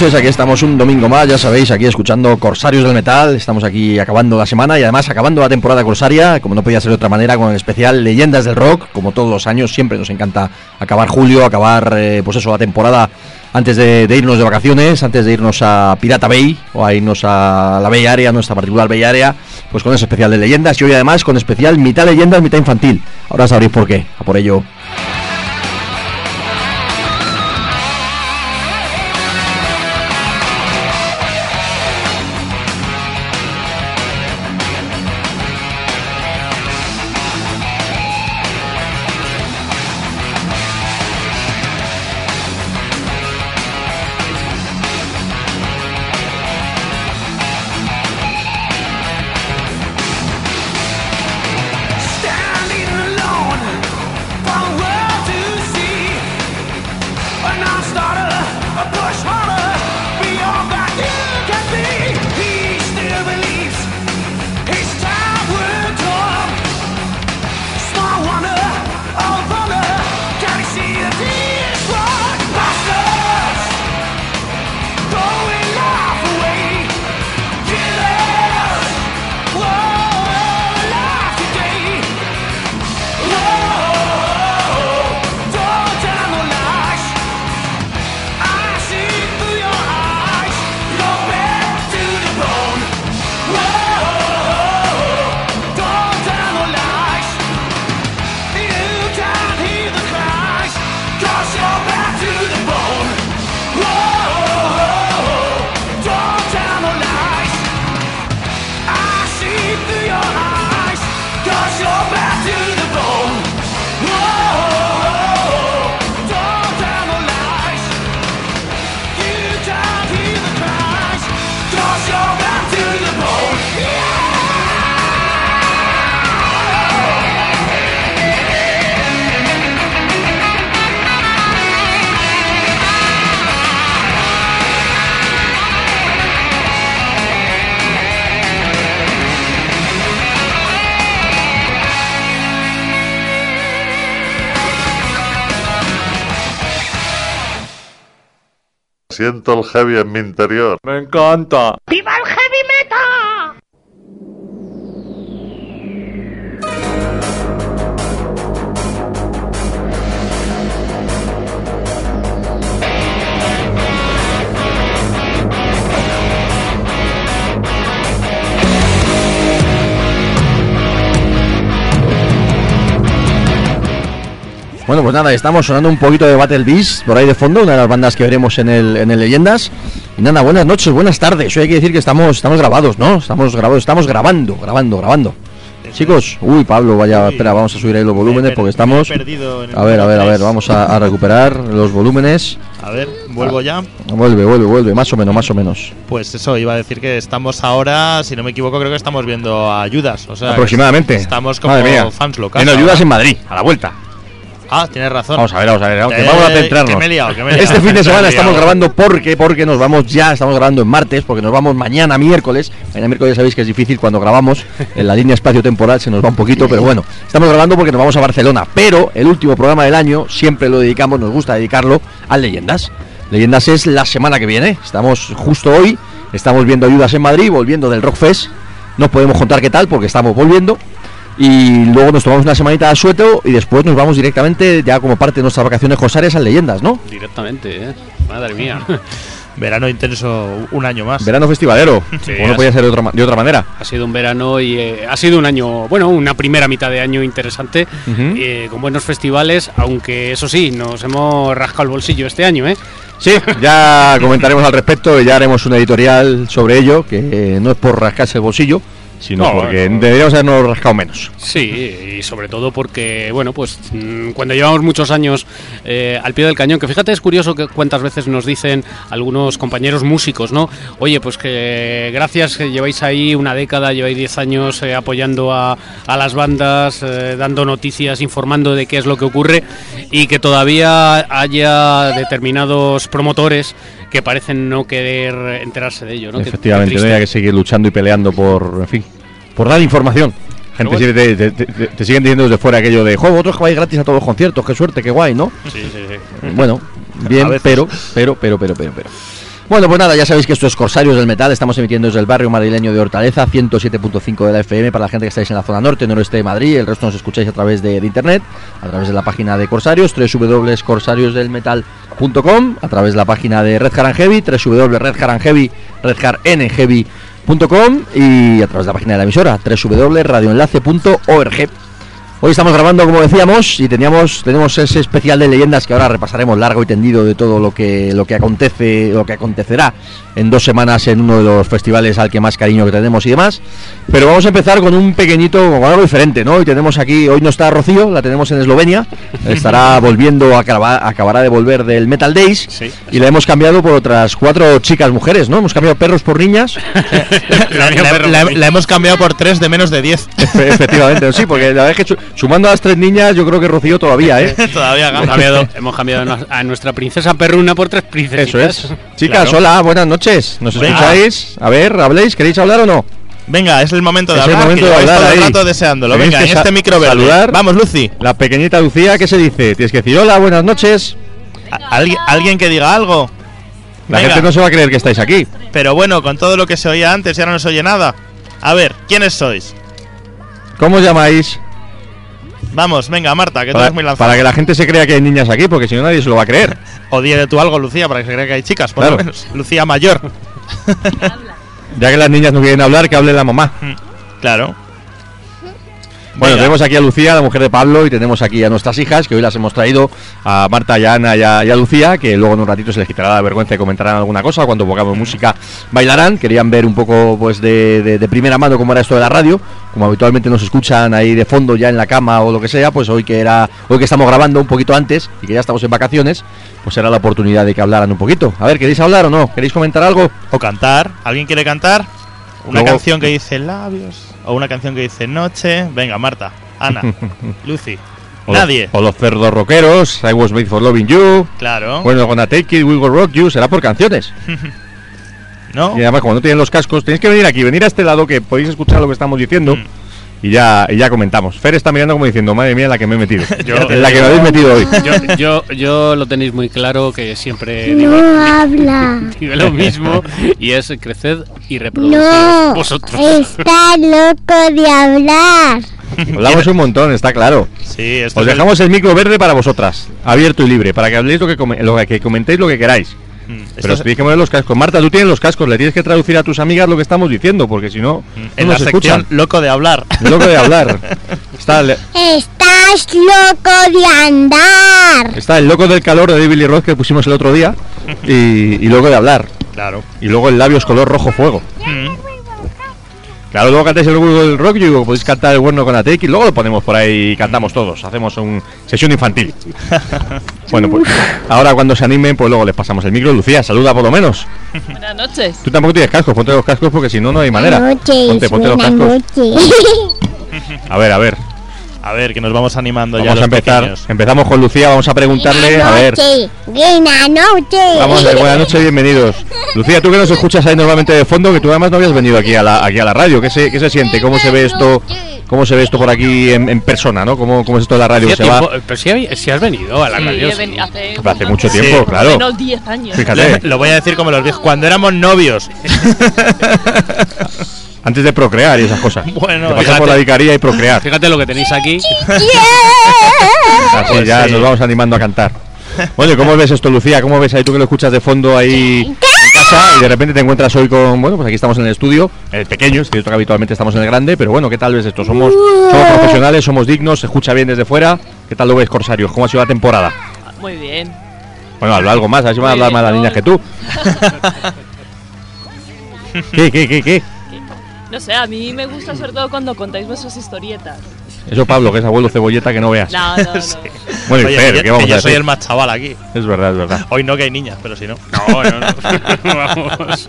Noches, aquí estamos un domingo más, ya sabéis, aquí escuchando Corsarios del Metal, estamos aquí acabando la semana y además acabando la temporada Corsaria, como no podía ser de otra manera, con el especial Leyendas del Rock, como todos los años, siempre nos encanta acabar julio, acabar eh, pues eso, la temporada antes de, de, irnos de vacaciones, antes de irnos a Pirata Bay o a irnos a la Bay Area, nuestra particular Bay Area, pues con ese especial de leyendas y hoy además con especial mitad leyendas, mitad infantil. Ahora sabréis por qué, a por ello. Siento el heavy en mi interior. Me encanta. ¡Viva el heavy metal! Bueno, pues nada, estamos sonando un poquito de Battle Beast por ahí de fondo, una de las bandas que veremos en el, en el Leyendas. Y nada, buenas noches, buenas tardes. Hoy hay que decir que estamos, estamos grabados, ¿no? Estamos grabados, estamos grabando, grabando, grabando. Chicos, uy Pablo, vaya, espera, vamos a subir ahí los volúmenes porque estamos... A ver, a ver, a ver, vamos a, a recuperar los volúmenes. A ver, vuelvo ya. Vuelve, vuelve, vuelve, más o menos, más o menos. Pues eso, iba a decir que estamos ahora, si no me equivoco, creo que estamos viendo Ayudas. O sea, Aproximadamente. Estamos como fans locales. En Ayudas ahora. en Madrid, a la vuelta. Ah, tienes razón. Vamos a ver, vamos a ver, que Eh, vamos a que centrarnos. me he liado, que me he liado. Este fin de semana estamos grabando porque porque nos vamos ya, estamos grabando en martes, porque nos vamos mañana miércoles. Mañana miércoles sabéis que es difícil cuando grabamos, en la línea espacio-temporal se nos va un poquito, pero bueno, estamos grabando porque nos vamos a Barcelona, pero el último programa del año siempre lo dedicamos, nos gusta dedicarlo a Leyendas. Leyendas es la semana que viene, estamos justo hoy, estamos viendo ayudas en Madrid, volviendo del Rockfest. No podemos contar qué tal porque estamos volviendo. Y luego nos tomamos una semanita de asueto y después nos vamos directamente, ya como parte de nuestras vacaciones josarias, a leyendas, ¿no? Directamente, ¿eh? Madre mía. Verano intenso un año más. Verano festivalero, Sí, como no podía ser de otra, de otra manera. Ha sido un verano y eh, ha sido un año, bueno, una primera mitad de año interesante, eh, con buenos festivales, aunque eso sí, nos hemos rascado el bolsillo este año, ¿eh? Sí, ya comentaremos al respecto y ya haremos un editorial sobre ello, que eh, no es por rascarse el bolsillo, sino No, porque no. deberíamos habernos rascado menos. Sí, y sobre todo porque, bueno, pues mm, cuando llevamos muchos años eh, al pie del cañón, que fíjate, es curioso que cuántas veces nos dicen algunos compañeros músicos, ¿no? Oye, pues que gracias que lleváis ahí una década, lleváis 10 años eh, apoyando a, a las bandas, eh, dando noticias, informando de qué es lo que ocurre y que todavía haya determinados promotores que parecen no querer enterarse de ello, ¿no? Efectivamente, no hay que seguir luchando y peleando por, en fin, por dar información. Gente siempre te, te- te- te siguen diciendo desde fuera aquello de, juego, vosotros que vais gratis a todos los conciertos, qué suerte, qué guay, ¿no? Sí, sí, sí. Bueno, bien, pero, pero, pero, pero, pero, pero. Bueno, pues nada, ya sabéis que esto es Corsarios del Metal. Estamos emitiendo desde el barrio madrileño de Hortaleza, 107.5 de la FM para la gente que estáis en la zona norte, noroeste de Madrid. El resto nos escucháis a través de, internet, a través de la página de Corsarios, www.corsariosdelmetal.com, a través de la página de Red Haran Heavy, y a través de la página de la emisora, www.radioenlace.org. Hoy estamos grabando, como decíamos, y teníamos, tenemos ese especial de leyendas que ahora repasaremos largo y tendido de todo lo que, lo que acontece, lo que acontecerá en dos semanas en uno de los festivales al que más cariño que tenemos y demás. Pero vamos a empezar con un pequeñito, con algo diferente, ¿no? Hoy tenemos aquí, hoy no está Rocío, la tenemos en Eslovenia, estará volviendo, acabar- acabará de volver del Metal Days, Sí. y la hemos cambiado por otras cuatro chicas mujeres, ¿no? Hemos cambiado perros por niñas. La, la- la- la hemos cambiado por tres de menos de 10. Efe- Efectivamente, sí, porque la verdad es que sumando a las tres niñas, yo creo que Rocío todavía, ¿eh? Todavía Hemos cambiado, hemos cambiado a- nuestra princesa perruna por tres princesas. Eso es. Chicas, Claro. hola, buenas noches. ¿Nos Venga. escucháis? A ver, ¿habléis? ¿Queréis hablar o no? Venga, es el momento de Es el hablar. momento que de lleváis hablar todo el ahí. rato deseándolo. Venga, que en este micro verde. saludar. Vamos, Lucy. La pequeñita Lucía, ¿qué se dice? Tienes que decir hola, buenas noches. ¿A- ¿Alguien, alguien que diga algo. La Venga. gente no se va a creer que estáis aquí. Pero bueno, con todo lo que se oía antes, ya no se oye nada. A ver, ¿quiénes sois? ¿Cómo os llamáis? Vamos, venga, Marta, que tú eres muy lanzada. para que la gente se crea que hay niñas aquí, porque si no nadie se lo va a creer. O dile tú algo, Lucía, para que se crea que hay chicas, por Claro. lo menos. Lucía mayor. Ya que las niñas no quieren hablar, que hable la mamá. Claro. Bueno, Venga. tenemos aquí a Lucía, la mujer de Pablo, y tenemos aquí a nuestras hijas, que hoy las hemos traído, a Marta, y a Ana y a, y a Lucía, que luego en un ratito se les quitará la vergüenza y comentarán alguna cosa, cuando pongamos música bailarán, querían ver un poco pues de, de- de primera mano cómo era esto de la radio, como habitualmente nos escuchan ahí de fondo ya en la cama o lo que sea, pues hoy que era, hoy que estamos grabando un poquito antes y que ya estamos en vacaciones, pues era la oportunidad de que hablaran un poquito. A ver, ¿queréis hablar o no? ¿Queréis comentar algo? O cantar. ¿Alguien quiere cantar? Una Luego- canción que dice labios. O una canción que dice noche. Venga, Marta, Ana, Lucy. O los- Nadie. o los cerdos rockeros, I was made for loving you. Claro. Bueno, Gonna Take It, We Will Rock You, será por canciones. ¿No? Y además, como no tienen los cascos, tenéis que venir aquí, venir a este lado que podéis escuchar lo que estamos diciendo. Mm. Y ya, y ya comentamos. Fer está mirando como diciendo, madre mía, en la que me he metido. Yo- en la que me habéis metido hoy. Yo, yo, yo lo tenéis muy claro que siempre digo, No habla. digo lo mismo y es creced y reproducir No. vosotros. Está loco de hablar. Hablamos un montón, está claro. Sí, Os el- dejamos el micro verde para vosotras, abierto y libre, para que habléis lo que, lo que comentéis lo que queráis. Mm, Pero es- tenéis que poner los cascos. Marta, tú tienes los cascos, le tienes que traducir a tus amigas lo que estamos diciendo, porque si no, mm, no en la nos sección escuchan. loco de hablar. Loco de hablar. Está el, Estás loco de andar. está el loco del calor de David Lee Roth que pusimos el otro día y, y loco de hablar. Claro. Y luego el labios color rojo fuego. Mm, Claro, luego cantáis el grupo del rock y podéis cantar el bueno con Ateki y luego lo ponemos por ahí y cantamos todos. Hacemos una sesión infantil. bueno, pues ahora cuando se animen, pues luego les pasamos el micro. Lucía, saluda por lo menos. Buenas noches. Tú tampoco tienes cascos, ponte los cascos porque si no, no hay manera. Buenas noches, Ponte, ponte los cascos. noches. A ver, a ver. A ver, que nos vamos animando ya Vamos a los empezar. pequeños. Empezamos con Lucía, vamos a preguntarle. A ver. noche, buena noche. Vamos a ver, buenas noches, bienvenidos. Lucía, tú que nos escuchas ahí normalmente de fondo, que tú además no habías venido aquí a la, aquí a la radio. ¿Qué se, qué se siente? ¿Cómo se ve esto? ¿Cómo se ve esto por aquí en, en persona, no? ¿Cómo, ¿Cómo es esto de la radio? ¿Se va? pero si, hay- si has venido a la Sí, radio. hace, mucho tiempo, claro. menos 10 años. Fíjate. Lo voy a decir como los viejos. Cuando éramos novios. Antes de procrear y esas cosas. Bueno, pasar fíjate. por la vicaría y procrear. Fíjate lo que tenéis aquí. Así Pues ya sí. nos vamos animando a cantar. Bueno, ¿y cómo ves esto, Lucía? ¿Cómo ves ahí tú que lo escuchas de fondo ahí en casa y de repente te encuentras hoy con, bueno, pues aquí estamos en el estudio, en el pequeño, es cierto que habitualmente estamos en el grande, pero bueno, ¿qué tal ves esto? Somos, somos profesionales, somos dignos, se escucha bien desde fuera. ¿Qué tal lo ves, Corsarios? ¿Cómo ha sido la temporada? Muy bien. Bueno, habla algo más, a ver si van a hablar más las niñas que tú. ¿Qué, qué, qué, qué? No sé, a mí me gusta sobre todo cuando contáis vuestras historietas. Eso Pablo, que es abuelo cebolleta que no veas. No, no, no. Bueno, y Oye, Fer, que- ¿qué vamos que a yo soy el más chaval aquí. Es verdad, es verdad. Hoy no que hay niñas, pero si no. No, no, no. Vamos.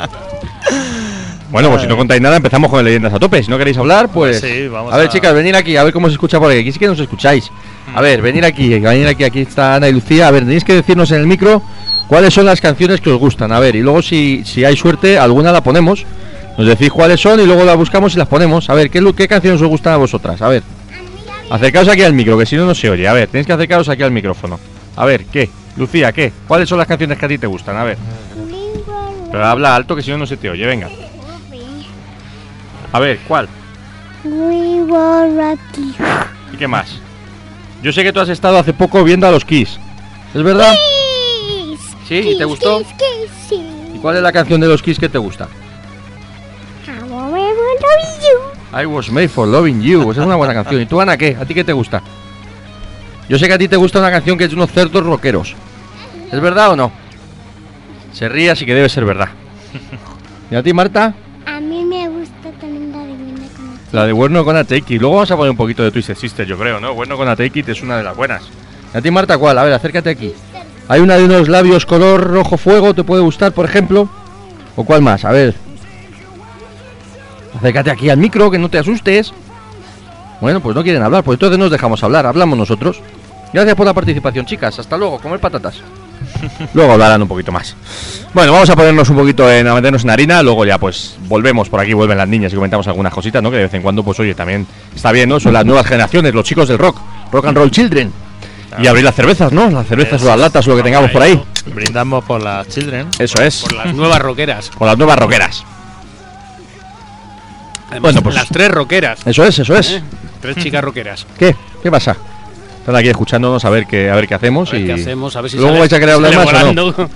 Bueno, pues si no contáis nada, empezamos con leyendas a tope. Si no queréis hablar, pues. Sí, vamos a ver, a- chicas, venir aquí, a ver cómo se escucha por aquí. Aquí sí que nos escucháis. A ver, venir aquí, venir aquí. Aquí está Ana y Lucía. A ver, tenéis que decirnos en el micro cuáles son las canciones que os gustan. A ver, y luego si, si hay suerte, alguna la ponemos. Nos decís cuáles son y luego la buscamos y las ponemos. A ver, ¿qué, qué canciones os gustan a vosotras? A ver. Acercaos aquí al micro, que si no, no se oye. A ver, tenéis que acercaros aquí al micrófono. A ver, ¿qué? Lucía, ¿qué? ¿Cuáles son las canciones que a ti te gustan? A ver. Pero habla alto que si no no se te oye, venga. A ver, ¿cuál? We were lucky. ¿Y qué más? Yo sé que tú has estado hace poco viendo a los Kiss. ¿Es verdad? Kiss, ¿Sí? ¿Y te gustó? kiss, kiss, sí. ¿Y cuál es la canción de los Kiss que te gusta? I you. Was made for loving you. Es una buena canción. ¿Y tú, Ana, qué? ¿A ti qué te gusta? Yo sé que a ti te gusta una canción que es de unos cerdos rockeros. ¿Es verdad o no? Se ríe, así que debe ser verdad. ¿Y a ti, Marta? A mí me gusta también la de Winnie con La de Bueno con a Take It. Luego vamos a poner un poquito de Twisted Sister, yo creo, ¿no? Bueno con a Take It es una de las buenas. ¿Y a ti, Marta, cuál? A ver, acércate aquí. Hay una de unos labios color rojo fuego, ¿te puede gustar, por ejemplo? ¿O cuál más? A ver. Acércate aquí al micro, que no te asustes. Bueno, pues no quieren hablar, pues entonces nos dejamos hablar, hablamos nosotros. Gracias por la participación, chicas. Hasta luego, comer patatas. Luego hablarán un poquito más. Bueno, vamos a ponernos un poquito en a meternos en harina, luego ya pues volvemos por aquí, vuelven las niñas y comentamos algunas cositas, ¿no? Que de vez en cuando, pues oye, también está bien, ¿no? Son las nuevas generaciones, los chicos del rock, rock and roll children. Y abrir las cervezas, ¿no? Las cervezas o las latas o lo que tengamos por ahí. Brindamos por las children. Eso es. Por las nuevas roqueras. Con las nuevas rockeras. Además, Bueno, pues- las tres roqueras. Eso es, eso es. ¿eh? Tres chicas roqueras. ¿Qué? ¿Qué pasa? Están aquí escuchándonos a ver qué, a ver qué hacemos A ver y qué hacemos, a ver si luego vais a querer hablar más o no.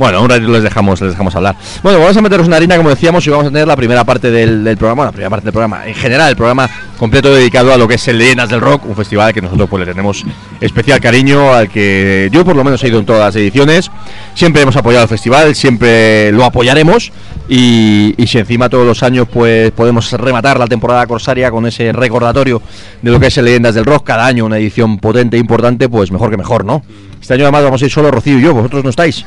Bueno, un ratito les dejamos, les dejamos hablar. Bueno, vamos a meternos en harina, como decíamos, y vamos a tener la primera parte del, programa, la primera parte del programa, en general, el programa completo dedicado a lo que es el Leyendas del Rock, un festival al que nosotros pues le tenemos especial cariño, al que yo por lo menos he ido en todas las ediciones. Siempre hemos apoyado el festival, siempre lo apoyaremos, y, y si encima todos los años pues podemos rematar la temporada corsaria con ese recordatorio de lo que es el Leyendas del Rock, cada año una edición potente e importante, pues mejor que mejor, ¿no? Este año además vamos a ir solo Rocío y yo, vosotros no estáis.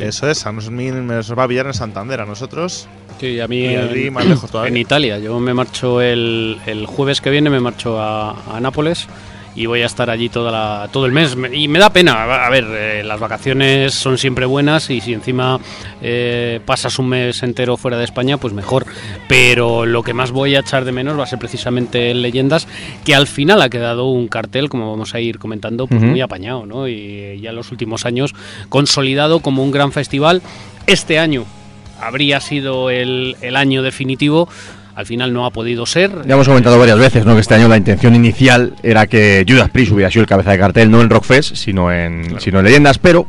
Eso es, a nos, nos va a pillar en Santander, a nosotros. Sí, a mí en, ti más lejos todavía. en Italia. Yo me marcho el, el jueves que viene, me marcho a, a Nápoles y voy a estar allí toda la, todo el mes. Me- Y me da pena, a ver, eh, las vacaciones son siempre buenas y si encima eh, pasas un mes entero fuera de España, pues mejor. Pero lo que más voy a echar de menos va a ser precisamente Leyendas, que al final ha quedado un cartel, como vamos a ir comentando, pues muy apañado, ¿no? Y ya en los últimos años consolidado como un gran festival. Este año habría sido el, el año definitivo. Al final no ha podido ser. Ya hemos comentado varias veces ¿no? que este año la intención inicial era que Judas Priest hubiera sido el cabeza de cartel, no en Rockfest, sino en, sino en Leyendas, pero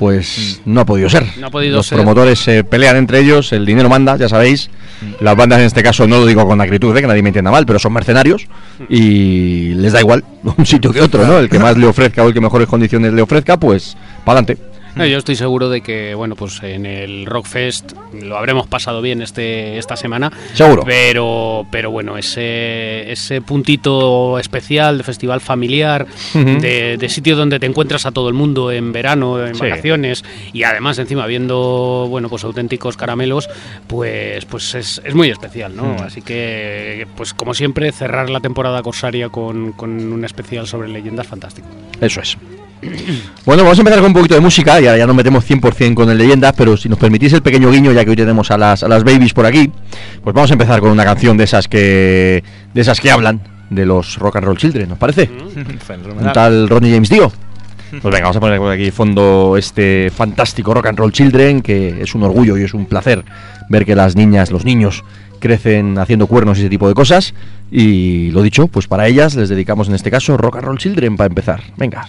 pues no ha podido ser. No ha podido Los ser. promotores se pelean entre ellos, el dinero manda, ya sabéis. Las bandas en este caso no lo digo con acritud, ¿eh? que nadie me entienda mal, pero son mercenarios y les da igual un sitio que otro, ¿no? El que más le ofrezca o el que mejores condiciones le ofrezca, pues para adelante. No, yo estoy seguro de que, bueno, pues en el Rockfest lo habremos pasado bien este esta semana. Seguro. Pero, pero bueno, ese, ese puntito especial de festival familiar, de, de sitio donde te encuentras a todo el mundo en verano, en Sí. vacaciones, y además encima viendo, bueno, pues auténticos caramelos, pues, pues es, es muy especial, ¿no? Así que, pues como siempre, cerrar la temporada corsaria con, con un especial sobre leyendas fantástico. Eso es. Bueno, vamos a empezar con un poquito de música y ahora ya nos metemos 100% con el leyendas, pero si nos permitís el pequeño guiño, ya que hoy tenemos a las, a las babies por aquí, pues vamos a empezar con una canción de esas que de esas que hablan de los rock and roll children, ¿nos parece? Un Fenomenal. tal Ronnie James Dio. Pues venga, vamos a poner por aquí fondo este fantástico rock and roll children, que es un orgullo y es un placer ver que las niñas, los niños crecen haciendo cuernos y ese tipo de cosas. Y lo dicho, pues para ellas les dedicamos en este caso rock and roll children para empezar. Venga.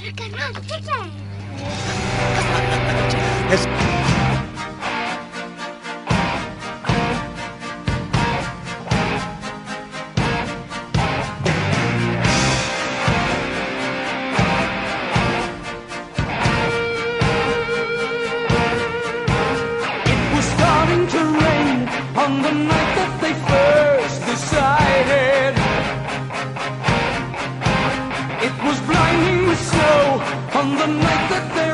On the night that they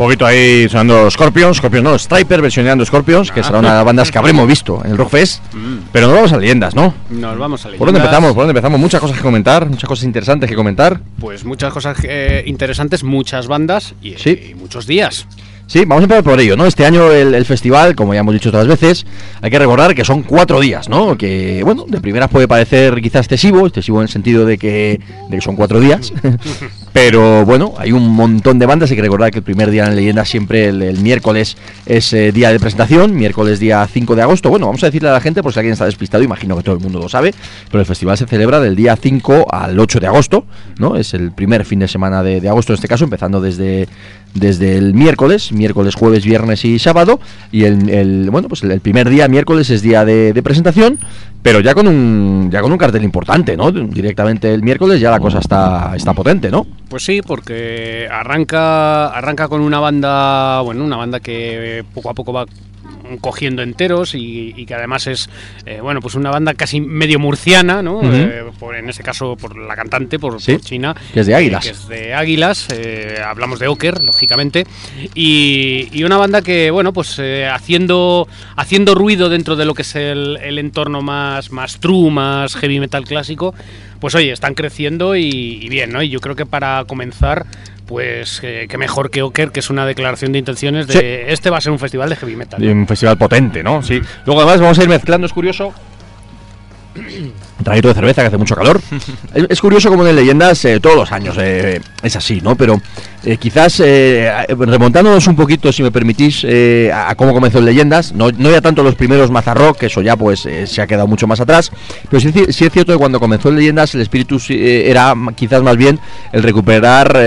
poquito ahí sonando Scorpions, Scorpions no, Striper versionando Scorpions, que será una de las bandas que habremos visto en el Rockfest. Pero nos vamos a leyendas, ¿no? Nos vamos a ¿Por dónde leyendas. empezamos? ¿Por dónde empezamos? Muchas cosas que comentar, muchas cosas interesantes que comentar. Pues muchas cosas eh, interesantes, muchas bandas y, Sí. y muchos días. Sí, vamos a empezar por ello, ¿no? Este año el, el festival, como ya hemos dicho otras veces, hay que recordar que son cuatro días, ¿no? Que, bueno, de primeras puede parecer quizás excesivo, excesivo en el sentido de que, de que son cuatro días, pero bueno, hay un montón de bandas, hay que recordar que el primer día en leyenda siempre el, el miércoles es eh, día de presentación, miércoles día 5 de agosto, bueno, vamos a decirle a la gente, por si alguien está despistado, imagino que todo el mundo lo sabe, pero el festival se celebra del día 5 al 8 de agosto, ¿no? Es el primer fin de semana de, de agosto en este caso, empezando desde desde el miércoles, miércoles, jueves, viernes y sábado. Y el, el- bueno, pues el, primer día, miércoles, es día de presentación, pero ya con un ya con un cartel importante, ¿no? Directamente el miércoles ya la cosa está, está potente, ¿no? Pues sí, porque arranca, arranca con una banda, bueno, una banda que poco a poco va cogiendo enteros y, y que además es, eh, bueno, pues una banda casi medio murciana, ¿no? Eh, por, en ese caso por la cantante, por, Sí, por China. que es de eh, Águilas. que es de Águilas, hablamos de Oker, lógicamente. Y, y una banda que, bueno, pues haciendo, haciendo ruido dentro de lo que es el, el entorno más, más true, más heavy metal clásico, pues oye, están creciendo y, y bien, ¿no? Y yo creo que para comenzar, pues eh, que mejor que Oker, que es una declaración de intenciones de Sí. este va a ser un festival de heavy metal. Y un festival potente, ¿no? Sí. Luego además vamos a ir mezclando, es curioso. Traguito de cerveza que hace mucho calor. es, es curioso como en leyendas eh, todos los años eh, es así, ¿no? Pero eh, quizás eh, remontándonos un poquito, si me permitís, a, a cómo comenzó en leyendas, no, no ya tanto los primeros Mazarrock, que eso ya pues se ha quedado mucho más atrás, pero sí, sí es cierto que cuando comenzó en leyendas el espíritu era quizás más bien el recuperar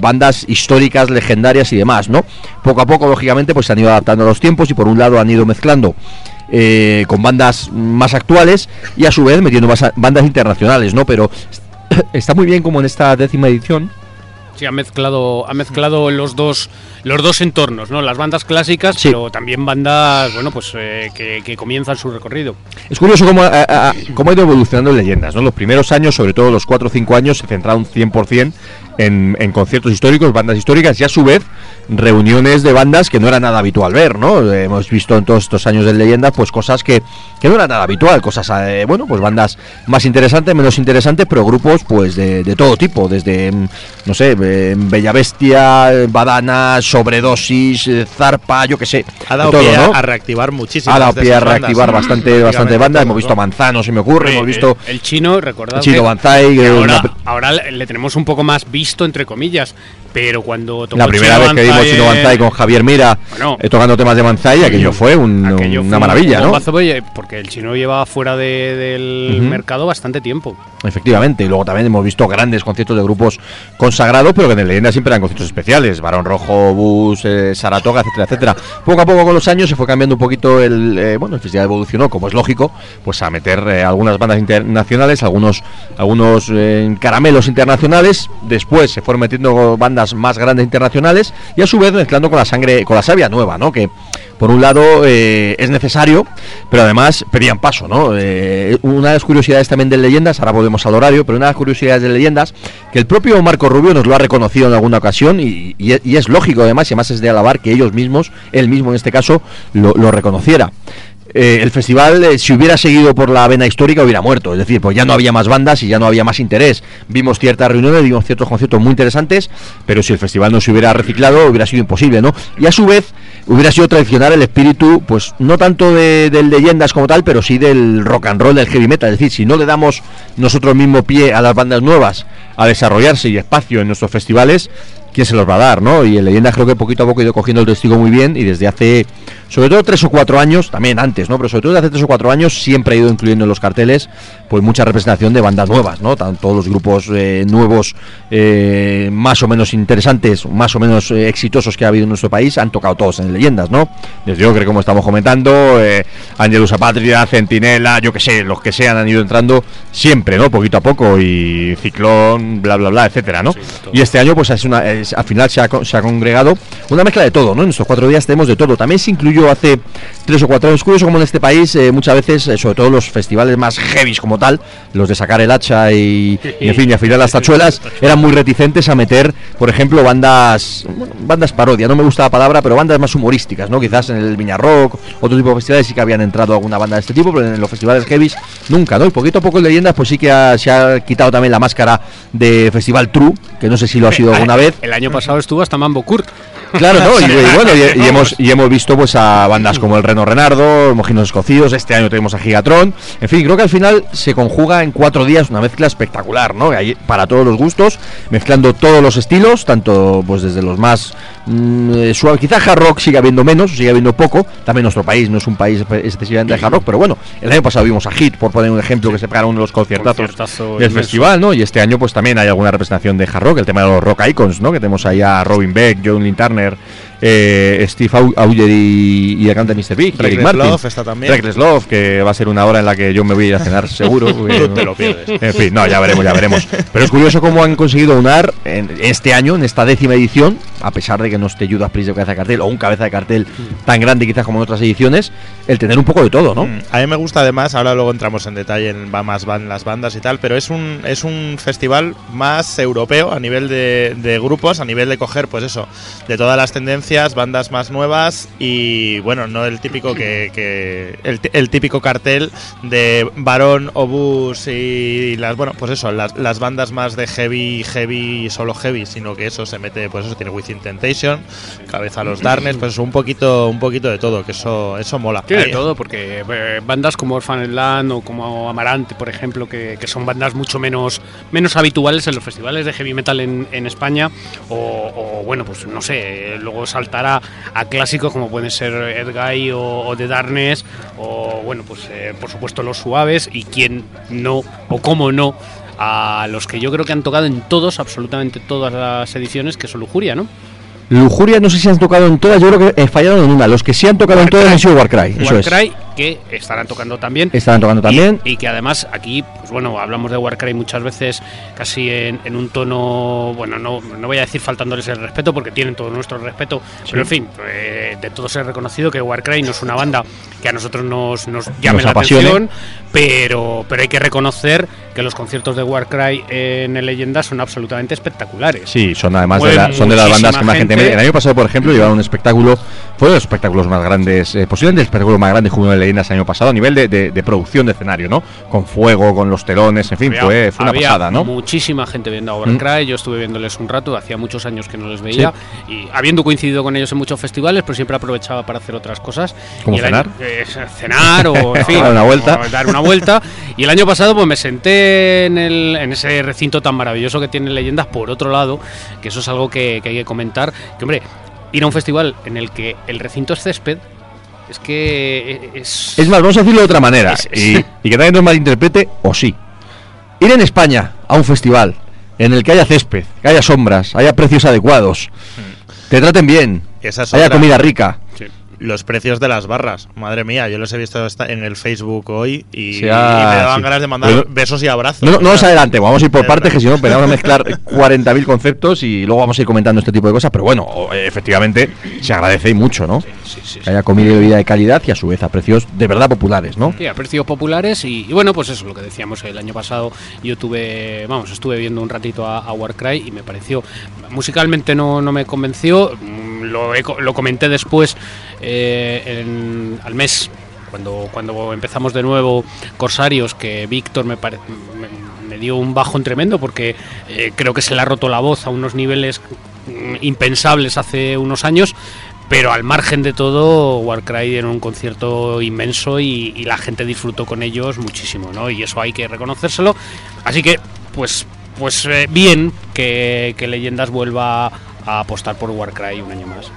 bandas históricas, legendarias y demás, ¿no? Poco a poco, lógicamente, pues se han ido adaptando a los tiempos y por un lado han ido mezclando eh, con bandas más actuales y a su vez metiendo basa- bandas internacionales, ¿no? Pero está muy bien como en esta décima edición. Sí, ha mezclado, ha mezclado los dos los dos entornos, ¿no? Las bandas clásicas, Sí. pero también bandas, bueno, pues eh, que, que comienzan su recorrido. Es curioso cómo ha, ha- cómo ha ido evolucionando en leyendas, ¿no? Los primeros años, sobre todo los 4 o 5 años, se centraron 100% en, en conciertos históricos, bandas históricas y a su vez reuniones de bandas que no era nada habitual ver, ¿no? Eh, hemos visto en todos estos años de leyendas pues cosas que, que no era nada habitual, cosas, eh, bueno, pues bandas más interesantes, menos interesantes, pero grupos pues de, de todo tipo, desde, mm, no sé, eh, Bella Bestia, eh, Badana, Sobredosis, eh, Zarpa, yo qué sé. Ha dado todo, pie a- ¿no? a reactivar muchísimas Ha dado pie a bandas. reactivar bastante, bastante bandas. todo, Hemos visto ¿no? Manzano, se me ocurre, hemos Eh, visto eh, el chino, recordad Chino Banzai, una- ahora le tenemos un poco más visto entre comillas, pero cuando la primera Chino vez que vimos Banzai, Chino Banzai con Javier Mira Bueno. eh, tocando temas de Manzai, aquello fue un- aquello una fue un maravilla, ¿no? bombazo, oye, porque el chino lleva fuera de- del Ujú. mercado bastante tiempo. Efectivamente, y luego también hemos visto grandes conciertos de grupos consagrados, pero que en leyenda siempre eran conciertos especiales. Barón Rojo, Bus, eh, Saratoga, etcétera, etcétera. Poco a poco con los años se fue cambiando un poquito el. eh, bueno, el festival evolucionó, como es lógico, pues a meter eh, algunas bandas internacionales, algunos, algunos eh, caramelos internacionales. Después se fueron metiendo bandas más grandes internacionales y a su vez mezclando con la sangre, con la savia nueva, ¿no? Que por un lado eh, es necesario, pero además pedían paso, ¿no? Eh, una de las curiosidades también de leyendas, ahora volvemos al horario, pero una de las curiosidades de leyendas, que el propio Marco Rubio nos lo ha reconocido en alguna ocasión y, es- lógico además, y además es de alabar que ellos mismos, él mismo en este caso, lo reconociera. Eh, el festival, eh, si hubiera seguido por la vena histórica, hubiera muerto. Es decir, pues ya no había más bandas y ya no había más interés. Vimos ciertas reuniones, vimos ciertos conciertos muy interesantes, pero si el festival no se hubiera reciclado, hubiera sido imposible, ¿no? Y a su vez, hubiera sido traicionar el espíritu, pues no tanto de, del leyendas como tal, pero sí del rock and roll, del heavy metal. Es decir, si no le damos nosotros mismo pie a las bandas nuevas a desarrollarse y espacio en nuestros festivales, ¿quién se los va a dar, no? Y el Leyendas creo que poquito a poco ha ido cogiendo el testigo muy bien y desde hace, sobre todo tres o cuatro años, también antes, ¿no? Pero sobre todo desde hace tres o cuatro años siempre ha ido incluyendo en los carteles pues mucha representación de bandas nuevas, ¿no? Tanto todos los grupos eh, nuevos eh, más o menos interesantes, más o menos eh, exitosos que ha habido en nuestro país han tocado todos en en leyendas, ¿no? Desde yo creo que como estamos comentando, eh, Angelus Apatria, Centinela, yo que sé, los que sean han ido entrando siempre, ¿no? Poquito a poco y Ciclón, bla, bla, bla, etcétera, ¿no? Sí, y este año, pues es una, es- al final se ha, se ha congregado una mezcla de todo, ¿no? En estos cuatro días tenemos de todo. También se incluyó hace tres o cuatro años. Curioso como en este país, eh, muchas veces, eh, sobre todo los festivales más heavies como tal, los de sacar el hacha y, y, en fin, y afilar las tachuelas, eran muy reticentes a meter, por ejemplo, bandas bandas parodia, no me gusta la palabra, pero bandas más humorísticas, ¿no? Quizás en el Viña Rock, otro tipo de festivales sí que habían entrado alguna banda de este tipo, pero en los festivales heavies nunca, ¿no? Y poquito a poco en leyendas, pues sí que ha- se ha quitado también la máscara de Festival True, que no sé si lo ha sido alguna vez. año pasado estuvo hasta Mambo Kurt. Claro, ¿no? Y, y bueno, y, hemos, y hemos visto pues a bandas como el Reno Renardo, Mojinos Escocidos, este año tenemos a Gigatron. En fin, creo que al final se conjuga en cuatro días una mezcla espectacular, ¿no? Hay para todos los gustos, mezclando todos los estilos, tanto pues desde los más mm, eh, suaves, quizás hard rock sigue habiendo menos, sigue habiendo poco, también nuestro país no es un país excesivamente de hard rock, pero bueno, el año pasado vimos a Hit, por poner un ejemplo, que se pegaron uno de los conciertazos Conciertazo del inmenso. festival, ¿no? Y este año pues también hay alguna representación de hard rock, el tema de los rock icons, ¿no? Que tenemos ahí a Robin Beck, John Lynn Turner, eh, Steve Au- Auger y, y el cantante Mr. Big, Reckless Eric Martin. Love está también. Reckless Love, que va a ser una hora en la que yo me voy a ir a cenar seguro. porque- Tú te lo pierdes. En fin, no, ya veremos, ya veremos. Pero es curioso cómo han conseguido unar en este año, en esta décima edición, a pesar de que no esté Judas Priest de cabeza de cartel o un cabeza de cartel tan grande quizás como en otras ediciones, el tener un poco de todo, ¿no? Mm, A mí me gusta además, ahora luego entramos en detalle en va más van las bandas y tal, pero es un, es un festival más europeo a nivel de, de grupos, a nivel de coger, pues eso, de todas las tendencias, bandas más nuevas y bueno, no el típico que, que- el, el típico cartel de Varón, Obús y las, bueno, pues eso, las, las bandas más de heavy, heavy, solo heavy, sino que eso se mete, pues eso tiene Within Temptation, Cabeza a los Darkness, pues eso, un poquito, un poquito de todo, que eso, eso mola. Tiene de todo, porque eh, bandas como Orphan Land o como Amarante, por ejemplo, que, que son bandas mucho menos, menos habituales en los festivales de heavy metal en, en España, o, o, bueno, pues no sé, luego saltará a clásicos como pueden ser Edguy o, o The Darkness, o bueno, pues eh, por supuesto los suaves, y quién no, o cómo no, a los que yo creo que han tocado en todos, absolutamente todas las ediciones, que son Lujuria, ¿no? Lujuria no sé si han tocado en todas, yo creo que eh, fallaron en una. Los que sí han tocado en todas han sido Warcry, eso es. Que estarán tocando también. Estarán tocando también. Y, y que además aquí, pues bueno, hablamos de Warcry muchas veces casi en, en un tono, bueno, no, no voy a decir faltándoles el respeto porque tienen todo nuestro respeto, pero en fin, eh, de todos es reconocido que Warcry no es una banda que a nosotros nos, nos llame Nos la apasione. atención, pero, pero hay que reconocer que los conciertos de Warcry en el Leyenda son absolutamente espectaculares. Sí, son además de, la- son de las bandas que más gente, gente. El año pasado, por ejemplo, llevaron un espectáculo, fue de los espectáculos más grandes, eh, posiblemente el espectáculo más grande junio de leyendas el año pasado, a nivel de, de- de producción de escenario, ¿no? Con fuego, con los telones, en fin, Había- fue, fue una había pasada, ¿no? Mm. Muchísima gente viendo a Warcry, yo estuve viéndoles un rato, hacía muchos años que no les veía y habiendo coincidido con ellos en muchos festivales, pues siempre aprovechaba para hacer otras cosas. ¿Como cenar? año- eh, cenar o en fin, Dar una vuelta. dar una vuelta. Y el año pasado pues me senté en, el, en ese recinto tan maravilloso que tiene Leyendas por otro lado, que eso es algo que, que hay que comentar, que hombre, ir a un festival en el que el recinto es césped, es que es... Es más, vamos a decirlo de otra manera, Es- y, y que nadie nos malinterprete, o sí. Ir en España a un festival en el que haya césped, que haya sombras, haya precios adecuados, te traten bien, Esa es haya otra. comida rica. Los precios de las barras, madre mía, yo los he visto en el Facebook hoy y, Sí, ah, y me daban sí. ganas de mandar Pero- besos y abrazos. No, no, nos sea, adelante, vamos a ir por partes, que si no empezamos a mezclar 40.000 conceptos y luego vamos a ir comentando este tipo de cosas. Pero bueno, eh, efectivamente, se agradece y mucho, ¿no? Que haya comida y bebida de calidad y a su vez a precios de verdad populares, ¿no? Sí, a precios populares y, y bueno, pues eso, lo que decíamos el año pasado, yo tuve, vamos, estuve viendo un ratito a, a Warcry y me pareció, musicalmente no, no me convenció, lo, comenté después eh, al mes, cuando, cuando empezamos de nuevo Corsarios, que Víctor me, pare- me, dio un bajón tremendo porque eh, creo que se le ha roto la voz a unos niveles mm, impensables hace unos años. Pero al margen de todo, Warcry era un concierto inmenso y, y la gente disfrutó con ellos muchísimo, ¿no? Y eso hay que reconocérselo. Así que, pues, pues eh, bien que, que Leyendas vuelva a apostar por Warcry un año más.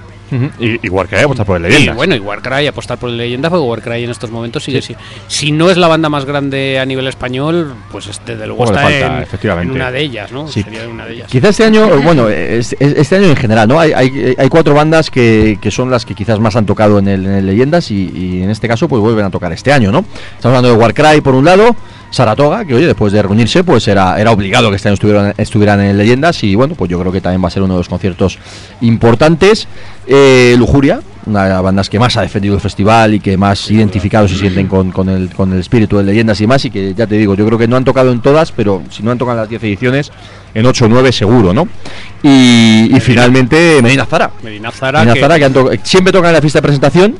Y, que hay apostar por el Y Leyendas. bueno, y Warcry, apostar por Leyendas, porque Warcry en estos momentos sigue si, si no es la banda más grande a nivel español, pues es- desde luego Poco le está falta, en, efectivamente. en una de ellas, ¿no? Sí. Sería una de ellas. Quizá este año, o bueno, es- es- este año en general, ¿no? Hay, hay, hay cuatro bandas que, que son las que quizás más han tocado en el, en el Leyendas y, y en este caso pues vuelven a tocar este año, ¿no? Estamos hablando de Warcry por un lado, Saratoga, que oye, después de reunirse pues era, era obligado que este año estuvieran, estuvieran en Leyendas y bueno, pues yo creo que también va a ser uno de los conciertos importantes. Eh, Lujuria, una de las bandas que más ha defendido el festival y que más identificados se sienten con, con el, con el espíritu de leyendas y más. Y que ya te digo, yo creo que no han tocado en todas, pero si no han tocado en las 10 ediciones, en 8 o 9 seguro, ¿no? Y, y finalmente Medina Zara. Medina Zara, Medina que- Zara, que han to- siempre tocan en la fiesta de presentación.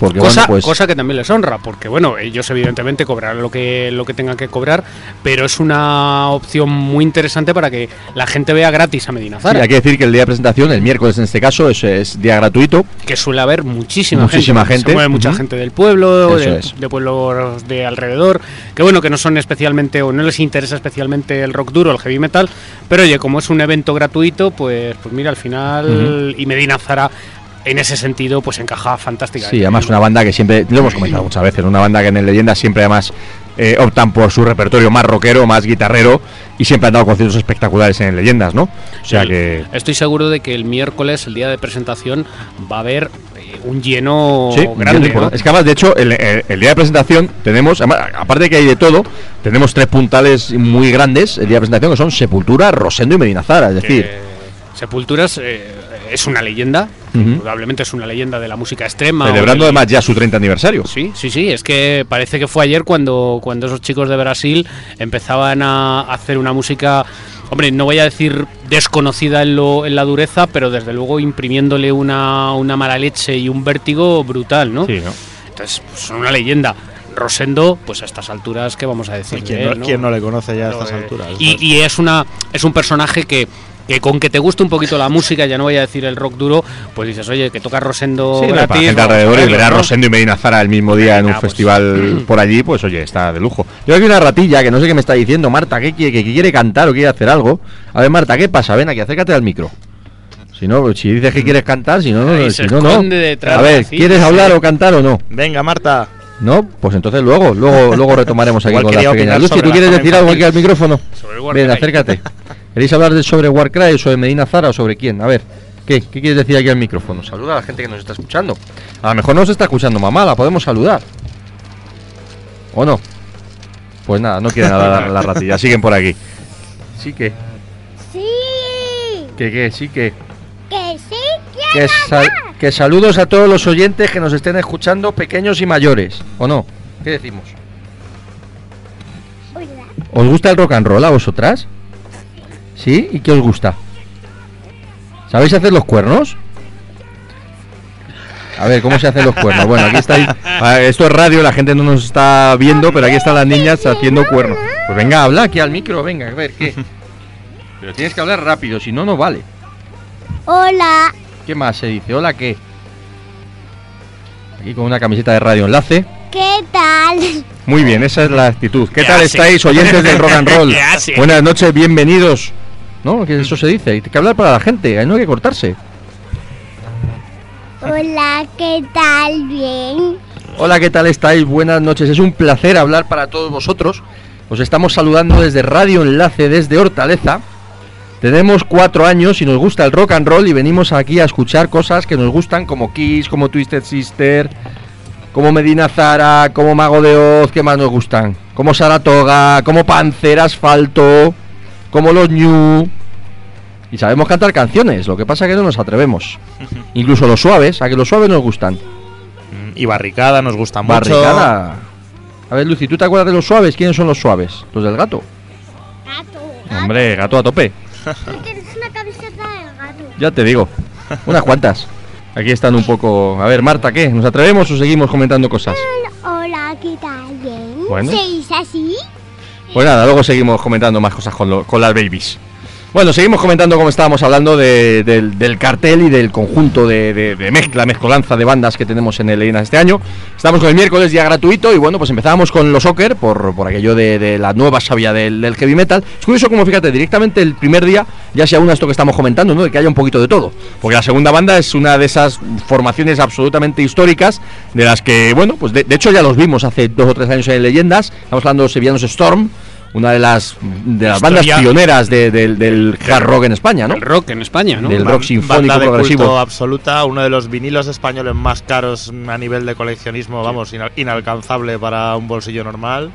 Porque cosa, bueno, pues. cosa que también les honra, porque bueno, ellos evidentemente cobrarán lo que, lo que tengan que cobrar, pero es una opción muy interesante para que la gente vea gratis a Medina sí, Zara, hay que decir que el día de presentación, el miércoles en este caso, es, es día gratuito. que suele haber muchísima, Muchísima gente. gente. Se mueve mucha gente del pueblo, de, de pueblos de alrededor, que bueno, que no son especialmente o no les interesa especialmente el rock duro, el heavy metal, pero oye, como es un evento gratuito, pues, pues mira, al final, y Medina Zara en ese sentido, pues encaja fantásticamente. Sí, además una banda que siempre, lo hemos comentado muchas veces, una banda que en el Leyendas siempre además eh, optan por su repertorio más rockero, más guitarrero y siempre han dado conciertos espectaculares en el Leyendas, ¿no? O sea Sí. que... Estoy seguro de que el miércoles, el día de presentación, va a haber eh, un lleno Sí, grande. bien, ¿no? Es que además, de hecho, el, el- el día de presentación tenemos, además, aparte de que hay de todo, tenemos tres puntales muy grandes el día de presentación que son Sepultura, Rosendo y Medina Zara. Es decir, Eh, Sepulturas eh, es una leyenda, Ujú. indudablemente es una leyenda de la música extrema. celebrando del- además ya su 30 aniversario. Sí, sí, sí, es que parece que fue ayer cuando, cuando esos chicos de Brasil empezaban a hacer una música, hombre, no voy a decir desconocida en, lo, en la dureza, pero desde luego imprimiéndole una, una mala leche y un vértigo brutal, ¿no? Sí, ¿no? Entonces, pues, son una leyenda. Rosendo, pues a estas alturas, ¿qué vamos a decir? de ¿Quién, él, no, quién no le conoce ya a estas eh, alturas? Y, y es una es un personaje que, que con que te guste un poquito la música, ya no voy a decir el rock duro, pues dices, oye, que toca Rosendo Sí, gratis. para la gente alrededor y ver a. Rosendo y Medina Zara el mismo día en un pues. festival por allí, pues oye, está de lujo. Yo aquí una ratilla que no sé qué me está diciendo, Marta, ¿qué quiere, que quiere cantar o quiere hacer algo? A ver, Marta, ¿qué pasa? Ven aquí, acércate al micro. Si no, si dices que quieres cantar, si no, no, si no, no. A ver, ¿quieres hablar o cantar o no? Venga, Marta. No, pues entonces luego, luego, luego retomaremos aquí Igual con las pequeñas. Lucy, ¿tú quieres decir algo aquí al micrófono? Sobre el. Ven, acércate. ¿Queréis hablar de sobre Warcry, sobre Medina Zara o sobre quién? A ver, ¿qué? ¿Qué quieres decir aquí al micrófono? Saluda a la gente que nos está escuchando. A lo mejor no nos está escuchando mamá, la podemos saludar. ¿O no? Pues nada, no quieren hablar las ratillas, siguen por aquí. Sí que, Sí, que, que, sí que. que sí Que, sal- que saludos a todos los oyentes que nos estén escuchando, pequeños y mayores. ¿O no? ¿Qué decimos? Hola. ¿Os gusta el rock and roll a vosotras? ¿Sí? ¿Y qué os gusta? ¿Sabéis hacer los cuernos? A ver, ¿cómo se hacen los cuernos? Bueno, aquí estáis. Ah, Esto es radio, la gente no nos está viendo, pero aquí están las niñas haciendo cuernos. Pues venga, habla aquí al micro, venga, a ver, ¿qué? Pero tienes que hablar rápido, si no, no vale. Hola. ¿Qué más se dice? ¿Hola qué? Aquí con una camiseta de radio enlace. ¿Qué tal? Muy bien, esa es la actitud. ¿Qué ¿Qué tal hace? estáis, oyentes del rock and roll? ¿Qué hace? Buenas noches, bienvenidos. ¿No? Que eso se dice. Hay que hablar para la gente, ahí no hay que cortarse. Hola, ¿qué tal? Bien. Hola, ¿qué tal estáis? Buenas noches. Es un placer hablar para todos vosotros. Os estamos saludando desde Radio Enlace, desde Hortaleza. Tenemos cuatro años y nos gusta el rock and roll y venimos aquí a escuchar cosas que nos gustan como Kiss, como Twisted Sister, como Medina Zara, como Mago de Oz, ¿qué más nos gustan? Como Saratoga, como Panzer, Asfalto, como los New. Y sabemos cantar canciones, lo que pasa es que no nos atrevemos. Incluso los suaves, a que los suaves nos gustan. Mm, Y Barricada nos gusta mucho. Barricada. A ver, Lucy, ¿tú te acuerdas de los suaves? ¿Quiénes son los suaves? ¿Los del gato? Gato. Hombre, gato a tope. Tienes una camiseta de gato. Ya te digo. Unas cuantas. Aquí están un poco... A ver, Marta, ¿qué? ¿Nos atrevemos o seguimos comentando cosas? Hola, ¿qué tal? Bien. Bueno. ¿Se dice así? Pues nada, luego seguimos comentando más cosas con, lo- con las babies. Bueno, seguimos comentando como estábamos hablando de- del, cartel y del conjunto de, de- de mezcla, mezcolanza de bandas que tenemos en el Leyendas este año. Estamos con el miércoles día gratuito y bueno, pues empezábamos con los soccer por, por aquello de, la nueva sabia del, heavy metal. Es curioso como fíjate, directamente el primer día ya se aúna esto que estamos comentando, ¿no? De que haya un poquito de todo. Porque la segunda banda es una de esas formaciones absolutamente históricas de las que, bueno, pues de, de hecho ya los vimos hace dos o tres años en Leyendas. Estamos hablando de los Sevillanos Storm. Una de las, de las bandas pioneras de- del, del hard rock en España, ¿no? El rock en España, ¿no? Del rock sinfónico Banda de progresivo. culto absoluta, uno de los vinilos españoles más caros a nivel de coleccionismo, vamos, ina- inalcanzable para un bolsillo normal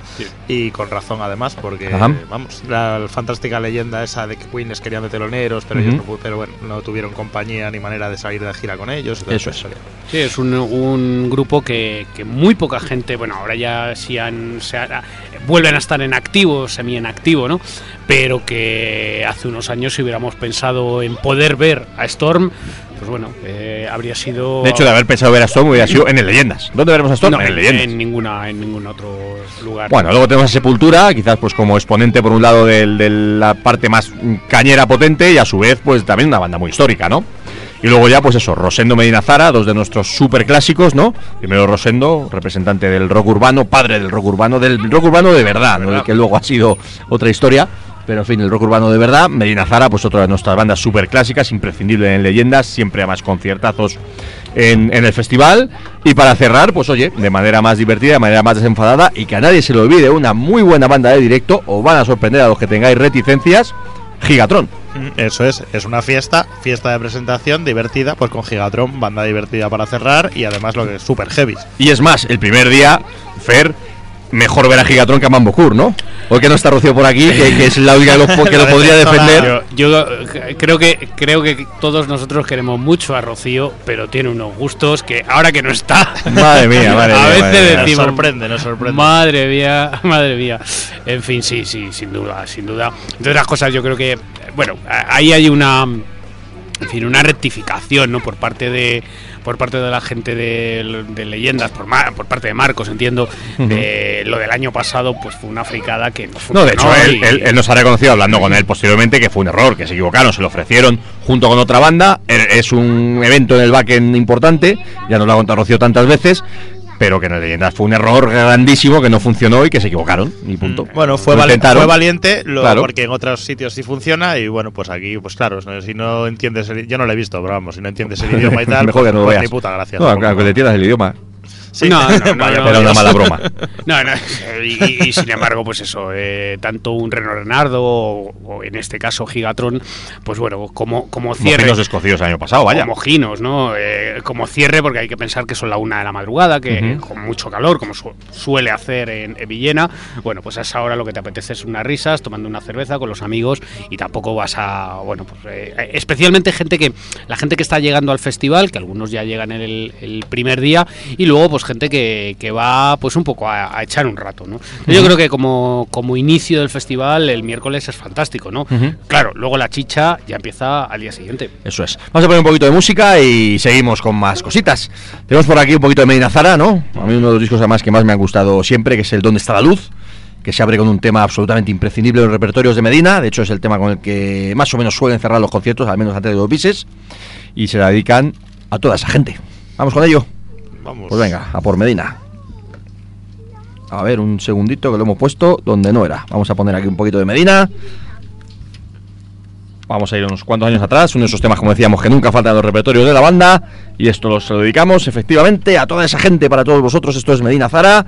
y con razón además, porque Ajá. vamos, la fantástica leyenda esa de que Queen les querían de teloneros, pero ellos no, pero bueno, no tuvieron compañía ni manera de salir de gira con ellos. Eso es. Sí, es un, un grupo que, que muy poca gente, bueno, ahora ya sí han, se ha- vuelven a estar en activo, semi en activo, ¿no? Pero que hace unos años si hubiéramos pensado en poder ver a Storm, pues bueno, eh, habría sido... De hecho, de haber pensado ver a Storm hubiera sido en el Leyendas. ¿Dónde veremos a Storm? No, en el Leyendas. en ninguna, en ningún otro lugar. Bueno, luego tenemos a Sepultura, quizás pues como exponente por un lado del- de la parte más cañera potente y a su vez pues también una banda muy histórica, ¿no? Y luego ya pues eso, Rosendo Medina Zara, dos de nuestros super clásicos, ¿no? Primero Rosendo, representante del rock urbano, padre del rock urbano, del rock urbano de verdad, ¿no? El que luego ha sido otra historia. Pero en fin, el rock urbano de verdad. Medina Zara, pues otra de nuestras bandas super clásicas, imprescindible en leyendas, siempre a más conciertazos en, en el festival. Y para cerrar, pues oye, de manera más divertida, de manera más desenfadada y que a nadie se le olvide, una muy buena banda de directo, os van a sorprender a los que tengáis reticencias, Gigatron. Eso es, es una fiesta, fiesta de presentación divertida, pues con Gigatron, banda divertida para cerrar y además lo que es super heavy. Y es más, el primer día, Fer, mejor ver a Gigatron que a Mambo ¿no? Hoy que no está Rocío por aquí, que, que es la única que lo, que lo podría defender. Yo, yo creo que creo que todos nosotros queremos mucho a Rocío, pero tiene unos gustos que ahora que no está, Madre mía, madre a mía, veces madre mía. Nos decimos, sorprende, nos sorprende. Madre mía, madre mía. En fin, sí, sí, sin duda, sin duda. Entre otras cosas, yo creo que, bueno, ahí hay una, en fin, una rectificación, ¿no? Por parte de, por parte de la gente de, de leyendas, por, por parte de Marcos, entiendo. de lo del año pasado, pues fue una fricada que no No, de hecho, él, y- él- él nos ha reconocido hablando con él posteriormente que fue un error, que se equivocaron, se lo ofrecieron junto con otra banda. Er- Es un evento en el backend importante, ya nos lo ha contado Rocío tantas veces, pero que en Leyendas fue un error grandísimo que no funcionó y que se equivocaron. Y punto. Bueno, fue, Lo vali- intentaron. fue valiente, lo- Claro. porque en otros sitios sí funciona y bueno, pues aquí, pues claro, si no entiendes, el, yo no lo he visto, pero vamos, si no entiendes el idioma y tal, Mejor que pues, no lo pues veas. ni puta gracia. No, entiendas el idioma. Sí. No, no, no, Era una mala broma. No, no, y, y- sin embargo, pues eso, eh, tanto un Reno Renardo o, o en este caso Gigatron, pues bueno, como, como cierre. Mojinos escocidos el año pasado, vaya. Mojinos, ¿no? Eh, como cierre, porque hay que pensar que son la una de la madrugada, que Ujú. con mucho calor, como su- suele hacer en, en Villena. Bueno, pues a esa hora lo que te apetece es unas risas, tomando una cerveza con los amigos y tampoco vas a. Bueno, pues eh, especialmente gente que. La gente que está llegando al festival, que algunos ya llegan el, el primer día, y luego, pues gente que, que va, pues un poco a, a echar un rato, ¿no? Yo creo que como, como inicio del festival, el miércoles es fantástico, ¿no? Claro, luego la chicha ya empieza al día siguiente. Eso es. Vamos a poner un poquito de música y seguimos con más cositas. Tenemos por aquí un poquito de Medina Zara, ¿no? A mí uno de los discos además que más me han gustado siempre, que es el ¿Dónde está la luz? Que se abre con un tema absolutamente imprescindible en los repertorios de Medina. De hecho, es el tema con el que más o menos suelen cerrar los conciertos, al menos antes de los bises. Y se la dedican a toda esa gente. Vamos con ello. Pues venga, a por Medina. A ver, un segundito que lo hemos puesto donde no era. Vamos a poner aquí un poquito de Medina. Vamos a ir unos cuantos años atrás, uno de esos temas, como decíamos, que nunca faltan en los repertorios de la banda. Y esto lo dedicamos efectivamente a toda esa gente, para todos vosotros. Esto es Medina Zara.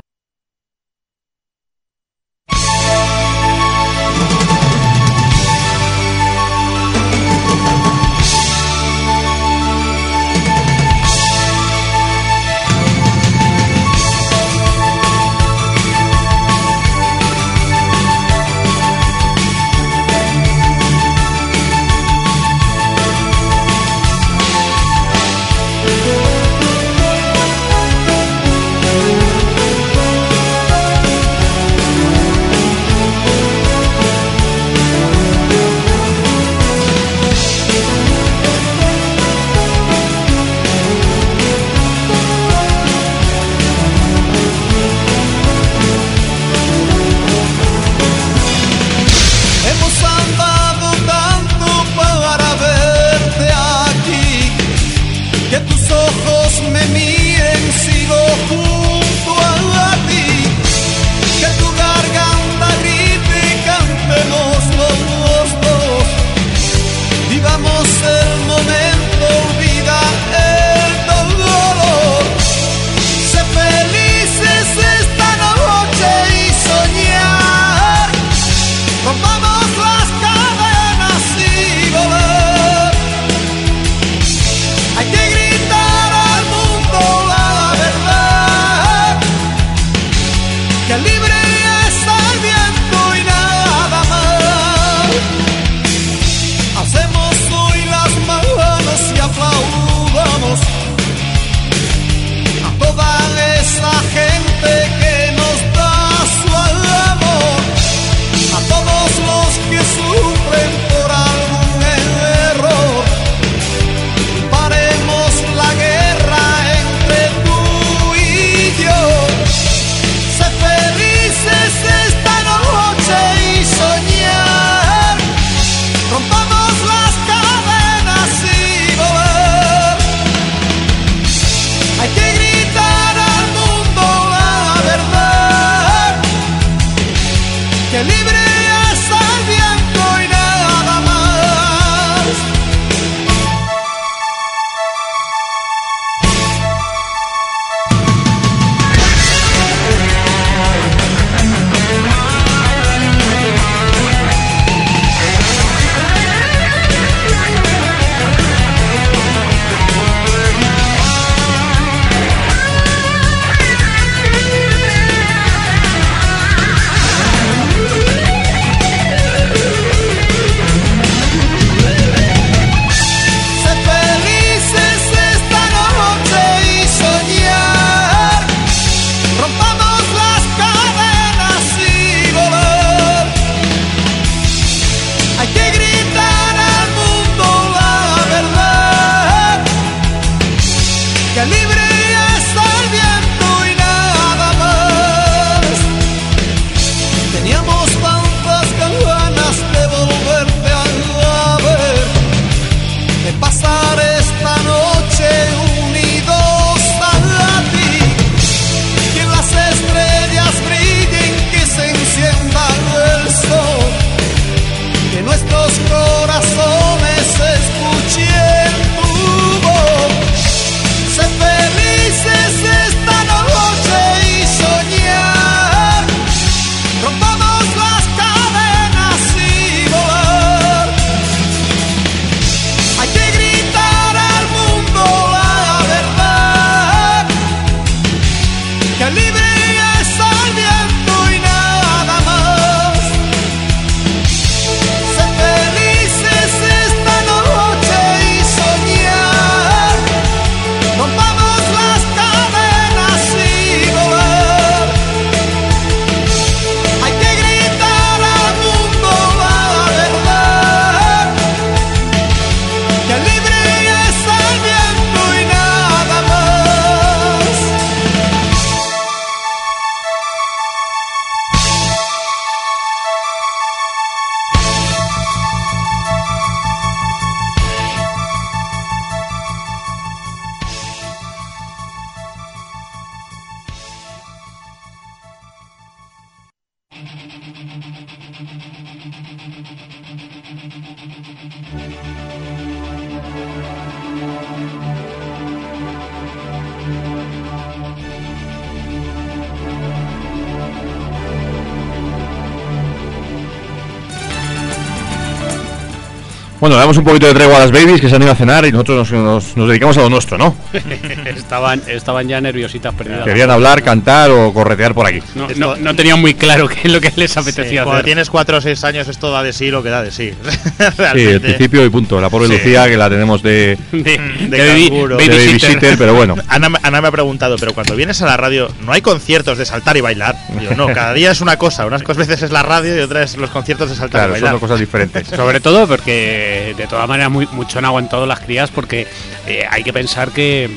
Bueno, le damos un poquito de tregua a las babies que se han ido a cenar y nosotros nos, nos- nos dedicamos a lo nuestro, ¿no? estaban, estaban ya nerviositas perdidas. Querían hablar, cantar o corretear por aquí. No, no, no tenían muy claro qué es lo que les apetecía Cuando hacer. tienes 4 o 6 años esto da de sí lo que da de sí. Sí, el principio y punto. La pobre Sí. Lucía que la tenemos de, De, de de baby- babysitter. pero bueno. Ana, me- Ana me ha preguntado, pero cuando vienes a la radio, ¿no hay conciertos de saltar y bailar? Yo, no, cada día es una cosa. Unas veces es la radio y otras los conciertos de saltar Claro, y son bailar. dos cosas diferentes. Sobre todo porque de todas maneras mucho han aguantado las crías porque eh, hay que pensar que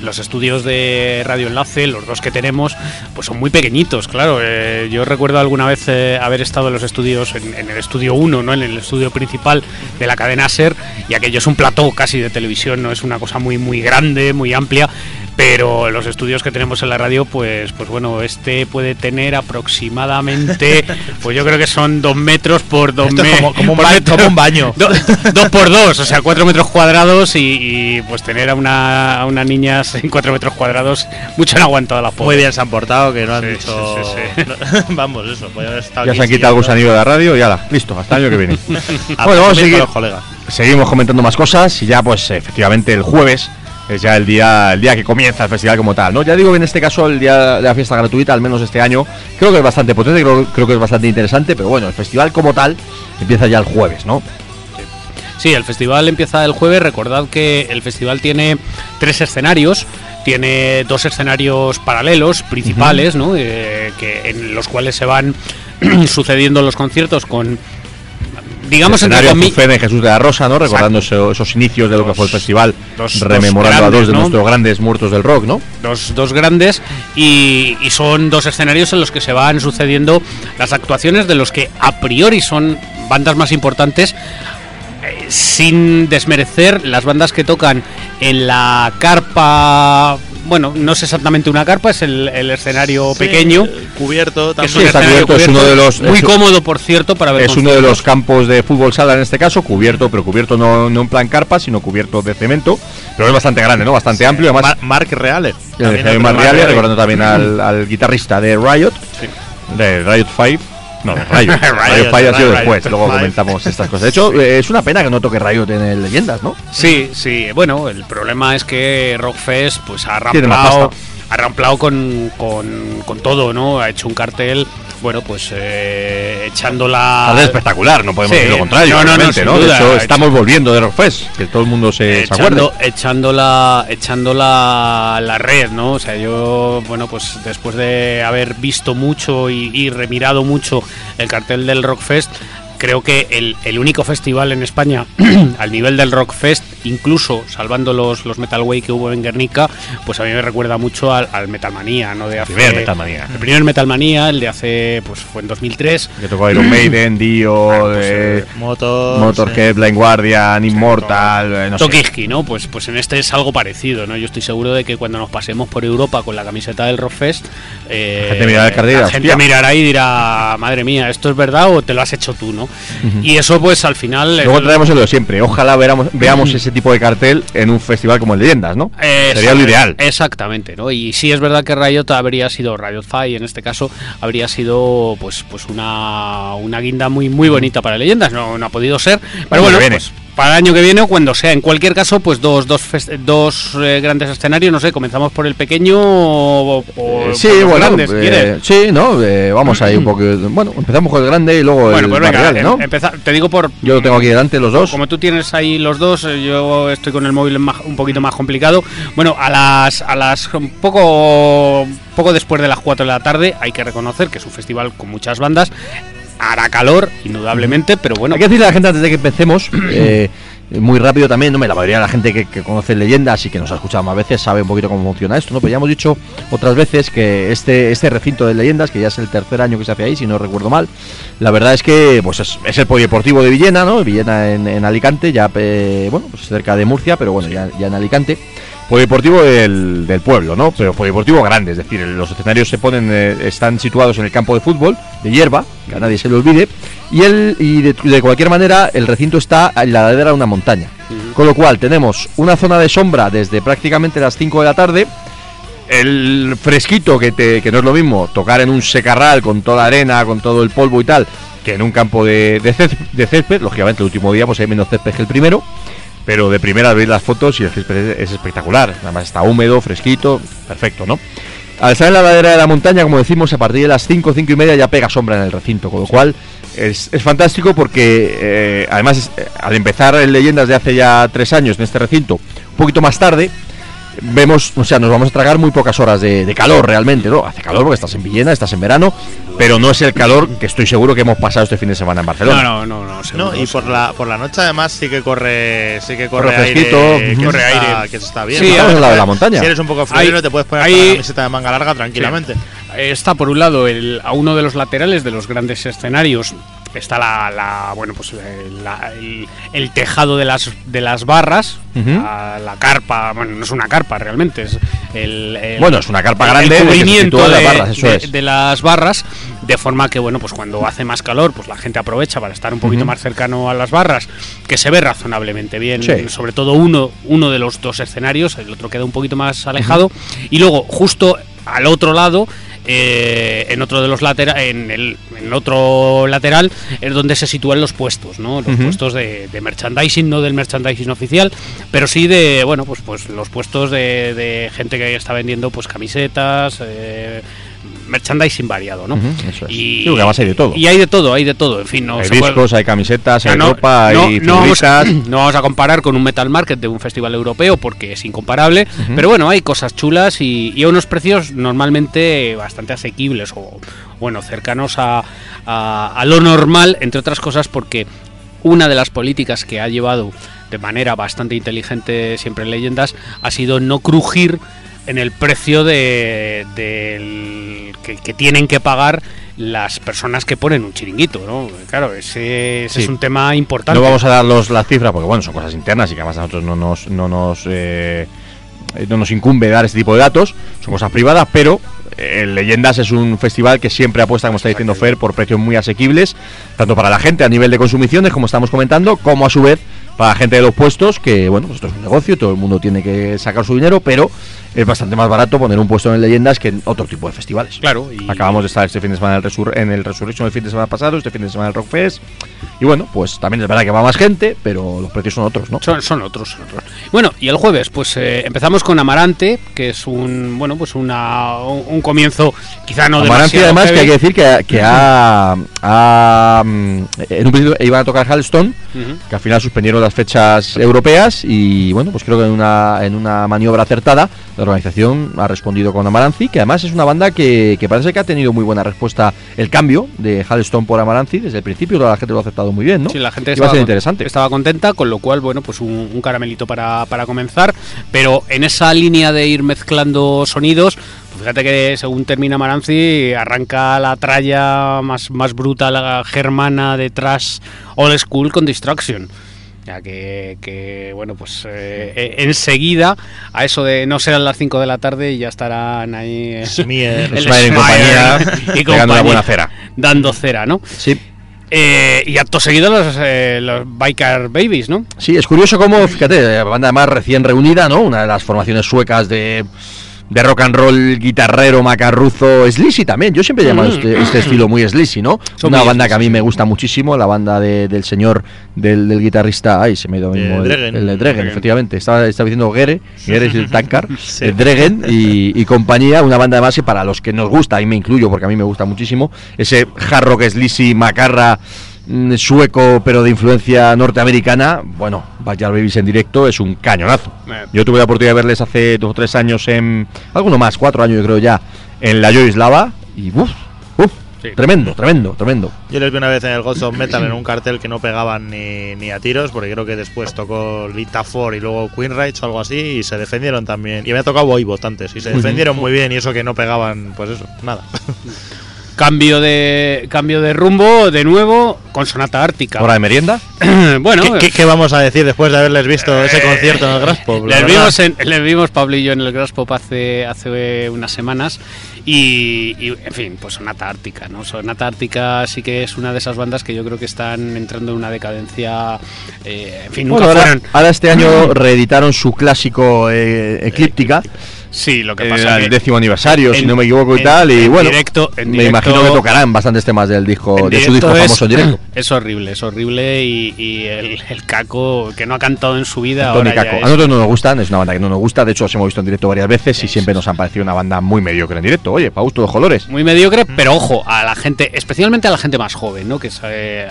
los estudios de Radio Enlace, los dos que tenemos, pues son muy pequeñitos, claro. Eh, yo recuerdo alguna vez eh, haber estado en los estudios, en, en el estudio 1, ¿no? en el estudio principal de la cadena SER, y aquello es un plató casi de televisión, no es una cosa muy, muy grande, muy amplia. Pero los estudios que tenemos en la radio, pues, pues bueno, este puede tener aproximadamente, pues yo creo que son dos metros por dos metros. como- como un ba- como un baño. dos por dos, o sea, cuatro metros cuadrados y, y, pues tener a una, a unas niñas en cuatro metros cuadrados, mucho han aguantado las Muy pobres. bien se han portado, que no han Sí, dicho. sí, sí, sí. Vamos, eso. podía haber estado Ya se han quitado el gusanillo de la radio y ya, listo, hasta el año que viene. Bueno, vamos a seguir. los colegas. Seguimos comentando más cosas y ya pues efectivamente el jueves es ya el día el día que comienza el festival como tal, ¿no? Ya digo que en este caso el día de la fiesta gratuita, al menos este año, creo que es bastante potente, creo, creo que es bastante interesante, pero bueno, el festival como tal empieza ya el jueves, ¿no? Sí, el festival empieza el jueves. Recordad que el festival tiene tres escenarios. Tiene dos escenarios paralelos, principales, ¿no? Eh, que, en los cuales se van sucediendo los conciertos con. Digamos, el entre escenario Azucena de Jesús de la Rosa, ¿no? Recordando eso- esos inicios de lo que fue el festival, dos- rememorando dos a dos de nuestros grandes muertos del rock, ¿no? dos, dos grandes y, y son dos escenarios en los que se van sucediendo las actuaciones de los que a priori son bandas más importantes eh, sin desmerecer las bandas que tocan en la carpa bueno no es exactamente una carpa es el, el escenario Sí, pequeño eh, Cubierto que es Sí, un también. está cubierto, es uno de los- muy es- cómodo por cierto para ver Es uno de los campos de fútbol sala en este caso, cubierto, pero cubierto no, no en plan carpa, sino cubierto de cemento, pero es bastante grande, ¿no? Bastante amplio, además Ma- Mark Reale. El También de Jaime otro Marriale, Mark recordando también al, al guitarrista de Riot, de Riot 5. No, Riot 5 ha sido después, luego comentamos estas cosas. De hecho, eh, es una pena que no toque Riot en el Leyendas, ¿no? Sí, sí. Bueno, el problema es que Rockfest pues ha pasta. Ha ramplado con, con, con todo, ¿no? Ha hecho un cartel, bueno, pues eh, echando la... Sale espectacular, no podemos Sí, decir lo contrario. no, no, no, ¿no? De hecho, estamos volviendo de Rockfest, que todo el mundo se, se acuerde. echando, echando la echando la, la red no o sea yo bueno pues después de haber visto mucho y, y remirado mucho el cartel del Rockfest creo que el, el único festival en España al nivel del Rockfest incluso salvando los, los Metal Way que hubo en Guernica, pues a mí me recuerda mucho al, al Metal Manía, ¿no? De hace, primer Metal Manía. El primer Metal Manía, el de hace, pues fue en 2003. Que tocó Iron Maiden, Dio, pues, eh, Motor. Motorhead, Blind Guardian, Immortal, eh, no sé. Tokiski, ¿no? Pues, pues en este es algo parecido, ¿no? Yo estoy seguro de que cuando nos pasemos por Europa con la camiseta del Rockfest, eh, La gente mirará el dirá, la gente mirará y dirá, madre mía, ¿esto es verdad o te lo has hecho tú, no? Y eso, pues al final. Luego el- traemos lo de siempre. Ojalá veamos, veamos ese tipo de cartel en un festival como el Leyendas, ¿no? Sería lo ideal. Exactamente, ¿no? Y sí es verdad que Riot habría sido Riot Five en este caso habría sido pues pues una, una guinda muy muy bonita para leyendas, no, no ha podido ser, pero bueno, pues para el año que viene o cuando sea. En cualquier caso, pues dos dos dos eh, grandes escenarios, no sé, comenzamos por el pequeño o por, sí, por los bueno, grandes, si eh, quieres. sí, ¿no? Eh, vamos ahí un poco. Bueno, empezamos con el grande y luego Bueno, el pues venga, ¿no? em- empeza- te digo por Yo lo tengo aquí delante, los dos. Como tú tienes ahí los dos, eh, yo estoy con el móvil más- un poquito más complicado. Bueno, a las a las un poco poco después de las 4 de la tarde, hay que reconocer que es un festival con muchas bandas. Hará calor, indudablemente, pero bueno. Hay que decirle a la gente antes de que empecemos, eh, muy rápido también, ¿no? la mayoría de la gente que, que conoce leyendas y que nos ha escuchado más veces sabe un poquito cómo funciona esto, ¿no? Pero ya hemos dicho otras veces que este, este recinto de leyendas, que ya es el tercer año que se hace ahí, si no recuerdo mal, la verdad es que pues es, es el polideportivo de Villena, ¿no? Villena en, en Alicante, ya eh, bueno, pues cerca de Murcia, pero bueno, ya, ya en Alicante. Polideportivo del, del pueblo, ¿no? Pero polideportivo grande, es decir, los escenarios se ponen, eh, están situados en el campo de fútbol, de hierba, que a nadie se le olvide, y, el, y de, de cualquier manera el recinto está en la ladera de una montaña. Con lo cual tenemos una zona de sombra desde prácticamente las 5 de la tarde, el fresquito que, te, que no es lo mismo tocar en un secarral con toda la arena, con todo el polvo y tal, que en un campo de, de, césped, de césped. Lógicamente el último día pues hay menos césped que el primero, pero de primera veis las fotos y el césped es, es espectacular. Además está húmedo, fresquito, perfecto, ¿no? Al estar en la ladera de la montaña, como decimos, a partir de las 5, 5 y media ya pega sombra en el recinto, con lo cual es, es fantástico porque eh, además es- eh, al empezar en leyendas de hace ya tres años en este recinto, un poquito más tarde, vemos, o sea, nos vamos a tragar muy pocas horas de, de calor realmente, ¿no? Hace calor porque estás en Villena, estás en verano, pero no es el calor que estoy seguro que hemos pasado este fin de semana en Barcelona. No, no, no, no, seguro, No, y por la, por la noche además sí que corre sí que corre Corre aire, fresquito, que corre aire, que está bien. Sí, ¿no? estamos en la de la montaña. Si eres un poco frío Hay- te puedes poner hasta la camiseta de manga larga tranquilamente. Está por un lado el, a uno de los laterales de los grandes escenarios está la, la- bueno pues eh, la- el, el tejado de las de las barras la, la carpa bueno no es una carpa realmente es el, el- Bueno, es una carpa el- grande el de cubrimiento las de, barras, eso de- es. de las barras de forma que bueno pues cuando hace más calor pues la gente aprovecha para estar un poquito más cercano a las barras que se ve razonablemente bien Sí. sobre todo uno uno de los dos escenarios el otro queda un poquito más alejado y luego justo al otro lado eh, en otro de los laterales en el en otro lateral es donde se sitúan los puestos no los puestos de, de merchandising no del merchandising oficial pero sí de bueno pues pues los puestos de, de gente que está vendiendo pues camisetas eh, merchandising variado no eso es. y Sí, porque además hay de todo. y hay de todo hay de todo en fin no hay puede- discos, hay camisetas, hay no, ropa, no, hay no vamos, figuritas. no vamos a comparar con un Metal Market de un festival europeo porque es incomparable, pero bueno, hay cosas chulas y, y a unos precios normalmente bastante asequibles o bueno, cercanos a, a- a lo normal, entre otras cosas porque una de las políticas que ha llevado de manera bastante inteligente siempre en leyendas ha sido no crujir en el precio de, que, que tienen que pagar las personas que ponen un chiringuito, ¿no? Claro, ese, ese Sí. es un tema importante. No vamos a dar los, las cifras porque bueno, son cosas internas y que además a nosotros no nos, no nos, eh, no nos incumbe dar este tipo de datos, son cosas privadas, pero eh, Leyendas es un festival que siempre apuesta, como está diciendo Fer, por precios muy asequibles, tanto para la gente a nivel de consumiciones, como estamos comentando, como a su vez para la gente de los puestos, que bueno, pues esto es un negocio, todo el mundo tiene que sacar su dinero, pero es bastante más barato poner un puesto en Leyendas que en otro tipo de festivales. Claro, y- Acabamos de estar este fin de semana en el, Resur- en el Resurrection el fin de semana pasado, este fin de semana en el Rockfest. Y bueno, pues también es verdad que va más gente, pero los precios son otros, ¿no? Son, son otros, son otros. Bueno, y el jueves, pues eh, empezamos con Amarante, que es un, bueno, pues una, un, un comienzo quizá no Amarante, demasiado además, que hay que decir que, ha- que ha, a, mm, en un principio iban a tocar Halston, que al final suspendieron las fechas europeas y bueno, pues creo que en una, en una maniobra acertada organización ha respondido con Amaranthi, que además es una banda que, que parece que ha tenido muy buena respuesta el cambio de Halston por Amaranthi desde el principio, la gente lo ha aceptado muy bien, ¿no? Sí, la gente a estaba, ser interesante. estaba contenta, con lo cual, bueno, pues un, un caramelito para, para comenzar. Pero en esa línea de ir mezclando sonidos, pues fíjate que según termina Maranzi, arranca la tralla más, más bruta, la germana de trash old school con Distraction. Ya que, que, bueno, pues eh, eh, enseguida, a eso de no serán las 5 de la tarde y ya estarán ahí. eh, el Smear en compañía, y pegando buena cera. Dando cera, ¿no? Sí. Eh, y acto seguido los, eh, los Biker Babies, ¿no? Sí, es curioso cómo, fíjate, banda además recién reunida, ¿no? Una de las formaciones suecas de, de rock and roll, guitarrero, macarruzo, sleazy también. Yo siempre he llamado Mm. este, este estilo muy sleazy, ¿no? Son Una muy banda que a mí me gusta muchísimo, la banda de- del señor, del, del guitarrista, ay, se me ha ido mismo, el, Dregen. el de Dregen, Dregen. efectivamente. Estaba, estaba diciendo Gere, Gere es el Tankar, Sí. el Dregen y, y compañía, una banda además que para los que nos gusta, ahí me incluyo porque a mí me gusta muchísimo, ese hard rock sleazy, macarra, sueco pero de influencia norteamericana, bueno, Backyard Babies en directo es un cañonazo. Eh. Yo tuve la oportunidad de verles hace dos o tres años en, alguno más, cuatro años yo creo ya, en la Yoislava y uff, uff, Sí. tremendo, tremendo, tremendo. Yo les vi una vez en el Gods of Metal en un cartel que no pegaban ni, ni a tiros, porque creo que después tocó Lita Ford y luego Queen Rage o algo así, y se defendieron también. Y me ha tocado Voivod antes, y se defendieron muy bien, y eso que no pegaban, pues eso, nada. Cambio de cambio de rumbo, de nuevo, con Sonata Ártica. Hora de merienda. bueno, ¿Qué, qué- qué vamos a decir después de haberles visto ese concierto en el Graspop? Les vimos, en, les vimos Pablo y yo en el Grass Pop hace, hace unas semanas y, y, en fin, pues Sonata Ártica, ¿no? Sonata Ártica sí que es una de esas bandas que yo creo que están entrando en una decadencia, eh, en fin, nunca Bueno, ahora, fueron... ahora este año reeditaron su clásico eh, Eclíptica, Sí, lo que eh, pasa al que décimo aniversario, si no me equivoco y en- tal, y en bueno, directo- en me directo- imagino que tocarán bastantes temas del disco, de su disco famoso en directo. Es horrible, es horrible y, y el, el Caco que no ha cantado en su vida Tony Caco. es- A nosotros no nos gustan, es una banda que no nos gusta, de hecho os hemos visto en directo varias veces y siempre nos han parecido una banda muy mediocre en directo. Oye, para gusto de colores. muy mediocre, pero ojo, a la gente, especialmente a la gente más joven, ¿no? Que eh,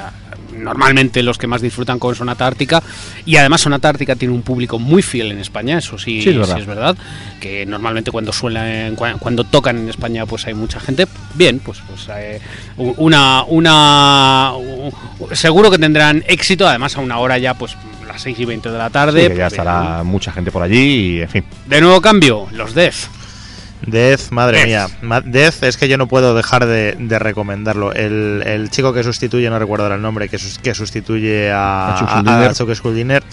normalmente los que más disfrutan con Sonata Ártica. Y además Sonata Ártica tiene un público muy fiel en España, eso sí, Sí, es verdad. es verdad. Que normalmente cuando cua- cuando tocan en España, pues hay mucha gente. Bien, pues, pues eh, una, una seguro que tendrán éxito, además a una hora ya, pues las 6 y 20 de la tarde. Sí, que ya pues, estará mucha gente por allí y en fin. De nuevo cambio, los Death. Death, madre Death. mía. Death es que yo no puedo dejar de, de recomendarlo. El, el chico que sustituye, no recuerdo ahora el nombre, que, sus- que sustituye a, A Chuck Schuldiner.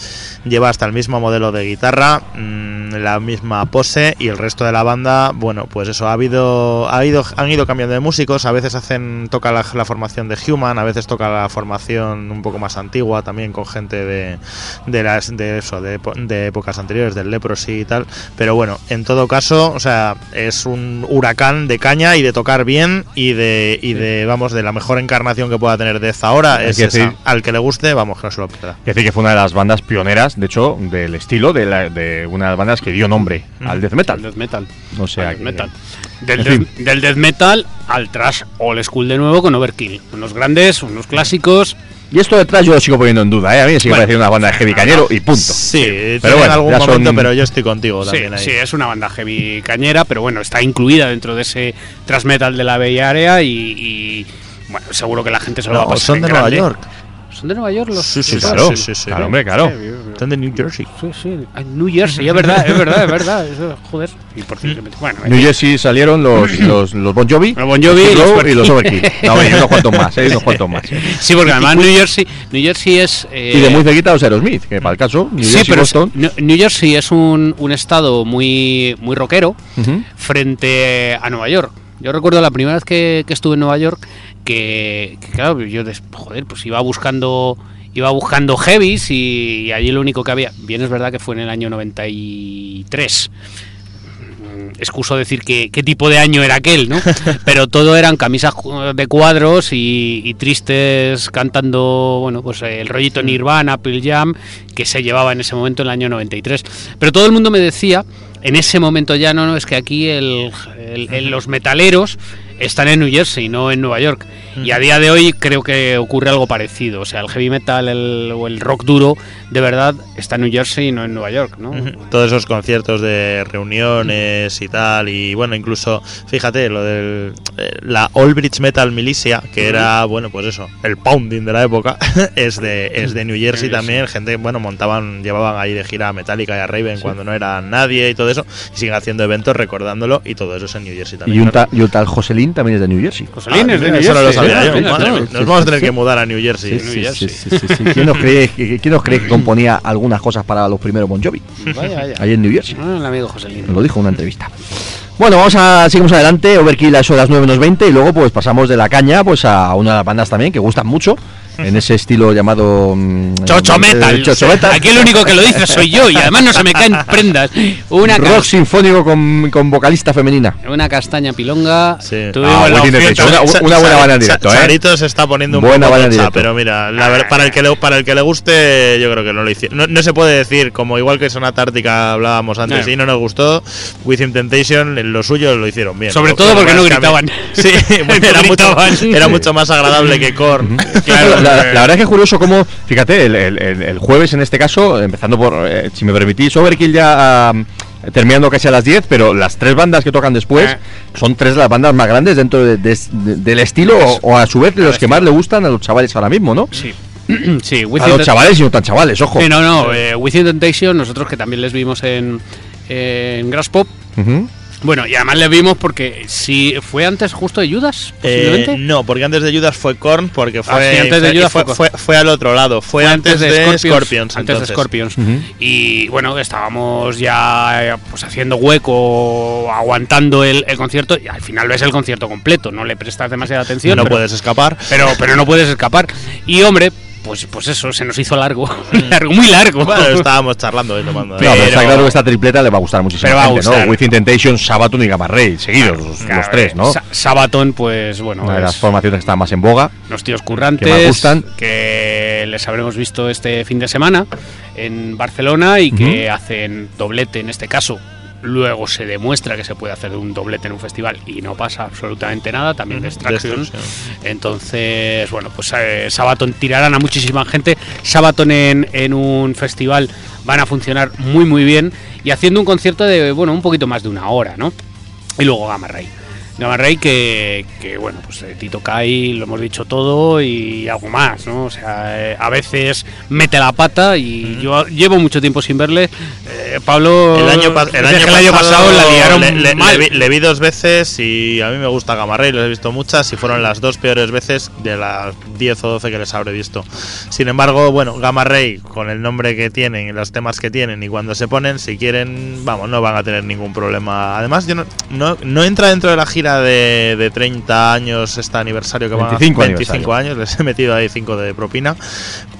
lleva hasta el mismo modelo de guitarra, mm, la misma pose y el resto de la banda, bueno, pues eso, ha habido, ha ido, han ido cambiando de músicos, a veces hacen, toca la, la formación de Human, a veces toca la formación un poco más antigua, también con gente de, de las de eso, de, de épocas anteriores, del Leprosy y tal. Pero bueno, en todo caso, o sea, es un huracán de caña y de tocar bien y de, y de vamos, de la mejor encarnación que pueda tener Death ahora Hay es que esa. decir- Al que le guste, vamos, que no se lo pierda. Decir que fue una de las bandas pioneras, de hecho, del estilo de, la- de una de las bandas que dio nombre al death Al metal. death metal. O sea que- death metal. Del, En death- del death metal al trash old school de nuevo con Overkill. Unos grandes, unos clásicos. Y esto detrás yo lo sigo poniendo en duda, ¿eh? A mí me sigue Bueno, pareciendo una banda de heavy cañero y punto. Sí, pero pero en bueno, algún ya son- momento, pero yo estoy contigo Sí, también ahí. sí, es una banda heavy cañera, pero bueno, está incluida dentro de ese thrash metal de la Bay Area y, y, bueno, seguro que la gente se lo va a No, pasar son en de Nueva grande. York. ¿Son de Nueva York los Sí, sí, claro, sí, sí, sí. claro, hombre, claro. Son de New Jersey. Sí, sí. New Jersey, es verdad, es verdad, es verdad. Eso, joder. Y por cierto, bueno, New Jersey salieron los, los, los Bon Jovi, Los Bon Jovi y los y los Overkill. No, hay unos cuantos más, hay unos cuantos más. Sí, porque además New Jersey, New Jersey es. eh, Y de muy cerquita los Aerosmith, que para el caso, New sí, Jersey, pero es- Boston. New New Jersey es un, un estado muy, muy rockero Ujú. frente a Nueva York. Yo recuerdo la primera vez que, que estuve en Nueva York que, que, claro, yo des- joder, pues iba buscando iba buscando heavies y, allí lo único que había, bien es verdad que fue en el año 93. Mm, Excuso decir que, qué tipo de año era aquel, ¿no? Pero todo eran camisas de cuadros y, y tristes cantando, bueno, pues eh, el rollito Nirvana, Pearl Jam, que se llevaba en ese momento, en el año 93. Pero todo el mundo me decía, en ese momento ya, no, no, es que aquí el, el- el- los metaleros están en New Jersey, no en Nueva York. Y a día de hoy creo que ocurre algo parecido. O sea, el heavy metal el- o el rock duro, de verdad, está en New Jersey y no en Nueva York, ¿no? Todos esos conciertos de reuniones y tal, y bueno, incluso, fíjate, lo de la All Bridge Metal Militia, que era, bueno, pues eso, el pounding de la época, es de, es de New Jersey también. Gente, bueno, montaban, llevaban ahí de gira a Metallica y a Raven cuando no era nadie y todo eso, y siguen haciendo eventos recordándolo, y todo eso es en New Jersey también. Y un, claro. ta- y un tal Joselín también es de New Jersey. Joselín Ah, es de New eso no lo Jersey. sabía yo. Madre Nos vamos a tener que mudar a New Jersey. Sí, New sí, Jersey. sí, sí, sí, sí. ¿Quién nos cree, que- quién nos cree que componía algunas cosas para los primeros Bon Jovi? Vaya, vaya. Ahí en New Jersey. Ah, el amigo Joselín. Nos lo dijo en una entrevista. Bueno, vamos a seguimos adelante. Overkill a eso de las 9 menos 20 y luego pues pasamos de la caña pues a una de las bandas también que gustan mucho en ese estilo llamado mm, Chocho eh, metal. Chocho metal. Aquí el único que lo dice soy yo y además no se me caen prendas. Una, rock sinfónico con, con vocalista femenina. una castaña pilonga. Sí. Ah, la. Una- una buena banda en directo, ¿eh? Sarito se está poniendo un Buena poco tocha, directo. pero mira, la ver- para el que le, para el que le guste, yo creo que no lo hicieron. No, no se puede decir, como igual que Sonata Ártica hablábamos antes, No. y no nos gustó, Within Temptation, en lo suyo lo hicieron bien. Sobre Lo- todo lo porque que no gritaban. Sí, bueno, No era, mucho, era mucho más agradable que Korn. Claro, la, eh, la verdad es que es curioso cómo, fíjate, el, el- jueves en este caso, empezando por, eh, si me permitís, Overkill ya terminando casi a las 10, pero las tres bandas que tocan después Eh. son tres de las bandas más grandes dentro de- de- de- del estilo o, o a su vez de los que más le gustan a los chavales ahora mismo, ¿no? Sí. sí, A Within los the- chavales y no tan chavales, ojo. Sí, no, no, eh, Within Temptation, nosotros que también les vimos en, en Grass Pop. Bueno, y además les vimos porque si fue antes justo de Judas, Eh, posiblemente. no, porque antes de Judas fue Korn, porque fue, Ah, sí, antes de Judas fue, fue fue, fue al otro lado, fue, antes, de, Scorpions. antes de. Scorpions. Y bueno, estábamos ya eh, pues haciendo hueco, aguantando el, el concierto y al final ves el concierto completo, no le prestas demasiada atención. no pero, puedes escapar. pero, pero no puedes escapar. Y hombre, pues, pues eso, se nos hizo largo, largo muy largo. Bueno, estábamos charlando y tomando. No, pero está Pero- claro que esta tripleta le va a gustar muchísimo Pero va a gente, gustar. ¿no? Within Temptation, Sabaton y Gamma Ray, seguidos, los, Claro, los tres, ¿no? Sa- Sabaton, pues bueno, Una de las es formaciones que están más en boga. unos tíos currantes que más gustan. que les habremos visto este fin de semana en Barcelona y que hacen doblete en este caso. Luego se demuestra que se puede hacer un doblete en un festival y no pasa absolutamente nada, también Destruction. Destruction. Entonces, bueno, pues eh, Sabaton tirarán a muchísima gente. Sabaton en, en un festival van a funcionar muy muy bien y haciendo un concierto de, bueno, un poquito más de una hora, ¿no? Y luego Gamma Ray. Gamma Ray que, que, bueno, pues eh, Tito Kai, lo hemos dicho todo y algo más, ¿no? O sea, eh, a veces mete la pata y yo llevo mucho tiempo sin verle. Eh, Pablo, El año, pa- el año que el año pasado la liaron le, le- mal. le vi, le vi dos veces y a mí me gusta Gamma Ray, les he visto muchas y fueron las dos peores veces de las 10 o 12 que les habré visto. Sin embargo, bueno, Gamma Ray, con el nombre que tienen y los temas que tienen y cuando se ponen, si quieren, vamos, no van a tener ningún problema. Además, yo no, no, no entra dentro de la gira de, de 30 años este aniversario que 25 van a 25 aniversario. años, les he metido ahí 5 de propina,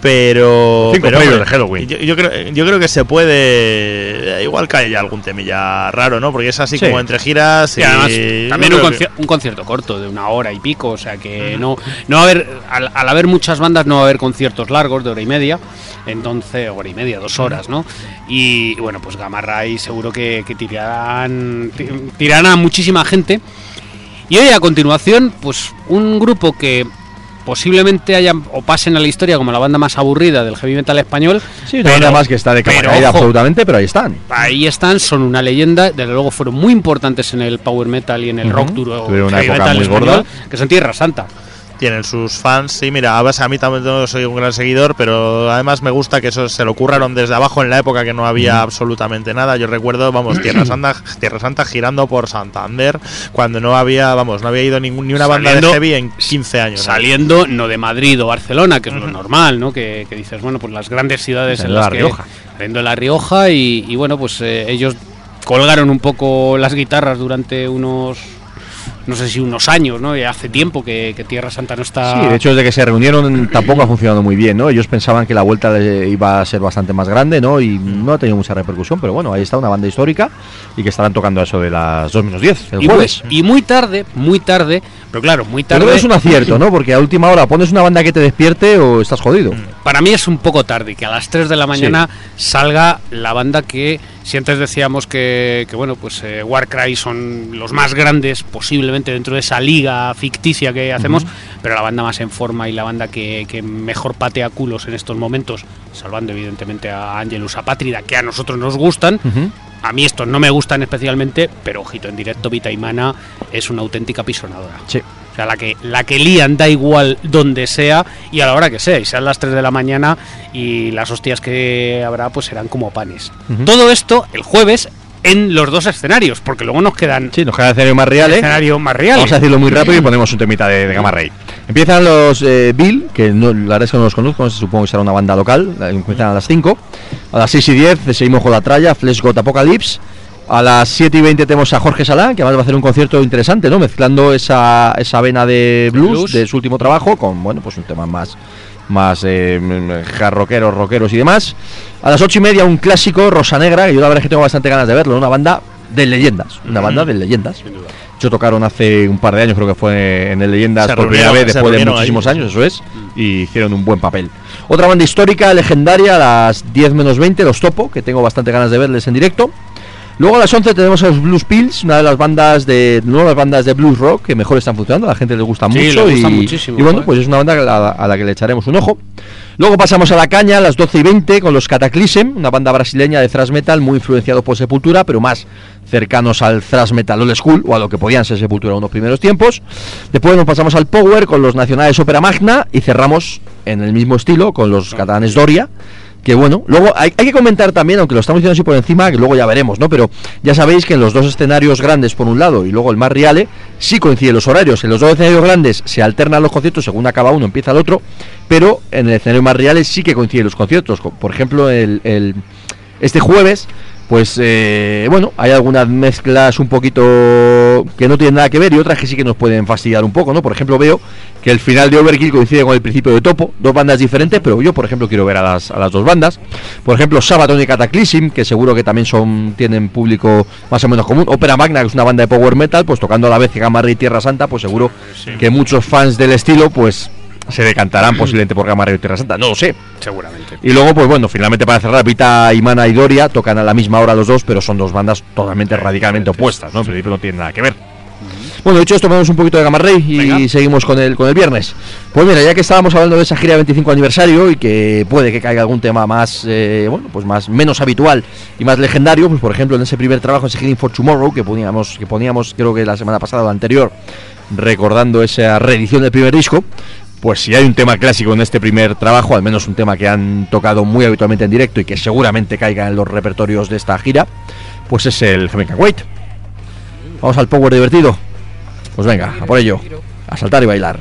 pero... Cinco pero hombre, de Halloween. Yo, yo creo, yo creo que se puede. Igual cae ya algún temilla raro, ¿no? Porque es así Sí. como entre giras. Y Y, además, también un, creo que- conci- un concierto corto de una hora y pico, o sea que no, no va a haber, al, al haber muchas bandas no va a haber conciertos largos de hora y media, entonces, hora y media, dos horas, ¿no? Y bueno, pues Gamma Ray seguro que, que tirarán, ti- tirarán a muchísima gente. Y hoy a continuación, pues un grupo que posiblemente hayan o pasen a la historia como la banda más aburrida del heavy metal español. Sí, una banda más que está de capa pero caída ojo, absolutamente, pero ahí están. Ahí están, son una leyenda, desde luego fueron muy importantes en el power metal y en el rock duro Tuvieron una heavy época metal muy español, gorda. que son Tierra Santa. Tienen sus fans, sí, mira, a base- a mí también no soy un gran seguidor, pero además me gusta que eso se lo curraron desde abajo en la época que no había absolutamente nada. Yo recuerdo, vamos, Tierra Santa, Tierra Santa girando por Santander cuando no había, vamos, no había ido ningún, ni una banda Saliendo- de heavy en 15 años. Saliendo no de Madrid o Barcelona, que es lo normal, ¿no? Que, que dices, bueno, pues las grandes ciudades en las La que Rioja. saliendo de La Rioja y, y bueno, pues eh, ellos colgaron un poco las guitarras durante unos no sé si unos años, ¿no? Hace tiempo que, que Tierra Santa no está Sí, de hecho, desde que se reunieron tampoco ha funcionado muy bien, ¿no? Ellos pensaban que la vuelta iba a ser bastante más grande, ¿no? Y no ha tenido mucha repercusión, pero bueno, ahí está una banda histórica y que estarán tocando eso de las 2 menos 10 el y muy, jueves. y muy tarde, muy tarde, Pero claro, muy tarde. que es un acierto, ¿no? Porque a última hora pones una banda que te despierte o estás jodido. Para mí es un poco tarde que a las 3 de la mañana salga la banda que, si antes decíamos que, que, bueno, pues eh, Warcry son los más grandes posiblemente dentro de esa liga ficticia que hacemos, pero la banda más en forma y la banda que, que mejor patea culos en estos momentos, salvando evidentemente a Angelus Apátrida, que a nosotros nos gustan. A mí estos no me gustan especialmente, pero ojito, en directo Vita y Mana es una auténtica pisonadora. Sí. O sea, la que, la que lían da igual donde sea y a la hora que sea. Y sean las 3 de la mañana y las hostias que habrá pues serán como panes. Todo esto el jueves en los dos escenarios, porque luego nos quedan Sí, nos queda el escenario más real, el ¿eh? escenario más real. Vamos a decirlo muy rápido y ponemos un temita de, de Gamma Ray. Empiezan los eh, Bill, que no, la verdad es que no los conozco, supongo que será una banda local. Empiezan a las 5. A las 6 y 10 seguimos con la tralla, Flesh God Apocalypse. A las 7 y 20 tenemos a Jorge Salán, que además va a hacer un concierto interesante, ¿no? Mezclando esa, esa vena de blues, Blues. de su último trabajo con, bueno, pues un tema más más eh, mm, hard rockeros, y demás. A las ocho y media un clásico, Rosa Negra, que yo la verdad es que tengo bastante ganas de verlo, una banda de leyendas, una banda de leyendas. Yo tocaron hace un par de años, creo que fue en el Leyendas Se por primera vez después de muchísimos ahí. años, eso es, y hicieron un buen papel. Otra banda histórica, legendaria, a las 10 menos 20, Los Topo, que tengo bastante ganas de verles en directo. Luego a las 11 tenemos a los Blues Pills, una de las bandas de nuevas bandas de blues rock que mejor están funcionando, a la gente les gusta Sí, mucho le gusta y, muchísimo, y bueno, pues es una banda a la, a la que le echaremos un ojo. Luego pasamos a la caña a las 12 y 20 con los Cataclysm, una banda brasileña de thrash metal muy influenciado por Sepultura, pero más cercanos al thrash metal old school o a lo que podían ser Sepultura en unos primeros tiempos. Después nos pasamos al Power con los nacionales Ópera Magna y cerramos en el mismo estilo con los catalanes Doria. Que bueno, luego hay, hay que comentar también, aunque lo estamos diciendo así por encima, que luego ya veremos, ¿no? Pero ya sabéis que en los dos escenarios grandes por un lado y luego el más reale, sí coinciden los horarios. En los dos escenarios grandes se alternan los conciertos, según acaba uno, empieza el otro, pero en el escenario más reales sí que coinciden los conciertos. Co- Por ejemplo, el, el- este jueves, pues eh, bueno, hay algunas mezclas un poquito que no tienen nada que ver y otras que sí que nos pueden fastidiar un poco, ¿no? Por ejemplo, veo que el final de Overkill coincide con el principio de Topo, dos bandas diferentes, pero yo, por ejemplo, quiero ver a las, a las dos bandas. Por ejemplo, Sabaton y Cataclysm, que seguro que también son tienen público más o menos común. Ópera Magna, que es una banda de power metal, pues tocando a la vez que Gamma Ray y Tierra Santa, pues seguro que muchos fans del estilo, pues se decantarán posiblemente por Gamma Ray y Tierra Santa, no lo sé. Seguramente. Y luego, pues bueno, finalmente para cerrar, Vita, Imana y Doria tocan a la misma hora los dos, pero son dos bandas totalmente radicalmente opuestas, ¿no? En principio no tienen nada que ver. Bueno, dicho esto, vamos un poquito de Gamma Ray y Venga. seguimos con el, con el viernes. Pues mira, ya que estábamos hablando de esa gira de 25 aniversario y que puede que caiga algún tema más, eh, bueno, pues más menos habitual y más legendario, pues por ejemplo en ese primer trabajo, ese Healing for Tomorrow, que poníamos, que poníamos creo que la semana pasada o la anterior, recordando esa reedición del primer disco, pues si hay un tema clásico en este primer trabajo, al menos un tema que han tocado muy habitualmente en directo y que seguramente caiga en los repertorios de esta gira, pues es el Jamaican Wait. Vamos al power divertido. Pues venga, a por ello. A saltar y bailar.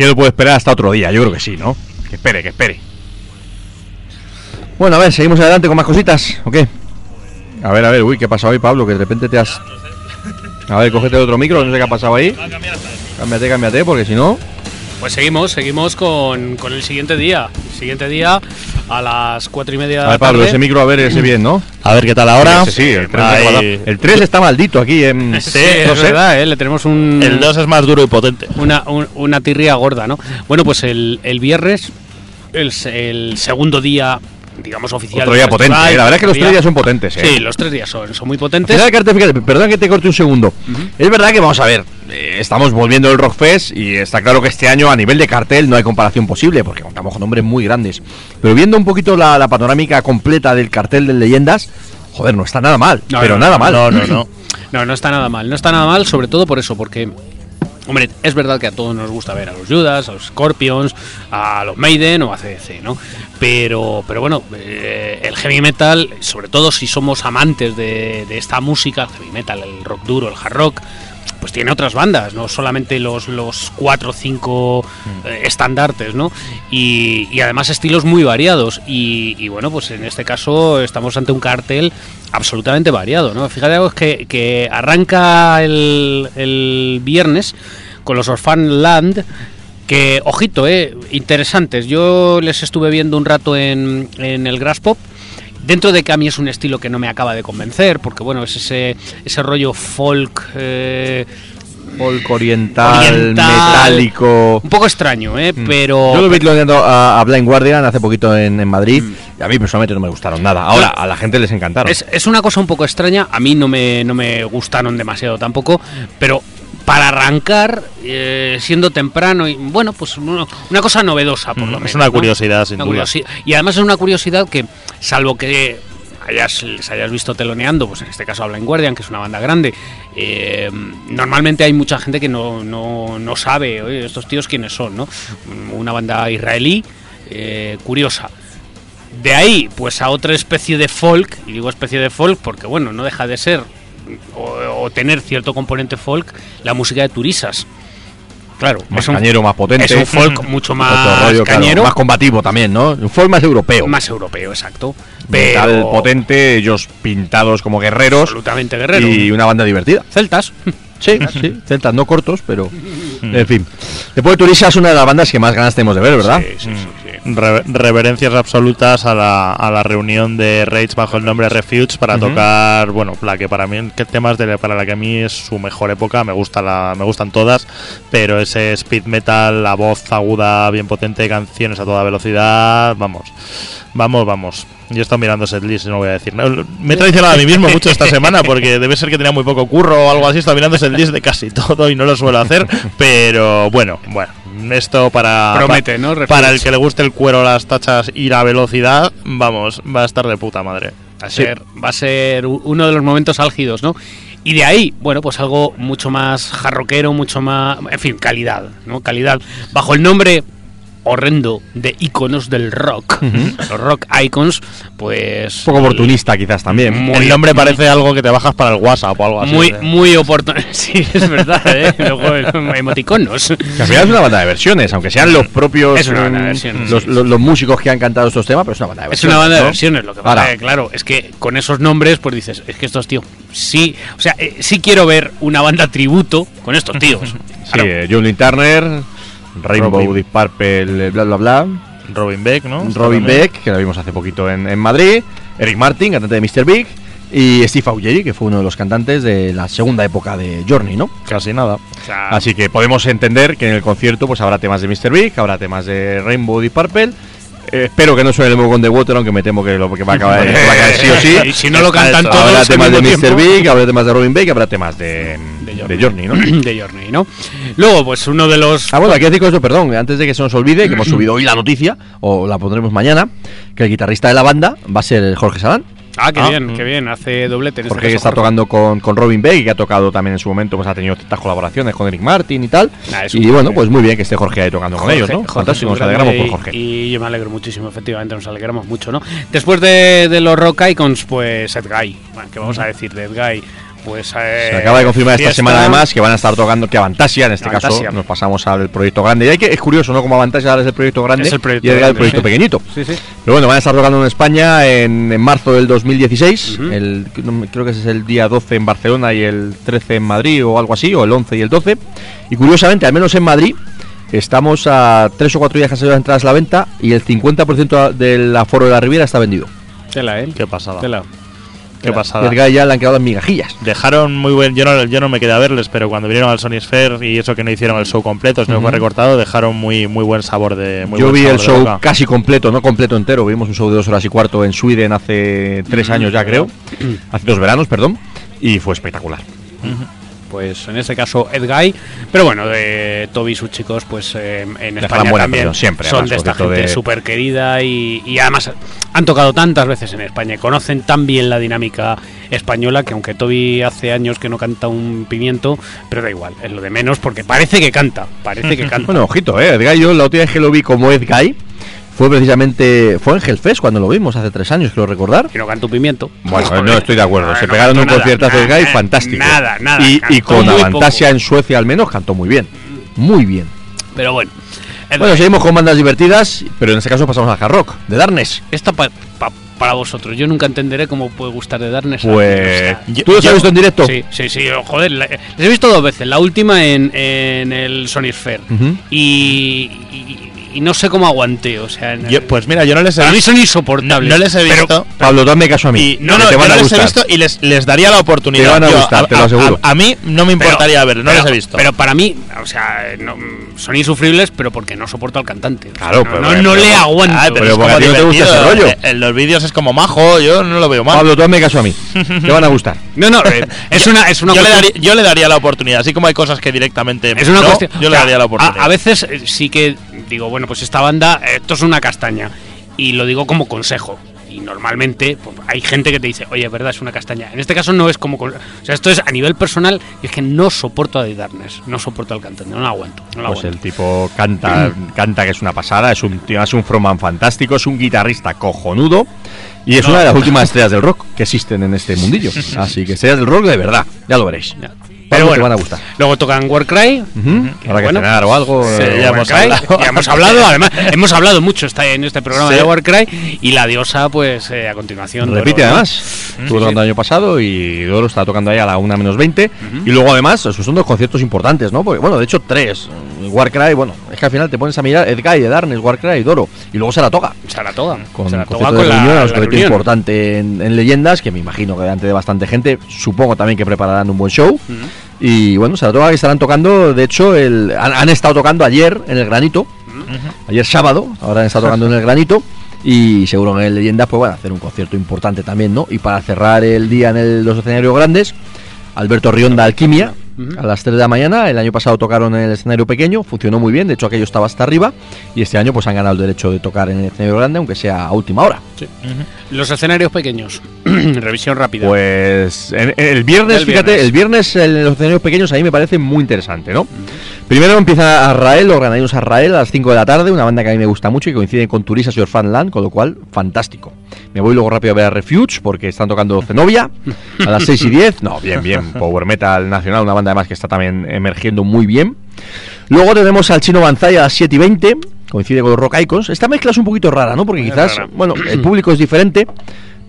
Cielo puede esperar hasta otro día, yo creo que sí, ¿no? Que espere, que espere. Bueno, a ver, seguimos adelante con más cositas, ¿o qué? A ver, a ver, uy, ¿qué ha pasado ahí, Pablo? Que de repente te has... A ver, cógete otro micro, no sé qué ha pasado ahí. Cámbiate, cámbiate, porque si no... Pues seguimos, seguimos con, con el siguiente día. El siguiente día a las cuatro y media de A la ver, Pablo, tarde. ese micro, a ver, ese bien, ¿no? A ver qué tal ahora. Ese sí, el 3, Ahí. el 3 está maldito aquí en... Sí, es no sé. verdad, ¿eh? le tenemos un, El 2 es más duro y potente. una, un- una tirria gorda, ¿no? Bueno, pues el, el viernes, el, el segundo día, digamos, oficial. Otro día potente, ¿eh? La verdad es que los otro tres día- días son potentes, ¿eh? Sí, los tres días son, son muy potentes. Fíjate, perdón que te corte un segundo. Es verdad que vamos a ver, estamos volviendo el Rockfest y está claro que este año a nivel de cartel no hay comparación posible porque contamos con nombres muy grandes. Pero viendo un poquito la, la panorámica completa del cartel de leyendas, joder, no está nada mal, No, pero no, nada no, mal. No, no, no. No, no está nada mal. No está nada mal, sobre todo por eso, porque. Hombre, es verdad que a todos nos gusta ver a los Judas, a los Scorpions, a los Maiden o a CDC, ¿no? Pero, pero bueno, eh, el heavy metal, sobre todo si somos amantes de, de esta música, el heavy metal, el rock duro, el hard rock, pues tiene otras bandas, no solamente los, los cuatro o cinco eh, estandartes, ¿no? Y, y además estilos muy variados. Y, y bueno, pues en este caso estamos ante un cartel absolutamente variado, ¿no? Algo que, que arranca el, el viernes con los Orphan Land. Que, ojito, eh, interesantes. Yo les estuve viendo un rato en, en el Grass Pop. Dentro de que a mí es un estilo que no me acaba de convencer, porque bueno, es ese, ese rollo folk, eh, Folk oriental, Oriental. metálico. un poco extraño, ¿eh? Pero... Mm. Yo lo vi clonando a, a Blind Guardian hace poquito en, en Madrid y a mí personalmente no me gustaron nada. Ahora, a la gente les encantaron. Es, es una cosa un poco extraña, a mí no me, no me gustaron demasiado tampoco, pero para arrancar, eh, siendo temprano, y bueno, pues uno- una cosa novedosa por Mm, lo es menos. una ¿no? curiosidad, sin Una duda. curiosi- Y además es una curiosidad que, salvo que hayas, les hayas visto teloneando, pues en este caso Blind Guardian, que es una banda grande, eh, normalmente hay mucha gente que no, no, no sabe oye, estos tíos quiénes son, ¿no? Una banda israelí, eh, curiosa. De ahí, pues a otra especie de folk, y digo especie de folk porque, bueno, no deja de ser o, o tener cierto componente folk la música de Turisas. Claro, más es un, cañero, más potente. es un folk mucho más rollo, claro, cañero, más combativo también, ¿no? Un folk más europeo. más europeo, exacto. Metal Pero potente, ellos pintados como guerreros absolutamente guerrero. y una banda divertida. Celtas. Sí, sí, celtas no cortos, pero en fin. Después de Turisa es una de las bandas que más ganas tenemos de ver, ¿verdad? Sí, sí, sí, sí. Re- reverencias absolutas a la, a la reunión de Rage bajo el nombre Refuge para tocar, bueno, la que para mí, que temas de, para la que a mí es su mejor época, me gusta la, me gustan todas, pero ese speed metal, la voz aguda, bien potente, canciones a toda velocidad, vamos, vamos, vamos. Yo he estado mirando setlist, no voy a decir. No, Me he traicionado a mí mismo mucho esta semana porque debe ser que tenía muy poco curro o algo así. He estado mirando setlist de casi todo y no lo suelo hacer, pero bueno, bueno. Esto para, Promete, pa- ¿no? Para el que le guste el cuero, las tachas y la velocidad, vamos, va a estar de puta madre. Va a ser, va a ser uno de los momentos álgidos, ¿no? Y de ahí, bueno, pues algo mucho más jarroquero, mucho más, en fin, calidad, ¿no? Calidad. Bajo el nombre horrendo de iconos del rock, los rock icons, pues Un poco oportunista quizás también. Muy- el nombre parece algo que te bajas para el WhatsApp o algo así. muy ¿eh? muy oportuno. Sí, es verdad, ¿eh? Luego emoticonos. Que al final es una banda de versiones, aunque sean los propios Es una banda de mm, versiones, los, sí, los- los músicos que han cantado estos temas, pero es una banda de Es versiones. una banda de ¿no? versiones, lo que pasa Ahora, que, claro, es que con esos nombres, pues dices, es que estos tíos, sí, o sea, eh, sí quiero ver una banda tributo con estos tíos. Sí, eh, Turner, Rainbow, Robin. Purple, eh, bla bla bla. Robin Beck, ¿no? Robin. Beck, que la vimos hace poquito en, en Madrid. Eric Martin, cantante de Mr. Big. Y Steve Augeri, que fue uno de los cantantes de la segunda época de Journey, ¿no? Casi nada. O sea, Así que podemos entender que en el concierto pues habrá temas de Mr. Big, habrá temas de Rainbow Deep Purple. Eh, espero que no suene el Mogon de Water, aunque me temo que lo que va a acabar, va a caer sí o sí. Y si no lo cantan Habrá todos habrá temas de Mr. Big, habrá temas de Robin Beck, habrá temas de, De de Journey. ¿no? de Journey, ¿no? Luego, pues uno de los... Ah, bueno, aquí decir esto, perdón, antes de que se nos olvide, que hemos subido hoy la noticia, o la pondremos mañana, que el guitarrista de la banda va a ser Jorge Salán. Ah, qué Ah, bien, mm. qué bien, hace doblete. en este Jorge que caso, está Jorge. tocando con, con Robin Beck y que ha tocado también en su momento, pues ha tenido ciertas colaboraciones con Eric Martin y tal. Y bueno, pues muy bien que esté Jorge ahí tocando con ellos, ¿no? Jorge Fantástico, nos alegramos por Jorge. Y, y yo me alegro muchísimo, efectivamente, nos alegramos mucho, ¿no? Después de, de los Rock Icons, pues Ed Guy. Bueno, ¿qué vamos a decir de Ed Guy? Pues eh, Se acaba de confirmar esta semana además que van a estar tocando que Avantasia, en este Avantasia. caso nos pasamos al proyecto grande. Y hay que, es curioso, ¿no? Como Avantasia ahora es el proyecto grande Es el proyecto y el proyecto sí. pequeñito. Sí, sí. Pero bueno, van a estar tocando en España en, en marzo del 2016. Ujú. el, no me- creo que ese es el día 12 en Barcelona y el 13 en Madrid o algo así, o el 11 y el 12. Y curiosamente, al menos en Madrid, estamos a tres o cuatro días que han salido las entradas a la venta y el 50% del aforo de la Riviera está vendido. Tela, ¿eh? Qué pasada. Tela. Qué pasada. Edgar ya le han quedado en migajillas. Dejaron muy buen. Yo no, yo no me quedé a verles, pero cuando vinieron al Sony Sphere y eso que no hicieron el show completo, sino que fue Ujú. recortado, dejaron muy muy buen sabor de. Muy Yo vi el show boca. casi completo, no completo entero. Vimos un show de dos horas y cuarto en Sweden hace tres años ya, creo. hace dos veranos, perdón. Y fue espectacular. Pues en este caso Ed Guy, pero bueno, de Toby y sus chicos, pues eh, en España buena también siempre, son además, de esta gente de- súper querida y, y además han tocado tantas veces en España y conocen tan bien la dinámica española que aunque Toby hace años que no canta un pimiento, pero da igual, es lo de menos porque parece que canta, parece que canta. Bueno, ojito, eh. Edguy, yo la última vez que lo vi como Edguy fue precisamente. Fue en Hellfest cuando lo vimos hace tres años, creo recordar. que no canta un pimiento. Bueno, no estoy de acuerdo. No, Se no pegaron cantó un nada, conciertazo de nada, Edguy fantástico. Nada, nada. Y, y cantó con Avantasia en Suecia al menos cantó muy bien. Muy bien. Pero bueno. Bueno, Guy. seguimos con bandas divertidas, pero en este caso pasamos a Hard Rock, de Darkness. Esta pa- pa- para vosotros. Yo nunca entenderé cómo puede gustar de Darkness. Pues. Yo- ¿Tú los has visto en directo? Sí, sí, sí, joder, la- les he visto dos veces. La última en, en el. Ujú. y, y- y no sé cómo aguanté, o sea, Yo- pues mira, yo no les he para mí visto. son No, insoportables. no les he pero- visto. Pablo, dame caso a mí. Y, no, no, te yo van no a les he visto y les, les daría la oportunidad. Te van a Yo, gustar, te lo aseguro. A, mí no me pero- importaría verlos, no pero- les he visto. Pero para mí, o sea, no- son insufribles, pero porque no soporto al cantante. O sea, Claro, no, pero- no, pero- no le pero- aguanto. Ay, pero como a ti no te gusta ese rollo. Eh, En los vídeos es como majo, yo no lo veo mal. Pablo, tú hazme caso a mí. Te van a gustar. no, no, eh, es una, es una yo, le cuestión- daría, yo le daría la oportunidad, así como hay cosas que directamente Es una no, cuestión. yo le daría la a- oportunidad. A, veces eh, sí que digo, bueno, pues esta banda, eh, esto es una castaña. Y lo digo como consejo. Y normalmente pues, hay gente que te dice, oye, es verdad, es una castaña. En este caso no es como. O sea, esto es a nivel personal. Y es que no soporto a The Darkness. No soporto al cantante. No lo aguanto. No lo Pues aguanto. el tipo canta, canta que es una pasada, es un es un frontman fantástico, es un guitarrista cojonudo y es una de las últimas estrellas del rock que existen en este mundillo. Así que estrellas del rock de verdad, ya lo veréis. Ya. Pero Pero te bueno, van a gustar. luego tocan Warcry. Habrá que bueno, cenar o algo. sí, eh, ya hemos hablado. ya hemos hablado, además, hemos hablado mucho en este programa Sí. de Warcry. Y la diosa, pues eh, a continuación. Repite además. Estuvo tocando el año pasado y Doro está tocando ahí a la 1 menos 20. Y luego además, esos son dos conciertos importantes, ¿no? Porque, bueno, de hecho, tres. Warcry, bueno, es que al final te pones a mirar Edguy, Darkness, Warcry y Doro. Y luego se la toca. Saratoga. Con Saratoga concierto de reunión, la un concierto reunión. importante en, en Leyendas, que me imagino que delante de bastante gente. Supongo también que prepararán un buen show. Y bueno, Saratoga que estarán tocando, de hecho, el, han, han estado tocando ayer en el Granito. Ayer sábado, ahora han estado tocando en el Granito. Y seguro en el Leyendas pues van a hacer un concierto importante también, ¿no? Y para cerrar el día en el- los escenarios grandes, Alberto Rionda Alquimia, a las 3 de la mañana. El año pasado tocaron en el escenario pequeño, funcionó muy bien, de hecho aquello estaba hasta arriba. Y este año pues han ganado el derecho de tocar en el escenario grande, aunque sea a última hora. Los escenarios pequeños. Revisión rápida. Pues el viernes, El fíjate, viernes. el viernes en los escenarios pequeños a mí me parece muy interesante, ¿no? Primero empieza Arrael, los granadinos Arrael a las 5 de la tarde, una banda que a mí me gusta mucho y coincide con Turisas y Orfanland, con lo cual, fantástico. Me voy luego rápido a ver a Refuge porque están tocando Zenobia a las 6 y 10. No, bien, bien. Power Metal Nacional, una banda además que está también emergiendo muy bien. Luego tenemos al Chino Banzai a las 7 y 20, coincide con los Rock Icons. Esta mezcla es un poquito rara, ¿no? Porque quizás, bueno, el público es diferente,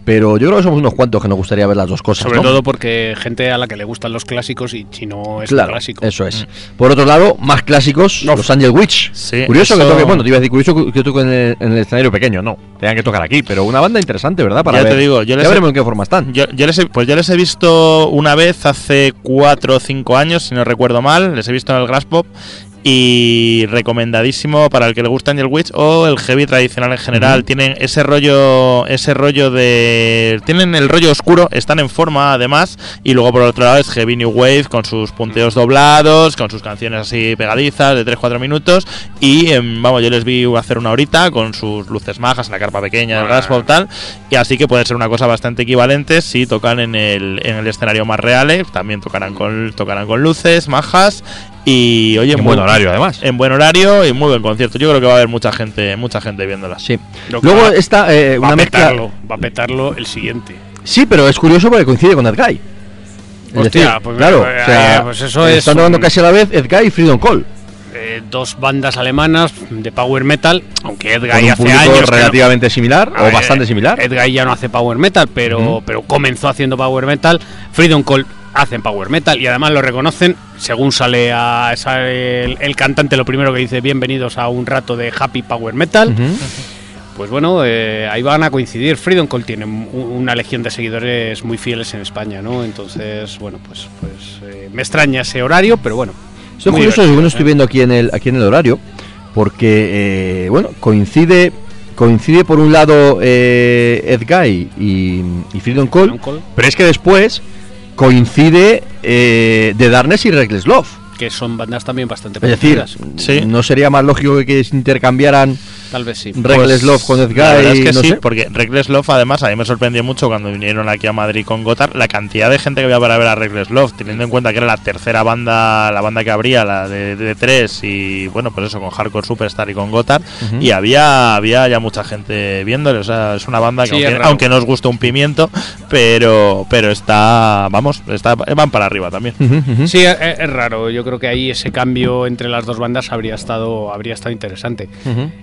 pero yo creo que somos unos cuantos que nos gustaría ver las dos cosas. Sobre ¿no? todo porque gente a la que le gustan los clásicos y si no es un clásico. eso es. Por otro lado, más clásicos, No. los Angel Witch. Sí, curioso que toque, bueno, te iba a decir curioso que toque en el, en el escenario pequeño, no, tengan que tocar aquí, pero una banda interesante, ¿verdad? Para Ya te digo, yo les ya he- veremos en qué forma están. Yo, yo les he, pues yo les he visto una vez hace 4 o 5 años, si no recuerdo mal. Les he visto en el Grass Pop. Y recomendadísimo para el que le gusta Angel Witch o el heavy tradicional en general. Tienen ese rollo, ese rollo de. Tienen el rollo oscuro, están en forma además. Y luego por otro lado es Heavy New Wave con sus punteos doblados, con sus canciones así pegadizas de 3-4 minutos. Y em, vamos, yo les vi hacer una horita con sus luces majas en la carpa pequeña del Grass Pop tal. Y así que puede ser una cosa bastante equivalente si tocan en el, en el escenario más real. También tocarán con, tocarán con luces majas. Y oye, En muy- buen horario, además. En buen horario y muy buen concierto. Yo creo que va a haber mucha gente, mucha gente viéndola. Sí. Luego va- está eh, va una a mezcla. petarlo, va a petarlo el siguiente. Sí, pero es curioso porque coincide con Edguy. Es Hostia, decir, pues, claro, eh, o sea, eh, pues eso es están tocando un- casi a la vez Edguy y Freedom Call. Eh, dos bandas alemanas de power metal, aunque Edguy hace años no- relativamente similar o ver, bastante similar. Edguy ya no hace power metal, pero, pero comenzó haciendo power metal. Freedom Call hacen power metal y además lo reconocen. Según sale, a, sale el, el cantante, lo primero que dice: Bienvenidos a un rato de happy power metal. Pues bueno, eh, ahí van a coincidir. Freedom Call tiene un- una legión de seguidores muy fieles en España, ¿no? Entonces, bueno, pues, pues eh, me extraña ese horario, pero bueno. Estoy muy curioso, según ¿eh? estoy viendo aquí en el, aquí en el horario, porque, eh, bueno, coincide coincide por un lado eh, Edguy y, y Freedom Call, Freedom Call. pero es que después coincide eh, The Darkness y Reckless Love. que son bandas también bastante Es decir, parecidas. Sí. ¿no sería más lógico que se intercambiaran Tal vez sí. Reckless Love con? Pues, La verdad es que no sí, sé? porque Reckless Love, además, a mí me sorprendió mucho cuando vinieron aquí a Madrid con Gotar, la cantidad de gente que había para ver a Reckless Love, teniendo en cuenta que era la tercera banda, la banda que habría, la de, de tres, y bueno, pues eso, con Hardcore Superstar y con Gotar, Ujú. y había, había ya mucha gente viéndole, o sea, es una banda que Sí, aunque, aunque no os gusta un pimiento, pero, pero está, vamos, está, van para arriba también. Ujú, ujú. Sí, es, es raro. Yo creo que ahí ese cambio entre las dos bandas habría estado, habría estado interesante.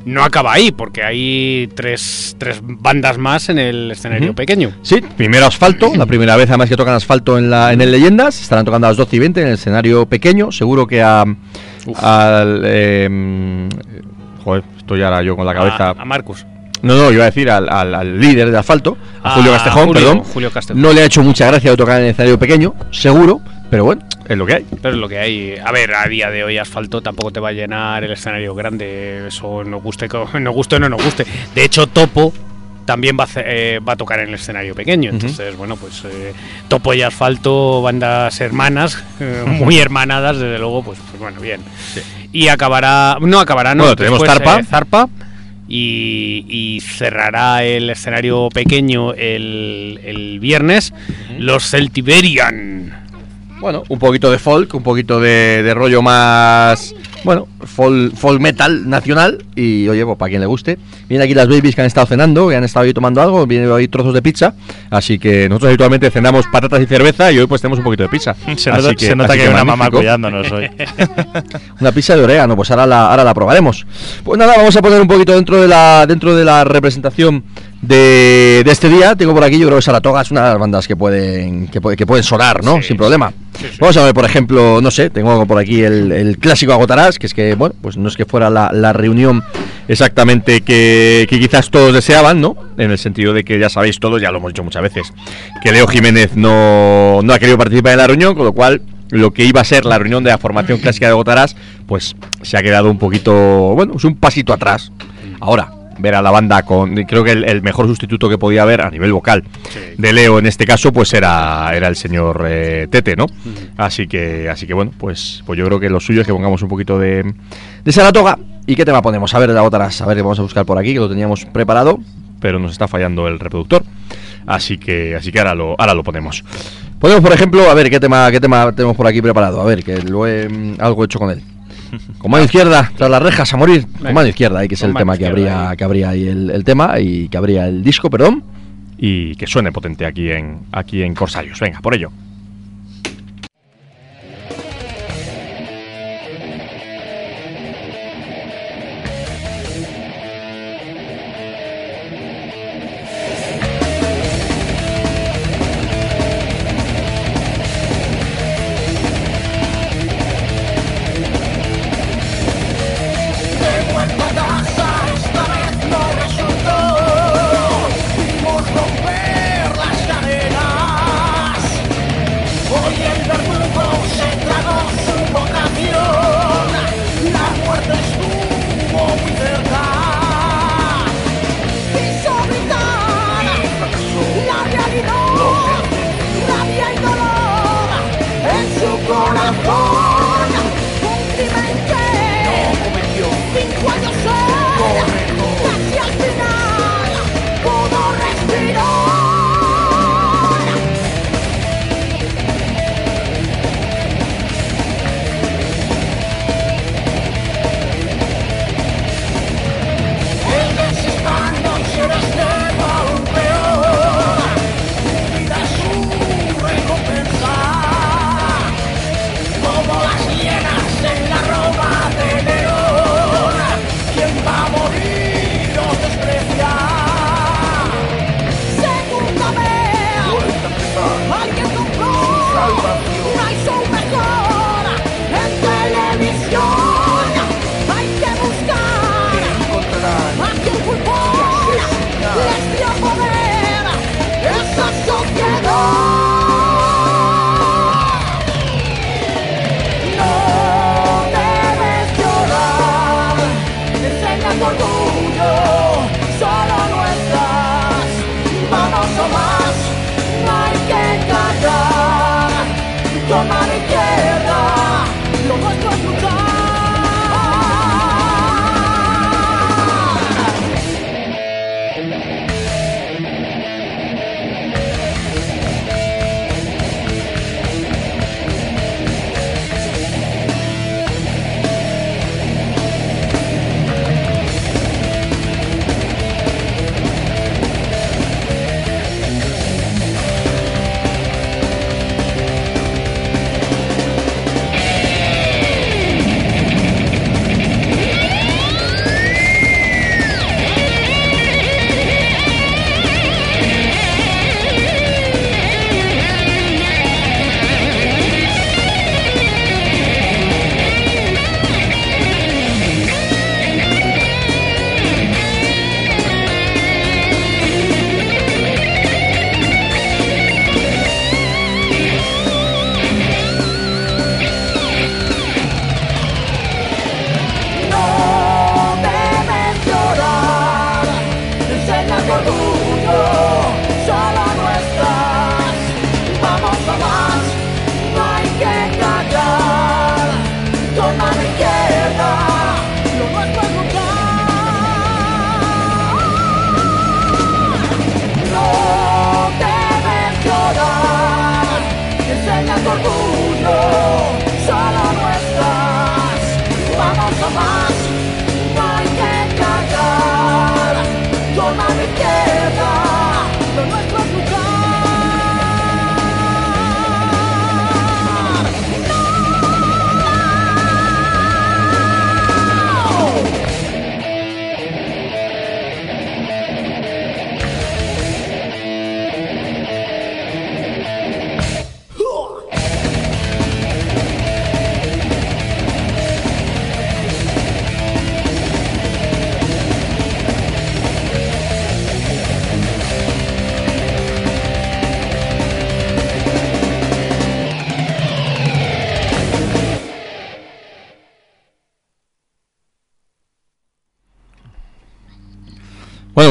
No acaba ahí, porque hay tres, tres bandas más en el escenario pequeño. Sí, primero asfalto, la primera vez además que tocan asfalto en, la, en el Leyendas, estarán tocando a las 12 y 20 en el escenario pequeño, seguro que a, al... eh, joder, estoy ahora yo con la cabeza... A, a Marcus. No, no, iba a decir al, al- al líder de asfalto, a Julio Castejón, Julio- perdón. Julio Castejón. No le ha hecho mucha gracia de tocar en el escenario pequeño, seguro, pero bueno, es lo que hay. Pero es lo que hay. A ver, a día de hoy asfalto tampoco te va a llenar el escenario grande. Eso nos guste, nos guste o no nos guste. De hecho, Topo también va a, hacer- eh, va a tocar en el escenario pequeño. Entonces, bueno, pues eh, Topo y Asfalto, bandas hermanas, eh, muy hermanadas, desde luego, pues, pues bueno, bien. Y acabará, no acabará, no. Bueno, tenemos después, Zarpa. eh, Zarpa. Y, y cerrará el escenario pequeño el, el viernes los Celtiberian. Bueno, un poquito de folk, un poquito de, de rollo más, bueno, folk, folk metal nacional. Y oye, pues para quien le guste. Vienen aquí las babies que han estado cenando, que han estado ahí tomando algo, vienen ahí trozos de pizza. Así que nosotros habitualmente cenamos patatas y cerveza y hoy pues tenemos un poquito de pizza. Se Así nota, se nota así que hay una mamá cuidándonos hoy. Una pizza de orégano, pues ahora la, ahora la probaremos. Pues nada, vamos a poner un poquito dentro de la, dentro de la representación de, de este día. Tengo por aquí, yo creo que Saratoga es una de las bandas que pueden, que, que pueden sonar, ¿no? Sí, Sin problema. sí, sí. Vamos a ver, por ejemplo, no sé, tengo por aquí el, el clásico Agotarás, que es que, bueno, pues no es que fuera la, la reunión exactamente que, que quizás todos deseaban, ¿no? En el sentido de que ya sabéis todos, ya lo hemos dicho muchas veces, que Leo Jiménez no, no ha querido participar en la reunión, con lo cual lo que iba a ser la reunión de la formación clásica de Gotarás, pues se ha quedado un poquito, bueno, es un pasito atrás. Ahora, ver a la banda con, creo que el, el mejor sustituto que podía haber a nivel vocal de Leo en este caso, pues era, era el señor eh, Tete, ¿no? Así que, así que bueno, pues, pues yo creo que lo suyo es que pongamos un poquito de, de Saratoga. ¿Y qué tema ponemos? A ver, la Gotarás, a ver, vamos a buscar por aquí, que lo teníamos preparado, pero nos está fallando el reproductor. Así que, así que ahora lo, ahora lo ponemos. Ponemos, por ejemplo, a ver qué tema, qué tema tenemos por aquí preparado. A ver, que lo he algo hecho con él. Con mano izquierda, tras las rejas a morir. Con mano izquierda, ahí que es Con el tema que habría, ahí. que habría ahí el, el tema y que habría el disco, perdón. Y que suene potente aquí en, aquí en Corsarios. Venga, por ello.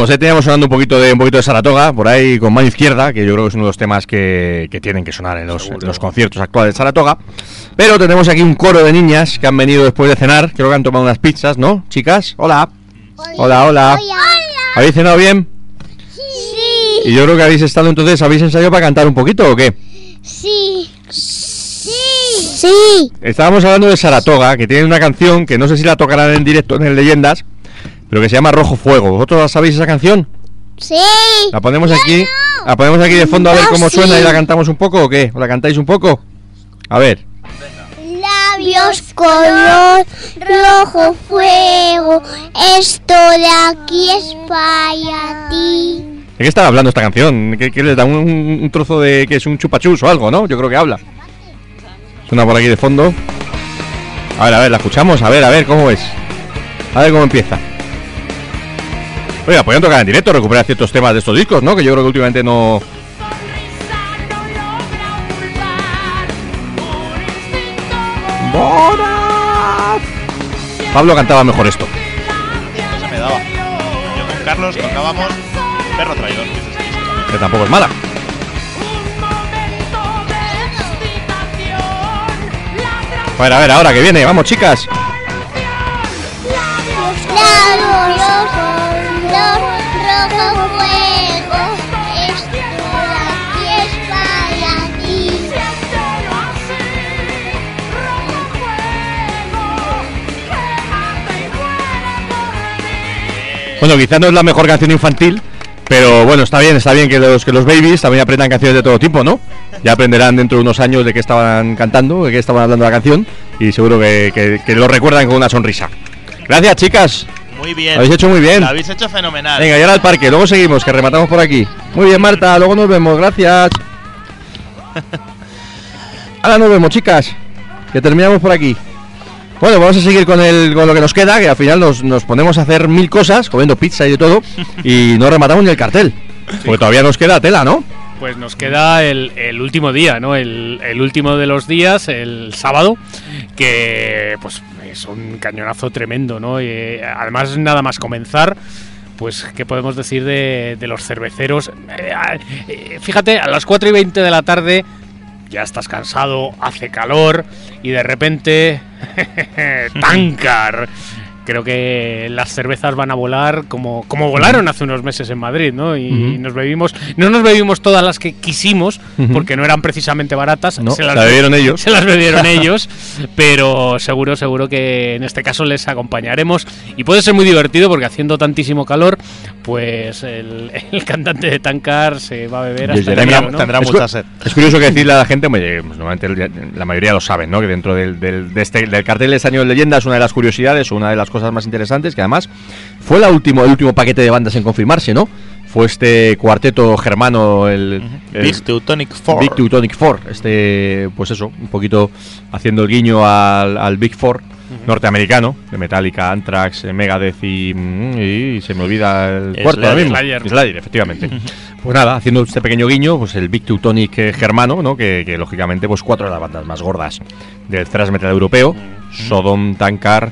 Bueno, pues ahí teníamos sonando un poquito de un poquito de Saratoga, por ahí con mano izquierda, que yo creo que es uno de los temas que, que tienen que sonar en los, en los conciertos actuales de Saratoga. Pero tenemos aquí un coro de niñas que han venido después de cenar, creo que han tomado unas pizzas, ¿no? Chicas, hola. Hola, hola. ¿Habéis cenado bien? Sí. Y yo creo que habéis estado entonces, ¿habéis ensayado para cantar un poquito o qué? Sí. Sí. Sí. Estábamos hablando de Saratoga, que tiene una canción que no sé si la tocarán en directo en el Leyendas, pero que se llama Rojo Fuego. ¿Vosotros sabéis esa canción? Sí. La ponemos aquí, la ponemos aquí de fondo a ver Yo cómo suena sí. y la cantamos un poco o qué? ¿O la cantáis un poco? A ver. Labios color rojo fuego. Esto de aquí es para ti. ¿De qué estaba hablando esta canción? ¿Qué, qué les da? ¿Un, un- un trozo de que es un chupachus o algo, no? Yo creo que habla. Suena por aquí de fondo. A ver, a ver, la escuchamos. A ver, a ver, ¿cómo es? A ver cómo empieza. Oiga, podrían tocar en directo, recuperar ciertos temas de estos discos, ¿no? Que yo creo que últimamente no... Pablo cantaba mejor esto. No se me daba. Yo con Carlos tocábamos Perro Traidor, que es este disco. Que tampoco es mala. A ver, a ver, ahora que viene. Vamos, chicas. Bueno, quizás no es la mejor canción infantil, pero bueno, está bien, está bien que los que los babies también aprendan canciones de todo tipo, ¿no? Ya aprenderán dentro de unos años de qué estaban cantando, de qué estaban hablando la canción, y seguro que, que- que lo recuerdan con una sonrisa. Gracias, chicas. Muy bien. Lo habéis hecho muy bien. Lo habéis hecho fenomenal. Venga, y ahora al parque, luego seguimos, que rematamos por aquí. Muy bien, Marta, luego nos vemos, gracias. Ahora nos vemos, chicas, que terminamos por aquí. Bueno, vamos a seguir con, el, con lo que nos queda, que al final nos, nos ponemos a hacer mil cosas, comiendo pizza y de todo, y no rematamos ni el cartel. Porque todavía nos queda tela, ¿no? Pues nos queda el, el último día, ¿no? El, el último de los días, el sábado, que pues es un cañonazo tremendo, ¿no? Y, eh, además, nada más comenzar, pues, ¿qué podemos decir de, de los cerveceros? Eh, eh, fíjate, a las 4 y 20 de la tarde ya estás cansado, hace calor y de repente... ¡Tancar! Creo que las cervezas van a volar como, como volaron hace unos meses en Madrid, ¿no? Y nos bebimos, no nos bebimos todas las que quisimos, porque no eran precisamente baratas. No, se la las bebieron ellos. Se las bebieron ellos, pero seguro, seguro que en este caso les acompañaremos. Y puede ser muy divertido porque haciendo tantísimo calor, pues el, el cantante de Tancar se va a beber Y hasta el tendrá Es mucha sed. Es curioso que decirle a la gente, hombre, pues, normalmente el- la mayoría lo saben, ¿no? Que dentro del, del, de este, del cartel de este año de leyendas, una de las curiosidades, una de las cosas más interesantes, que además fue la último, el último paquete de bandas en confirmarse, ¿no? Fue este cuarteto germano, el, el Big Teutonic Four. Big Teutonic Four. Este, pues eso, un poquito haciendo el guiño al, al Big Four norteamericano, de Metallica, Anthrax, eh, Megadeth y, mm, y se me olvida el Slayer. cuarto ahora mismo. Slayer. Slayer, efectivamente. Pues nada, haciendo este pequeño guiño, pues el Big Teutonic eh, germano, ¿no? Que, que, lógicamente, pues cuatro de las bandas más gordas del thrash metal europeo: Sodom, Tankard,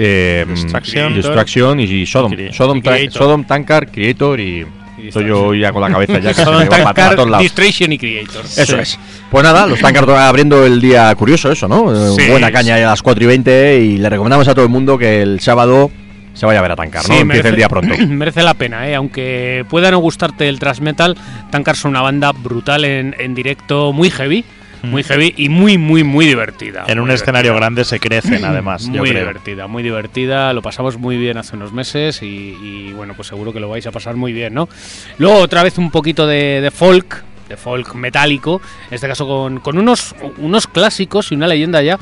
eh, Destruction. Destruction y Sodom. Cre- Sodom, Creator. Sodom, Tankard, Creator y. Y Estoy yo ya con la cabeza ya que se me va para, todos lados. Distraction y Creator. Eso es. Pues nada, los Tankard abriendo el día curioso, eso, ¿no? Eh, Sí, Buena caña sí. a las 4 y 20 y le recomendamos a todo el mundo que el sábado se vaya a ver a Tankard, ¿no? Sí, Empiece el día pronto. merece la pena, ¿eh? aunque pueda no gustarte el thrash metal, Tankard son una banda brutal en, en directo, muy heavy, muy heavy y muy, muy, muy divertida. En un Muy escenario divertida. grande se crecen, además. yo Muy creo. divertida, muy divertida. Lo pasamos muy bien hace unos meses y, y, bueno, pues seguro que lo vais a pasar muy bien, ¿no? Luego otra vez un poquito de, de folk, de folk metálico, en este caso con, con unos, unos clásicos y una leyenda ya.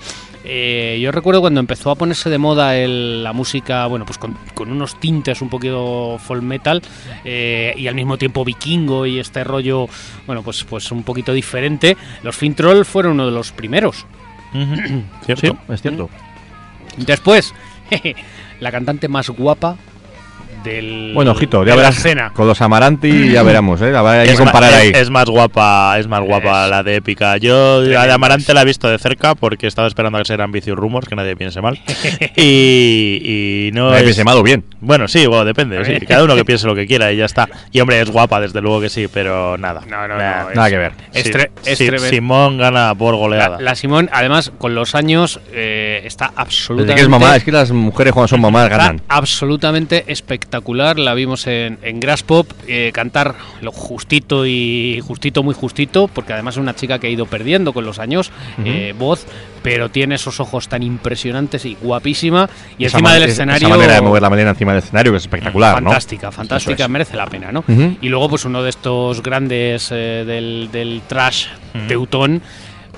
Eh, yo recuerdo cuando empezó a ponerse de moda el- la música, bueno, pues con, con unos tintes un poquito folk metal eh, y al mismo tiempo vikingo y este rollo, bueno, pues, pues un poquito diferente. Los Fintroll fueron uno de los primeros. ¿Cierto? es cierto. Después, la cantante más guapa del. Bueno, ojito, de ya la verás. escena. Con los Amaranti ya veremos, ¿eh? Habrá que comparar ahí. es más guapa, es más guapa Es- la de épica. Yo la de Amarante la he visto de cerca porque estaba esperando a que sean Vicious Rumors, que nadie piense mal. y, y no Nadie es- piense mal o bien. Bueno, sí, bueno, depende. sí, cada uno que piense lo que quiera y ya está. Y hombre, es guapa, desde luego que sí, pero nada. No, no, Nah, no, Nada que ver. Sí, Simón gana por goleada. La, la Simón, además, con los años, eh, está Desde absolutamente. que es mamá, es que las mujeres cuando son mamás ganan. absolutamente espectacular. La vimos en, en Grass Pop eh, cantar lo justito y justito, muy justito, porque además es una chica que ha ido perdiendo con los años eh, voz, pero tiene esos ojos tan impresionantes y guapísima. Y Esa encima ma- del esa escenario. manera de mover la melena encima del escenario que es espectacular, ¿no? Fantástica, fantástica, Eso es. merece la pena, ¿no? Ujú. Y luego, pues uno de estos grandes eh, del, del trash teutón,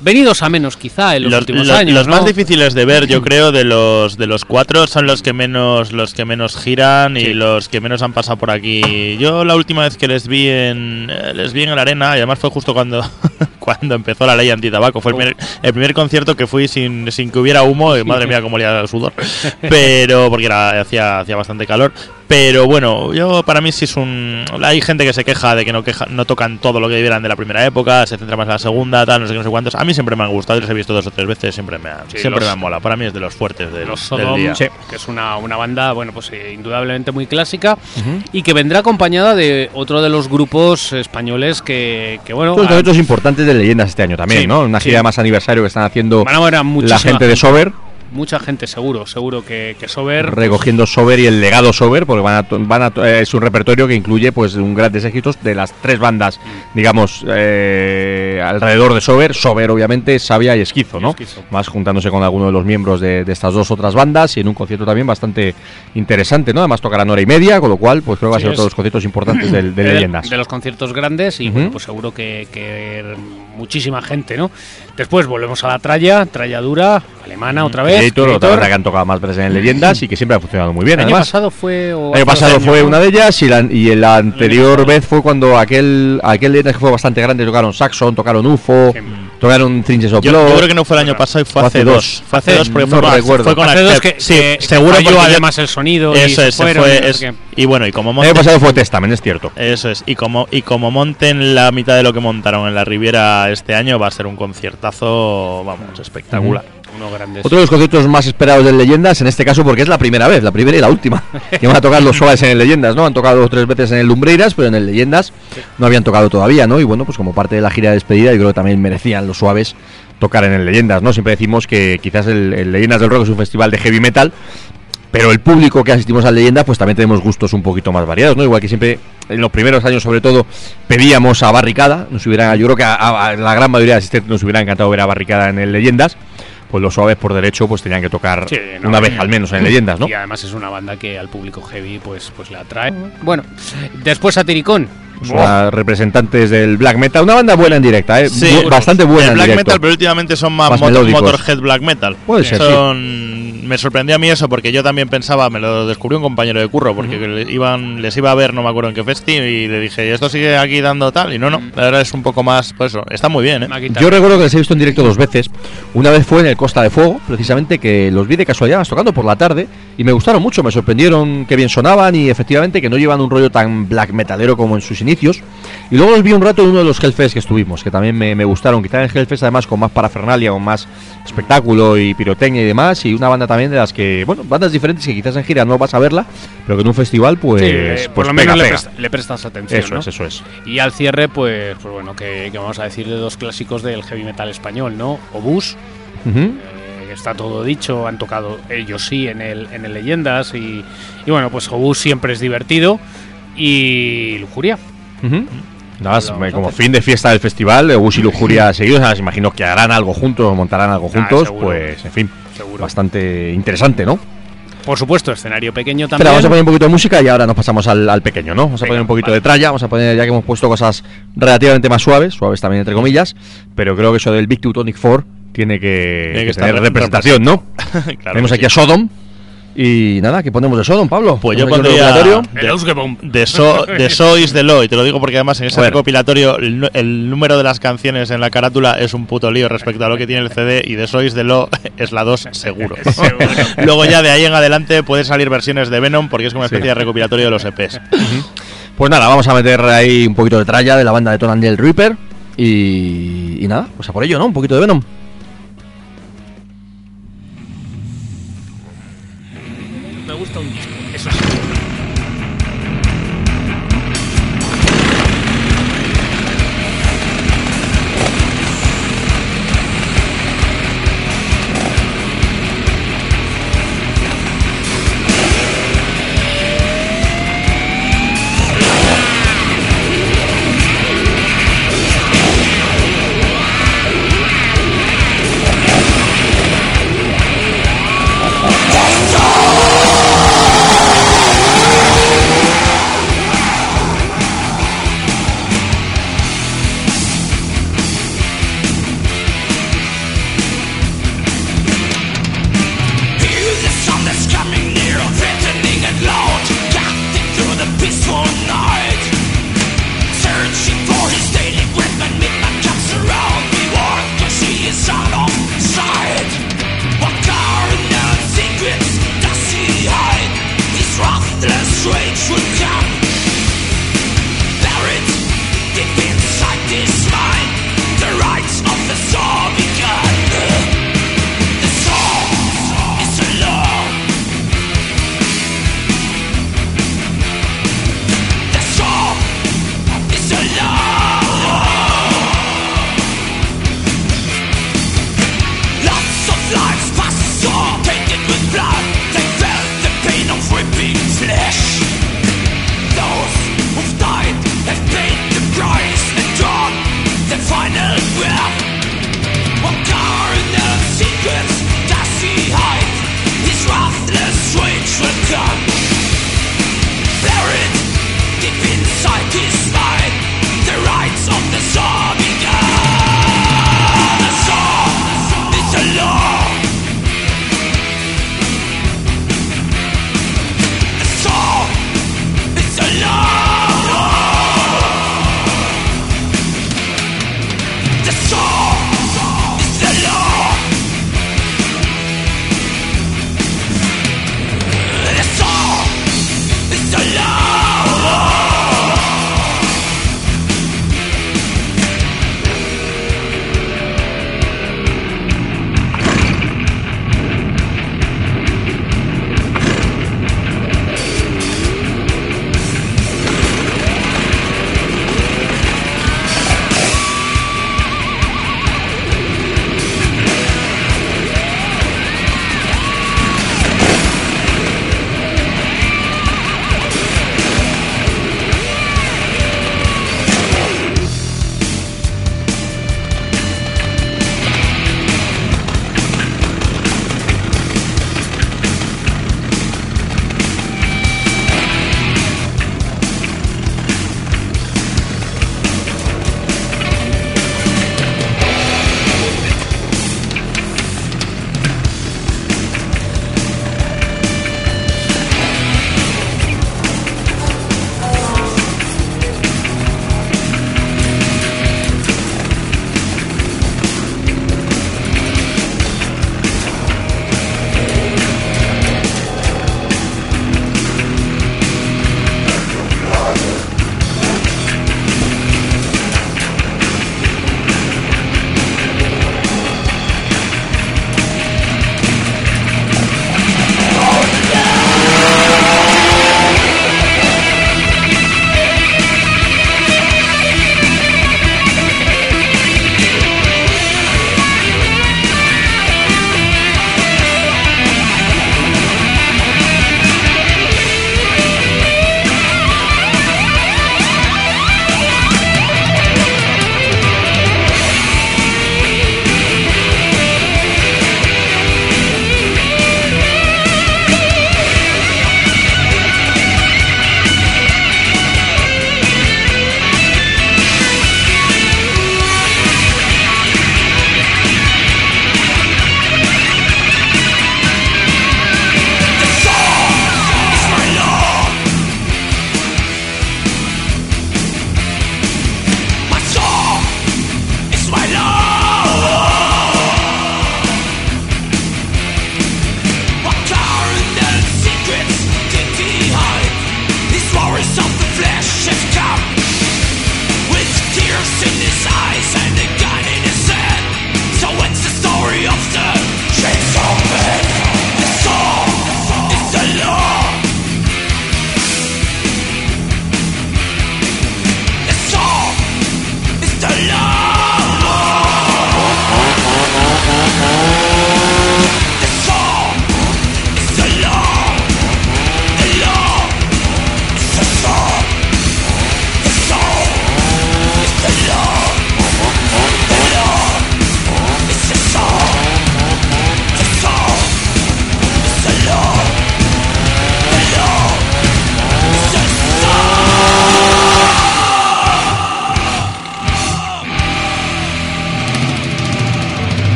venidos a menos quizá en los, Los, últimos los- años. los ¿no? más difíciles de ver, yo creo, de los de los cuatro son los que menos los que menos giran y los que menos han pasado por aquí. Yo la última vez que les vi en eh, les vi en la arena y además fue justo cuando cuando empezó la ley antitabaco. Fue el primer, el primer concierto que fui sin, sin que hubiera humo y madre mía cómo olía el sudor. Pero porque era hacía hacía bastante calor. Pero bueno, yo para mí sí es un. Hay gente que se queja de que no queja, no tocan todo lo que debieran de la primera época, se centra más en la segunda, tal, no sé qué, no sé cuántos. A mí siempre me han gustado, los he visto dos o tres veces, siempre me han, Sí, siempre los- me han molado. Para mí es de los fuertes de, los del Sodom, día. que es una, una banda, bueno, pues eh, indudablemente muy clásica y que vendrá acompañada de otro de los grupos españoles que, que bueno, Son ah, eventos importantes de leyendas este año también, Sí, ¿no? Una sí. gira más aniversario que están haciendo la gente de Sober, mucha gente seguro, seguro que, que Sober recogiendo Sober y el legado Sober, porque van a, van a eh, es un repertorio que incluye pues un grandes éxitos de las tres bandas, digamos, eh, alrededor de Sober, Sober obviamente, Sabia y Esquizo, ¿no? Esquizo. Más juntándose con alguno de los miembros de, de estas dos otras bandas y en un concierto también bastante interesante, ¿no? Además tocarán hora y media, con lo cual pues creo que va a ser otro de los conciertos importantes del- de, de, leyendas. de los conciertos grandes y bueno, pues seguro que, que muchísima gente, ¿no? Después volvemos a la tralla, tralla dura, alemana otra vez. Creator, otra Creator. banda que han tocado más veces en leyendas y que siempre ha funcionado muy bien. El año además. pasado fue o El año pasado años, fue ¿no? una de ellas y la, y la anterior vez fue cuando aquel aquel Leyendas que fue bastante grande tocaron Saxon, tocaron UFO, Sí. tocaron Trinches of Yo, Blood. yo creo que no fue el año pasado y fue Fue hace dos. dos. Fue hace dos porque no fue, con- recuerdo. fue con Hace dos que, Sí, que- que seguro porque yo- además el sonido y Eso se es, fueron, fue. y es- y bueno, y como El año monten, pasado fue Testament, es cierto. eso es, y como y como monten la mitad de lo que montaron en la Riviera este año va a ser un conciertazo, vamos, espectacular. Uno grande. Otro de los conciertos más esperados de Leyendas, en este caso porque es la primera vez, la primera y la última, que van a tocar los suaves en el Leyendas, ¿no? Han tocado dos tres veces en el Lumbreiras, pero en el Leyendas no habían tocado todavía, ¿no? Y bueno, pues como parte de la gira de despedida, yo creo que también merecían los suaves tocar en el Leyendas, ¿no? Siempre decimos que quizás el, el Leyendas del Rock es un festival de heavy metal, pero el público que asistimos a Leyendas, pues también tenemos gustos un poquito más variados, ¿no? Igual que siempre, en los primeros años sobre todo, pedíamos a Barricada, nos hubiera, yo creo que a, a- a la gran mayoría de asistentes nos hubiera encantado ver a Barricada en el Leyendas, pues los suaves por derecho pues tenían que tocar Sí, no, una vez al menos en Leyendas, ¿no? Y además es una banda que al público heavy pues, pues le atrae. Bueno, después Satiricón. Las representantes del black metal, una banda buena en directa, ¿eh? Sí, Bu- bastante buena El en black directo. metal, pero últimamente son más, Más mot- melódicos. Motorhead black metal. Puede ser, Son- Me sorprendió a mí eso porque yo también pensaba, me lo descubrió un compañero de curro, porque le- iban, les iba a ver, no me acuerdo en qué festi, y le dije, ¿y esto sigue aquí dando tal? Y no, no, la verdad es un poco más, pues eso, está muy bien, ¿eh? Yo recuerdo que les he visto en directo dos veces. Una vez fue en el Costa de Fuego, precisamente, que los vi de casualidad tocando por la tarde y me gustaron mucho, me sorprendieron que bien sonaban y efectivamente que no llevan un rollo tan black metalero como en sus inicios. Y luego los vi un rato en uno de los Hellfest que estuvimos, que también me, me gustaron. Quizá en Hellfest además con más parafernalia, con más espectáculo y pirotecnia y demás. Y una banda también de las que, bueno, bandas diferentes que quizás en gira no vas a verla, pero que en un festival pues... Sí, eh, por pues lo pega, menos le, pega. presta- le prestas atención. Eso ¿no? es, eso es. Y al cierre, pues, pues bueno, que, que vamos a decir de dos clásicos del heavy metal español, ¿no? Obús, Ujú. eh, está todo dicho, han tocado ellos sí en el, en el Leyendas y, y bueno, pues Obús siempre es divertido y Lujuria. Nada más, como fin de fiesta del festival, Gus y Lujuria seguidos, imagino que harán algo juntos, montarán algo Ah, juntos, pues en fin, Seguro. bastante interesante, ¿no? Por supuesto, escenario pequeño Pero también. vamos a poner un poquito de música y ahora nos pasamos al, al pequeño, ¿no? Vamos a Venga, poner un poquito vale. de tralla, vamos a poner, ya que hemos puesto cosas relativamente más suaves, suaves también entre comillas, pero creo que eso del Big Teutonic 4 tiene que, que que estar tener re- representación, ¿no? Claro Tenemos aquí sí. a Sodom y nada, ¿qué ponemos de Sodom, Pablo? Pues yo ¿Ponemos aquí un pondría de, so, de Sois de Lo, y te lo digo porque además en ese recopilatorio el, número de las canciones en la carátula es un puto lío respecto a lo que tiene el CD y de Sois de Lo es la 2 seguro. Seguro. Luego ya de ahí en adelante pueden salir versiones de Venom porque es como una Sí. especie de recopilatorio de los EPs. Pues nada, vamos a meter ahí un poquito de tralla de la banda de Tony del Reaper y, y nada, pues a por ello, ¿no? Un poquito de Venom. The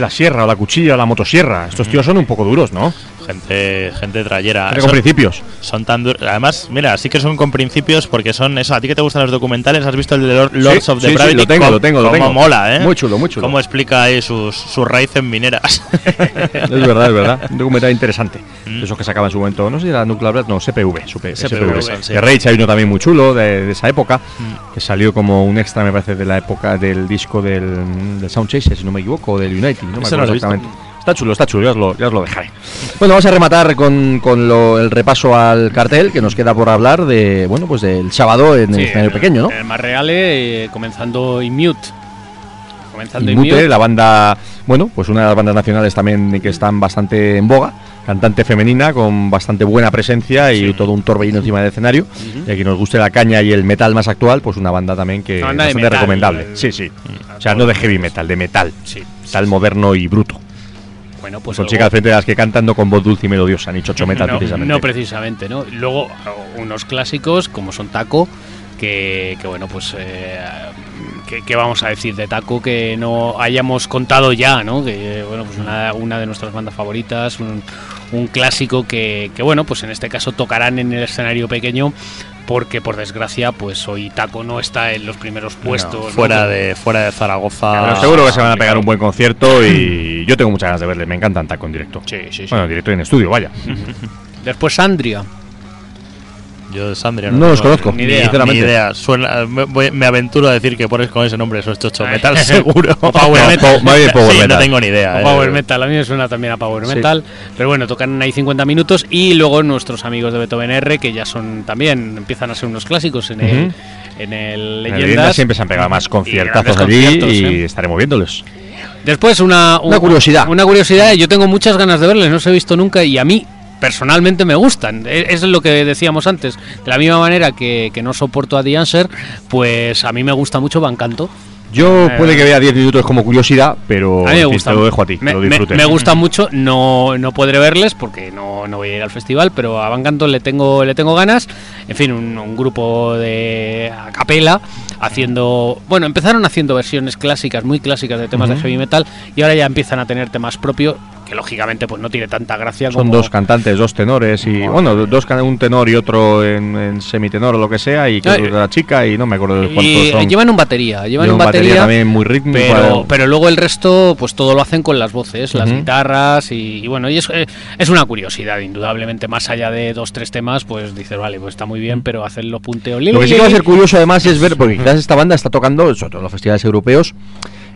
La sierra o la cuchilla o la motosierra. Estos tíos son un poco duros, ¿no? Gente, gente trayera. Son- con principios. Son tan duros. Además, mira, sí que son con principios porque son eso. A ti que te gustan los documentales, ¿has visto el de Lord- Lords Sí, of the sí, lo tengo, lo tengo, lo cómo tengo. mola, ¿eh? Muy chulo, muy chulo. Cómo explica ahí sus, sus raíces mineras. Es verdad, es verdad. Un documental interesante. Mm. Esos que sacaba en su momento. No sé si era Nuclear Blast, no, CPV. supe- CPV, sí. De Rage hay uno también muy chulo de, de esa época. Mm. Que salió como un extra, me parece, de la época del disco del, del Sound Chaser, si no me equivoco, del United. No me no acuerdo he visto. Está chulo, está chulo, ya os lo, ya os lo dejaré. Bueno, vamos a rematar con, con lo- el repaso al cartel que nos queda por hablar de, bueno, pues del sábado en el escenario en- pequeño, ¿no? en El Marreale, eh, comenzando Immute. Comenzando Y Mute, Immute. la banda, bueno, pues una de las bandas nacionales también que están bastante en boga, cantante femenina con bastante buena presencia y todo un torbellino encima del escenario. Y a quien nos guste la caña y el metal más actual, pues una banda también que de bastante metal. recomendable. Sí, sí. O sea, no de heavy metal, de metal. Sí, Metal moderno y bruto. Bueno, pues algo- chicas frente de las que cantan no con voz dulce y melodiosa, ni chocho metal no, precisamente. no precisamente, Luego unos clásicos como son Taco, que, que bueno, pues eh, que vamos a decir de Taco que no hayamos contado ya, ¿no? Que bueno, pues una, una de nuestras bandas favoritas, un, un clásico que, que bueno, pues en este caso tocarán en el escenario pequeño. Porque por desgracia, pues hoy Taco no está en los primeros puestos. No, ¿no? fuera, de, fuera de Zaragoza. Pero seguro que se van a pegar un buen concierto y yo tengo muchas ganas de verles. Me encanta Taco en directo. Sí, sí, sí. Bueno, en directo y en estudio, vaya. Después Andria. Yo de Sandria No los tengo conozco, ni idea. sinceramente. Ni idea. Suena- me, voy- me aventuro a decir que pones con ese nombre eso es chocho metal, seguro. O power No, metal. po- más bien power Sí, metal. no tengo ni idea. O eh. Power Metal, a mí me suena también a Power Sí. Metal. Pero bueno, tocan ahí 50 minutos y luego nuestros amigos de Beethoven R, que ya son también, empiezan a ser unos clásicos en el, Ujú. en el En Leyendas. Leyendas siempre se han pegado más conciertazos allí conciertos, y ¿eh? estaremos viéndoles. Después una, Una curiosidad. Una curiosidad, yo tengo muchas ganas de verles, no os he visto nunca y a mí personalmente me gustan. E- Es lo que decíamos antes. De la misma manera que, que no soporto a The Answer, pues a mí me gusta mucho Van Canto. Yo Eh, puede que vea 10 minutos como curiosidad, pero A mí me gusta. te lo dejo a ti, que Me, lo me- disfrutes. me gusta mucho. No, no podré verles porque no, no voy a ir al festival, pero a Van le tengo, le tengo ganas. En fin, un, un grupo de a capela haciendo. Bueno, empezaron haciendo versiones clásicas, muy clásicas de temas de heavy metal y ahora ya empiezan a tener temas propios que lógicamente pues no tiene tanta gracia Son como. dos cantantes, dos tenores y bueno, dos can- un tenor y otro en, en semitenor o lo que sea y que es de la chica y no me acuerdo de cuántos y son. llevan un batería, llevan un batería, también muy rítmico. pero, eh, pero luego el resto, pues todo lo hacen con las voces, las guitarras y, y bueno, y es, eh, es una curiosidad, indudablemente, más allá de dos, tres temas, pues dices, vale, pues está muy bien, pero hacen los punteos. Lo que sí que va a ser curioso además es ver, porque quizás esta banda está tocando, sobre todo en los festivales europeos,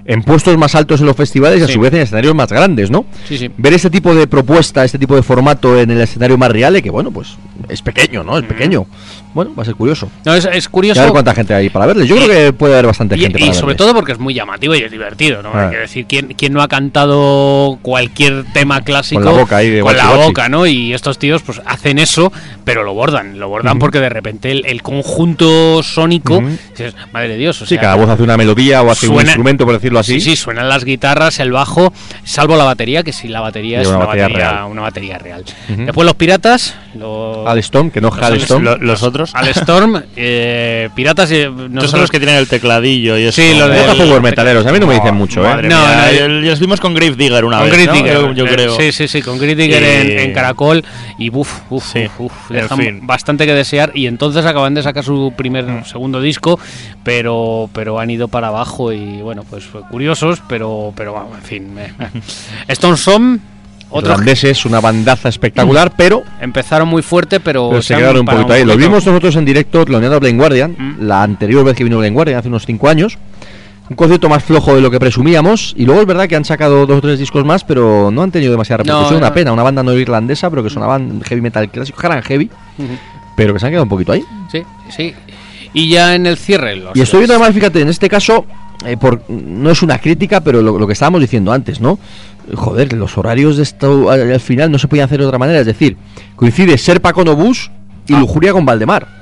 en puestos más altos en los festivales y a su vez en escenarios más grandes, ¿no? Sí, sí. Ver este tipo de propuesta, este tipo de formato en el escenario más real, que bueno, pues es pequeño, ¿no? Es pequeño. Bueno, va a ser curioso. No, es, es Y curioso. a ver cuánta gente hay para verles. Yo creo que puede haber bastante Y, gente y para sobre verles. todo porque es muy llamativo y es divertido, ¿no? Ah. Hay que decir, ¿quién, quién no ha cantado cualquier tema clásico Con la boca ahí de con la guachi guachi. boca, ¿no? Y estos tíos pues hacen eso, pero lo bordan, lo bordan Ujú. porque de repente el, el conjunto sónico, Ujú. dices, madre de Dios, o Sí, sea, cada voz hace una melodía o hace un suena- instrumento, por decirlo así. Sí, sí, suenan las guitarras, el bajo, salvo la batería, que si la batería Y es una batería batería, real. una batería real. Ujú. Después los piratas, los, Alstom, que no Los Halstom. Lo- los otros. Al Storm, eh, piratas, eh, Estos son los que tienen el tecladillo y eso. Sí, lo de- power metaleros, a mí no me dicen Oh, mucho, madre ¿eh? No, mía, no, el- ya estuvimos con Grave Digger una Con vez. Digger, Yo, yo eh, creo. Sí, sí, sí, con Digger Y- en, en Caracol y buf, uf, Sí, uf, uf, en dejan fin. bastante que desear y entonces acaban de sacar su primer, segundo disco, pero pero han ido para abajo y bueno, pues fue curiosos, pero pero vamos, en fin. eh, eh. Stone Som, otros Irlandeses, una bandaza espectacular, pero, empezaron muy fuerte, pero, pero se quedaron un poquito ahí. Lo poquito. vimos nosotros en directo, de Blind Guardian, Mm. la anterior vez que vino Blind Guardian, hace unos 5 años. Un concierto más flojo de lo que presumíamos. Y luego es verdad que han sacado dos o tres discos más, pero no han tenido demasiada repercusión. no. Una pena, una banda no irlandesa, pero que sonaban heavy metal clásico, eran heavy, pero que se han quedado un poquito ahí. Sí, sí. Y ya en el cierre los Y estoy viendo además, fíjate, en este caso, eh, por, no es una crítica, pero lo, lo que estábamos diciendo antes, ¿no? Joder, los horarios de esto al, al final no se podían hacer de otra manera. Es decir, coincide Serpa con Obús y Ah. Lujuria con Valdemar.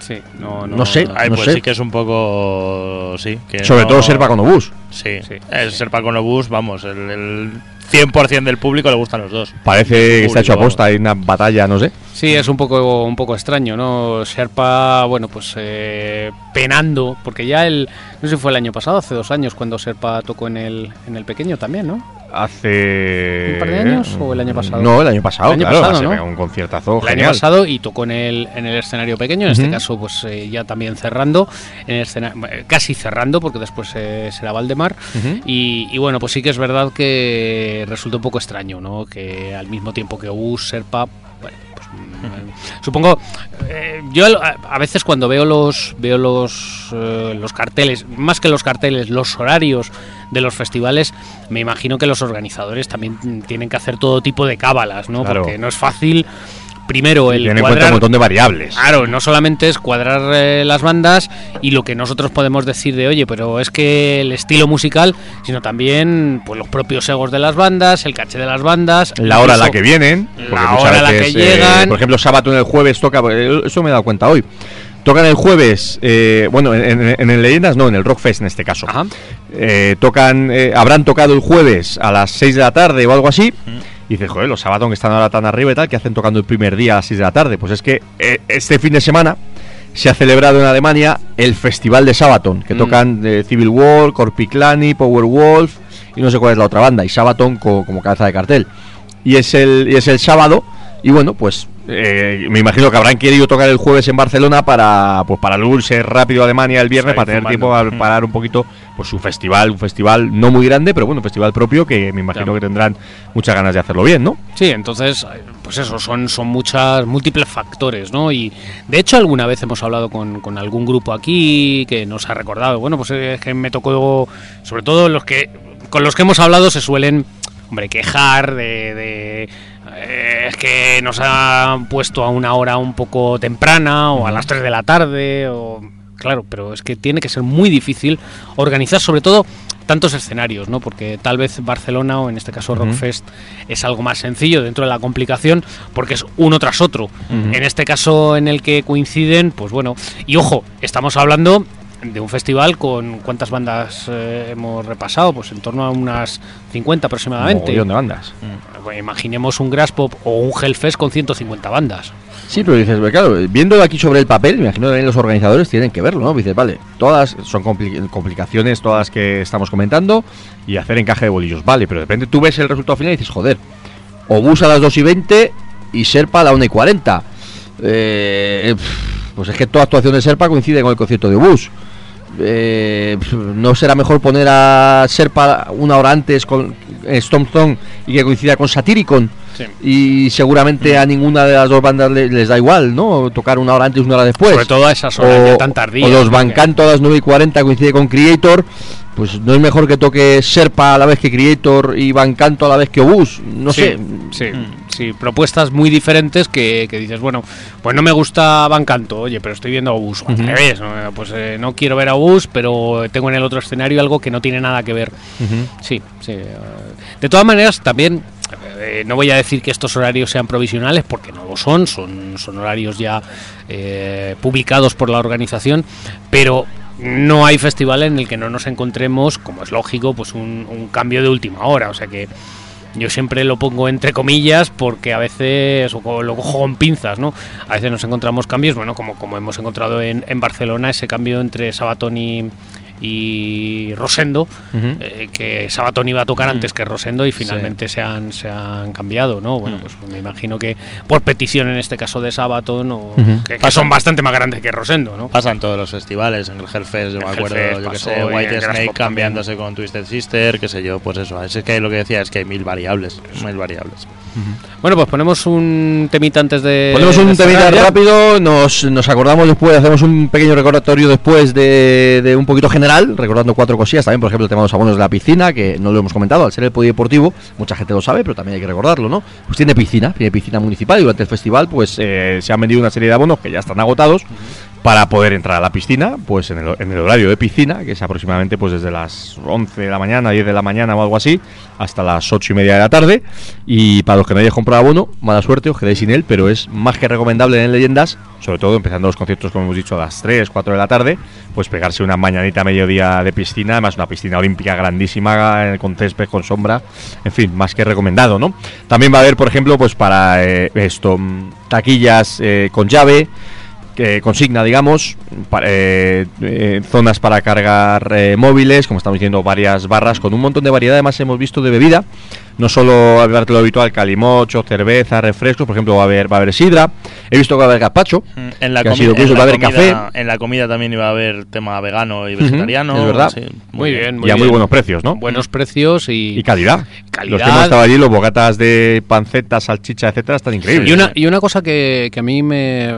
Sí, no, No sé. Ay, no pues sé. sí que es un poco. Sí. Que Sobre no- todo Serpa con Obús. Sí, Sí. El Serpa con Obús, vamos, el, el 100% del público le gustan los dos. Parece que está hecho a Público, posta, hay una batalla, no sé. Sí, es un poco un poco extraño, ¿no? Serpa, bueno, pues eh, penando, porque ya el, no sé si fue el año pasado, hace dos años, cuando Serpa tocó en el, en el pequeño también, ¿no? Hace. ¿Un par de años o el año pasado? No, el año pasado, El año claro. pasado, ¿no? un conciertazo El año pasado y tocó en el, en el escenario pequeño, en este caso pues eh, ya también cerrando, en el eh, casi cerrando porque después eh, será Valdemar y, y bueno pues sí que es verdad que resulta un poco extraño, ¿no? Que al mismo tiempo que Obús, Serpa, bueno, pues, mm, supongo eh, yo a, veces cuando veo los veo los los carteles, más que los carteles, los horarios de los festivales, me imagino que los organizadores también tienen que hacer todo tipo de cábalas, ¿no? Claro. Porque no es fácil primero el en cuenta cuadrar un montón de variables. Claro, no solamente es cuadrar eh, las bandas y lo que nosotros podemos decir de, oye, pero es que el estilo musical, sino también pues los propios egos de las bandas, el caché de las bandas, La hora a la que vienen. la hora a la que eh, llegan. por ejemplo, sábado en el jueves toca. eh, Eso me he dado cuenta hoy. Tocan el jueves, eh, bueno, en, en- en el Leyendas no, en el Rockfest en este caso. Ajá. Eh, tocan, eh, habrán tocado el jueves a las 6 de la tarde o algo así. Y dices, joder, los sábados que están ahora tan arriba y tal, que hacen tocando el primer día a las 6 de la tarde. Pues es que eh, este fin de semana se ha celebrado en Alemania el Festival de Sabaton, que Mm. tocan de Civil War, Corpiclani, Powerwolf y no sé cuál es la otra banda, y Sabaton co- como cabeza de cartel. Y es el, y es el sábado, y bueno, pues eh, me imagino que habrán querido tocar el jueves en Barcelona para pues para luego irse rápido a Alemania el viernes para tener tiempo a parar un poquito pues su festival, un festival no muy grande, pero bueno, un festival propio que me imagino Claro. que tendrán muchas ganas de hacerlo bien, ¿no? Sí, entonces, pues eso, son, son muchas, múltiples factores, ¿no? Y de hecho alguna vez hemos hablado con, con algún grupo aquí que nos ha recordado, bueno, pues eh, es que me tocó, sobre todo los que, con los que hemos hablado se suelen, hombre, quejar de... de, es que nos han puesto a una hora un poco temprana o a las 3 de la tarde o claro, pero es que tiene que ser muy difícil organizar sobre todo tantos escenarios, ¿no? Porque tal vez Barcelona o en este caso Rockfest es algo más sencillo dentro de la complicación porque es uno tras otro. En este caso en el que coinciden, pues bueno, y ojo, estamos hablando de un festival con cuántas bandas eh, hemos repasado, pues en torno a unas 50 aproximadamente. Mogollón de bandas. Bueno, imaginemos un Graspop o un Hellfest con 150 bandas. Sí, pero dices, pues, claro, viéndolo aquí sobre el papel, me imagino que también los organizadores tienen que verlo, ¿no? Dices, vale, todas son compli- complicaciones, todas las que estamos comentando, y hacer encaje de bolillos, vale, pero de repente tú ves el resultado final y dices, joder, Obús a las 2 y 20 y Serpa a la 1 y 40. Eh, pues es que toda actuación de Serpa coincide con el concierto de Obús. Eh, ¿No será mejor poner a Serpa una hora antes con Stormstone y que coincida con Satyricon? Sí. y seguramente a ninguna de las dos bandas le- les da igual, ¿no? Tocar una hora antes, una hora después. Sobre todo a esas horas ya tan tardías. O los a las 9 y 40 coincide con Creator. Pues no es mejor que toque Serpa a la vez que Creator y Bancanto a la vez que Obús. No Sí, sé. Sí, sí, propuestas muy diferentes que, que dices, bueno, pues no me gusta Bancanto, oye, pero estoy viendo a Obús. Al revés, ¿no? pues eh, no quiero ver a Obús, pero tengo en el otro escenario algo que no tiene nada que ver. Sí, sí. eh, De todas maneras, también eh, no voy a decir que estos horarios sean provisionales, porque no lo son, son, son horarios ya eh, publicados por la organización, pero no hay festival en el que no nos encontremos, como es lógico, pues un, cambio de última hora. O sea que yo siempre lo pongo entre comillas porque a veces o lo cojo con pinzas, ¿no? A veces nos encontramos cambios, bueno, como, como hemos encontrado en, en Barcelona, ese cambio entre Sabatón y, y Rosendo, eh, que Sabatón iba a tocar antes que Rosendo y finalmente se, han, se han cambiado, ¿no? Bueno, pues me imagino que por petición en este caso de Sabatón, o, que, que son bastante más grandes que Rosendo, ¿no? Pasan todos los festivales, en el Hellfest, yo El me acuerdo, Hellfest yo que sé, White Snake cambiándose con Twisted Sister, qué sé yo, pues eso. Es que lo que decía es que hay mil variables, mil variables. Bueno, pues ponemos un temita antes de. Ponemos un de temita ya. rápido, nos, nos acordamos después, hacemos un pequeño recordatorio después de, de un poquito general, recordando cuatro cosillas, también por ejemplo el tema de los abonos de la piscina, que no lo hemos comentado, al ser el polideportivo, mucha gente lo sabe, pero también hay que recordarlo, ¿no? Pues tiene piscina, tiene piscina municipal y durante el festival pues eh, se han vendido una serie de abonos que ya están agotados para poder entrar a la piscina, pues en el, en el horario de piscina, que es aproximadamente pues desde las 11 de la mañana, 10 de la mañana o algo así, hasta las 8 y media de la tarde. Y para los que no hayáis comprado abono, mala suerte, os quedéis sin él, pero es más que recomendable en leyendas, sobre todo empezando los conciertos, como hemos dicho, a las 3, 4 de la tarde, pues pegarse una mañanita a mediodía de piscina, además una piscina olímpica grandísima, eh, con césped, con sombra, en fin, más que recomendado, ¿no? También va a haber, por ejemplo, pues para eh, esto, mm, taquillas eh, con llave, que consigna, digamos, eh, eh, zonas para cargar eh, móviles, como estamos diciendo, varias barras con un montón de variedad. Además, hemos visto de bebida, no solo lo habitual, calimocho, cerveza, refrescos, por ejemplo, va a haber, va a haber sidra. He visto que va a haber gazpacho. Mm, En la, que ha sido curioso, va a haber comida, café. en la comida también iba a haber tema vegano y vegetariano. es verdad. sí, Muy bien, muy y a muy bien. buenos precios, ¿no? Buenos precios y, Y calidad. Calidad. Los que hemos estado allí, los bocatas de panceta, salchicha, etcétera, están increíbles. Y una, y una cosa que, que a mí me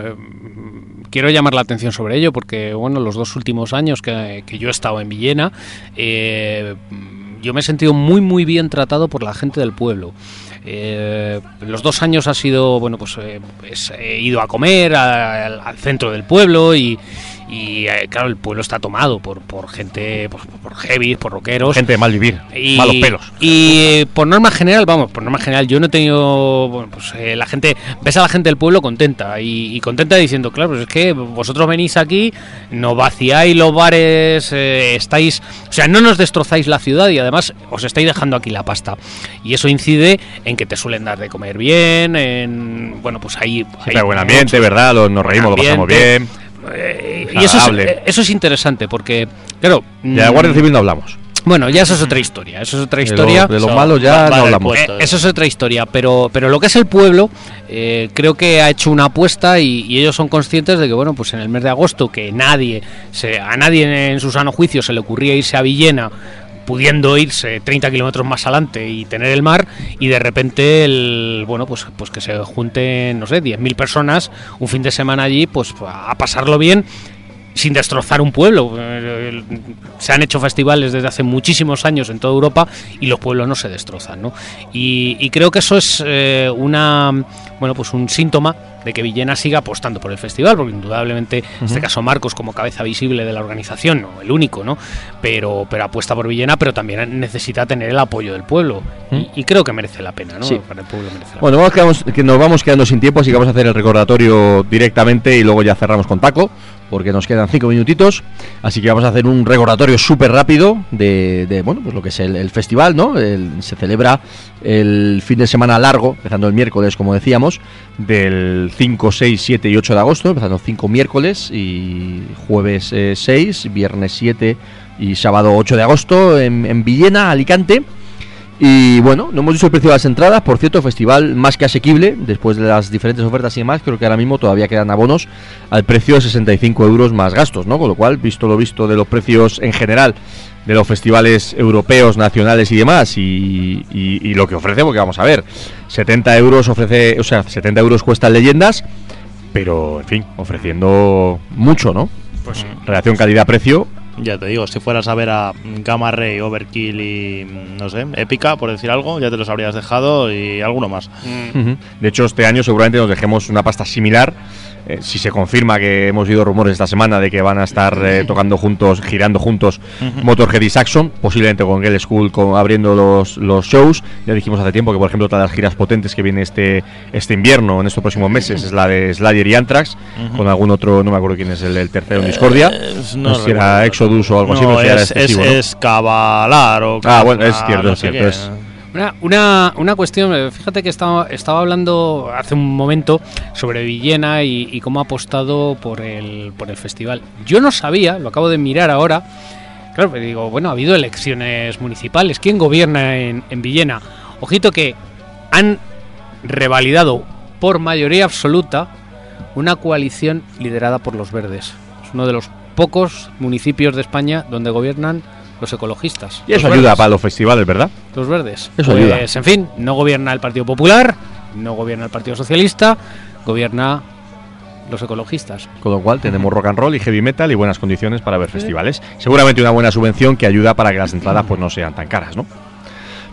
quiero llamar la atención sobre ello, porque bueno, los dos últimos años que, que yo he estado en Villena, eh, yo me he sentido muy muy bien tratado por la gente del pueblo. Eh, los dos años ha sido, bueno, pues eh, he ido a comer al centro del pueblo y, y, eh, claro, el pueblo está tomado por, por gente, por, por heavy, por rockeros. Gente de mal vivir, Y, malos pelos. y eh, por norma general, vamos, por norma general, yo no he tenido. Bueno, pues eh, la gente. Ves a la gente del pueblo contenta. Y, y contenta diciendo, claro, pues es que vosotros venís aquí, no vaciáis los bares, eh, estáis. O sea, no nos destrozáis la ciudad y además os estáis dejando aquí la pasta. Y eso incide en que te suelen dar de comer bien, en. Bueno, pues ahí. Siempre hay buen ambiente, ¿verdad? Los- nos reímos, lo pasamos ambiente. bien. Eh, y eso es, eh, eso es interesante porque, claro. De la mm, Guardia Civil no hablamos. Bueno, ya eso es otra historia. Eso es otra De historia. lo- de los Eso malos ya va- va no hablamos. puesto. Eh, eso es otra historia, pero, pero lo que es el pueblo, eh, creo que ha hecho una apuesta y, y ellos son conscientes de que, bueno, pues en el mes de agosto, que nadie, se, a nadie en su sano juicio se le ocurría irse a Villena pudiendo irse 30 kilómetros más adelante y tener el mar y de repente el bueno pues pues que se junten no sé 10.000 personas un fin de semana allí pues a pasarlo bien sin destrozar un pueblo. Eh, Se han hecho festivales desde hace muchísimos años en toda Europa y los pueblos no se destrozan, ¿no? Y, y creo que eso es eh, una, bueno, pues un síntoma de que Villena siga apostando por el festival, porque indudablemente, en este caso Marcos como cabeza visible de la organización, no el único, ¿no? Pero, pero apuesta por Villena, pero también necesita tener el apoyo del pueblo. Y, y creo que merece la pena, ¿no? Sí. Para el pueblo merece la Bueno, vamos quedamos- que nos vamos quedando sin tiempo, así que vamos a hacer el recordatorio directamente y luego ya cerramos con Taco, porque nos quedan cinco minutitos. Así que vamos a hacer un recordatorio súper rápido de, bueno, pues lo que es el, festival, ¿no? El- se celebra el fin de semana largo, empezando el miércoles, como decíamos, del 5, 6, 7 y 8 de agosto, empezando 5 miércoles y jueves eh, 6, viernes 7 y sábado 8 de agosto en Villena, Alicante. Y bueno, no hemos dicho el precio de las entradas, por cierto, festival más que asequible, después de las diferentes ofertas y demás, creo que ahora mismo todavía quedan abonos al precio de 65 euros más gastos, ¿no? Con lo cual, visto lo visto de los precios en general de los festivales europeos, nacionales y demás, y, y- y lo que ofrece, porque vamos a ver, 70 euros ofrece, o sea, 70 euros cuestan leyendas, pero en fin, ofreciendo mucho, ¿no? Pues Relación calidad-precio, Ya te digo, si fueras a ver a Gamma Ray, Overkill y mm, no sé, Épica, por decir algo, ya te los habrías dejado y alguno más. Ujú. De hecho, este año seguramente nos dejemos una pasta similar. Eh, si se confirma que hemos oído rumores esta semana de que van a estar eh, tocando juntos, girando juntos Motorhead y Saxon, posiblemente con Gale School con- abriendo los, los shows. Ya dijimos hace tiempo que, por ejemplo, otra de las giras potentes que viene este, este invierno, en estos próximos meses, es la de Slayer y Anthrax, con algún otro, no me acuerdo quién es el, el tercero en Discordia. Eh, no sé si era. Exodus o algo así, No, pero sí era es, es, excesivo, ¿no? es Cavalar o Ah, bueno, es cierto, es cierto, qué. es- Una, una, una cuestión, eh, fíjate que estaba, estaba hablando hace un momento sobre Villena y, cómo ha apostado por el, por el festival. Yo no sabía, lo acabo de mirar ahora, claro, pero digo, bueno, ha habido elecciones municipales, ¿quién gobierna en, en Villena? Ojito que han revalidado por mayoría absoluta una coalición liderada por los verdes. Es uno de los pocos municipios de España donde gobiernan los ecologistas. Y eso ayuda verdes. para los festivales, ¿verdad? Los verdes. Eso pues, ayuda. en fin, no gobierna el Partido Popular, no gobierna el Partido Socialista, gobierna los ecologistas. Con lo cual tenemos rock and roll y heavy metal y buenas condiciones para ver festivales. Seguramente una buena subvención que ayuda para que las entradas pues no sean tan caras, ¿no?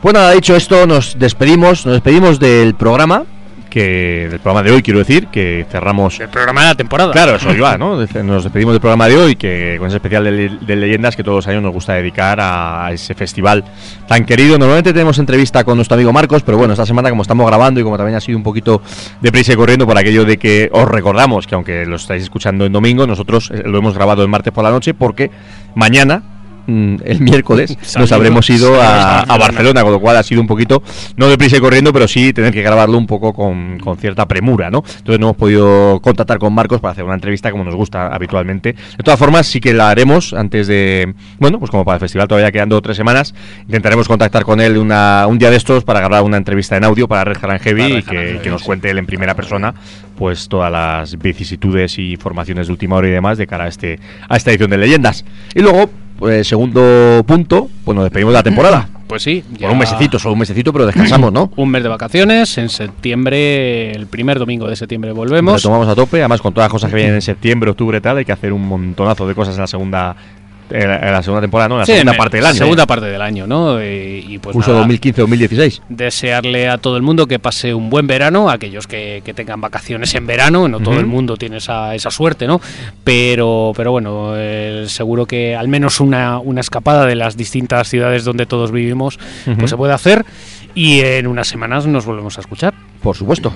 Pues nada, dicho esto, nos despedimos, nos despedimos del programa, que del programa de hoy quiero decir, que cerramos El programa de la temporada. Claro, eso iba, ¿no? Nos despedimos del programa de hoy, que con ese especial de, le- de leyendas que todos los años nos gusta dedicar a ese festival tan querido. Normalmente tenemos entrevista con nuestro amigo Marcos, pero bueno, esta semana como estamos grabando y como también ha sido un poquito de prisa y corriendo por aquello de que os recordamos que aunque lo estáis escuchando en domingo, nosotros eh, lo hemos grabado el martes por la noche porque mañana el miércoles nos habremos ido a, a Barcelona. Con lo cual ha sido un poquito, no deprisa y corriendo, pero sí tener que grabarlo un poco con, con cierta premura, ¿no? Entonces no hemos podido contactar con Marcos para hacer una entrevista como nos gusta habitualmente. De todas formas, sí que la haremos antes de, bueno, pues como para el festival todavía quedando tres semanas, intentaremos contactar con él una, un día de estos para grabar una entrevista en audio para Red Hard Heavy Para y que, Heavy, que nos cuente él en primera persona pues todas las vicisitudes y informaciones de última hora y demás de cara a este a esta edición de leyendas. Y luego, pues segundo punto, pues nos despedimos de la temporada. Pues sí, Por un mesecito, solo un mesecito, pero descansamos, ¿no? Un mes de vacaciones, en septiembre, el primer domingo de septiembre volvemos. Retomamos a tope, además con todas las cosas que vienen en septiembre, octubre y tal, hay que hacer un montonazo de cosas en la segunda en la, en la segunda temporada, no, en la Sí, segunda en parte del año. Segunda parte del año, ¿no? Y pues Curso nada, 2015-2016. desearle a todo el mundo que pase un buen verano, aquellos que, que tengan vacaciones en verano, no todo el mundo tiene esa, esa suerte, ¿no? Pero, pero bueno, eh, seguro que al menos una, una escapada de las distintas ciudades donde todos vivimos, pues se puede hacer y en unas semanas nos volvemos a escuchar. Por supuesto.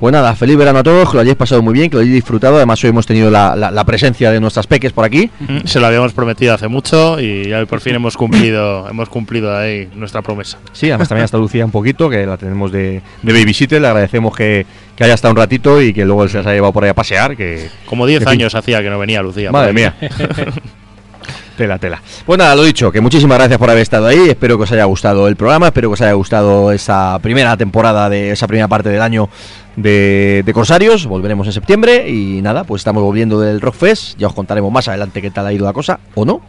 Pues nada, feliz verano a todos, que lo hayáis pasado muy bien, que lo hayáis disfrutado. Además, hoy hemos tenido la, la- la presencia de nuestras peques por aquí. Mm, Se lo habíamos prometido hace mucho y ya por fin hemos cumplido, hemos cumplido ahí nuestra promesa. Sí, además también hasta Lucía un poquito, que la tenemos de, de babysitter. Le agradecemos que, que haya estado un ratito y que luego se las haya llevado por ahí a pasear. Que, Como 10 En fin. años hacía que no venía Lucía. Madre mía. Tela, tela. Pues nada, lo dicho, que muchísimas gracias por haber estado ahí. Espero que os haya gustado el programa, espero que os haya gustado esa primera temporada de esa primera parte del año de, de Corsarios. Volveremos en septiembre y nada, pues estamos volviendo del Rockfest. Ya os contaremos más adelante qué tal ha ido la cosa o no.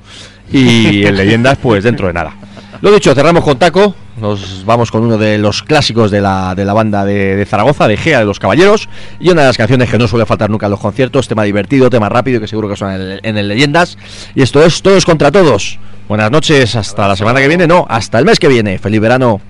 Y en leyendas, pues dentro de nada. Lo dicho, cerramos con Taco. Nos vamos con uno de los clásicos de la, de la banda de, Zaragoza, de Gea de los Caballeros. Y una de las canciones que no suele faltar nunca en los conciertos. Tema divertido, tema rápido, que seguro que suena en en el Leyendas. Y esto es Todos contra Todos. Buenas noches, hasta la semana que viene. No, hasta el mes que viene. Feliz verano.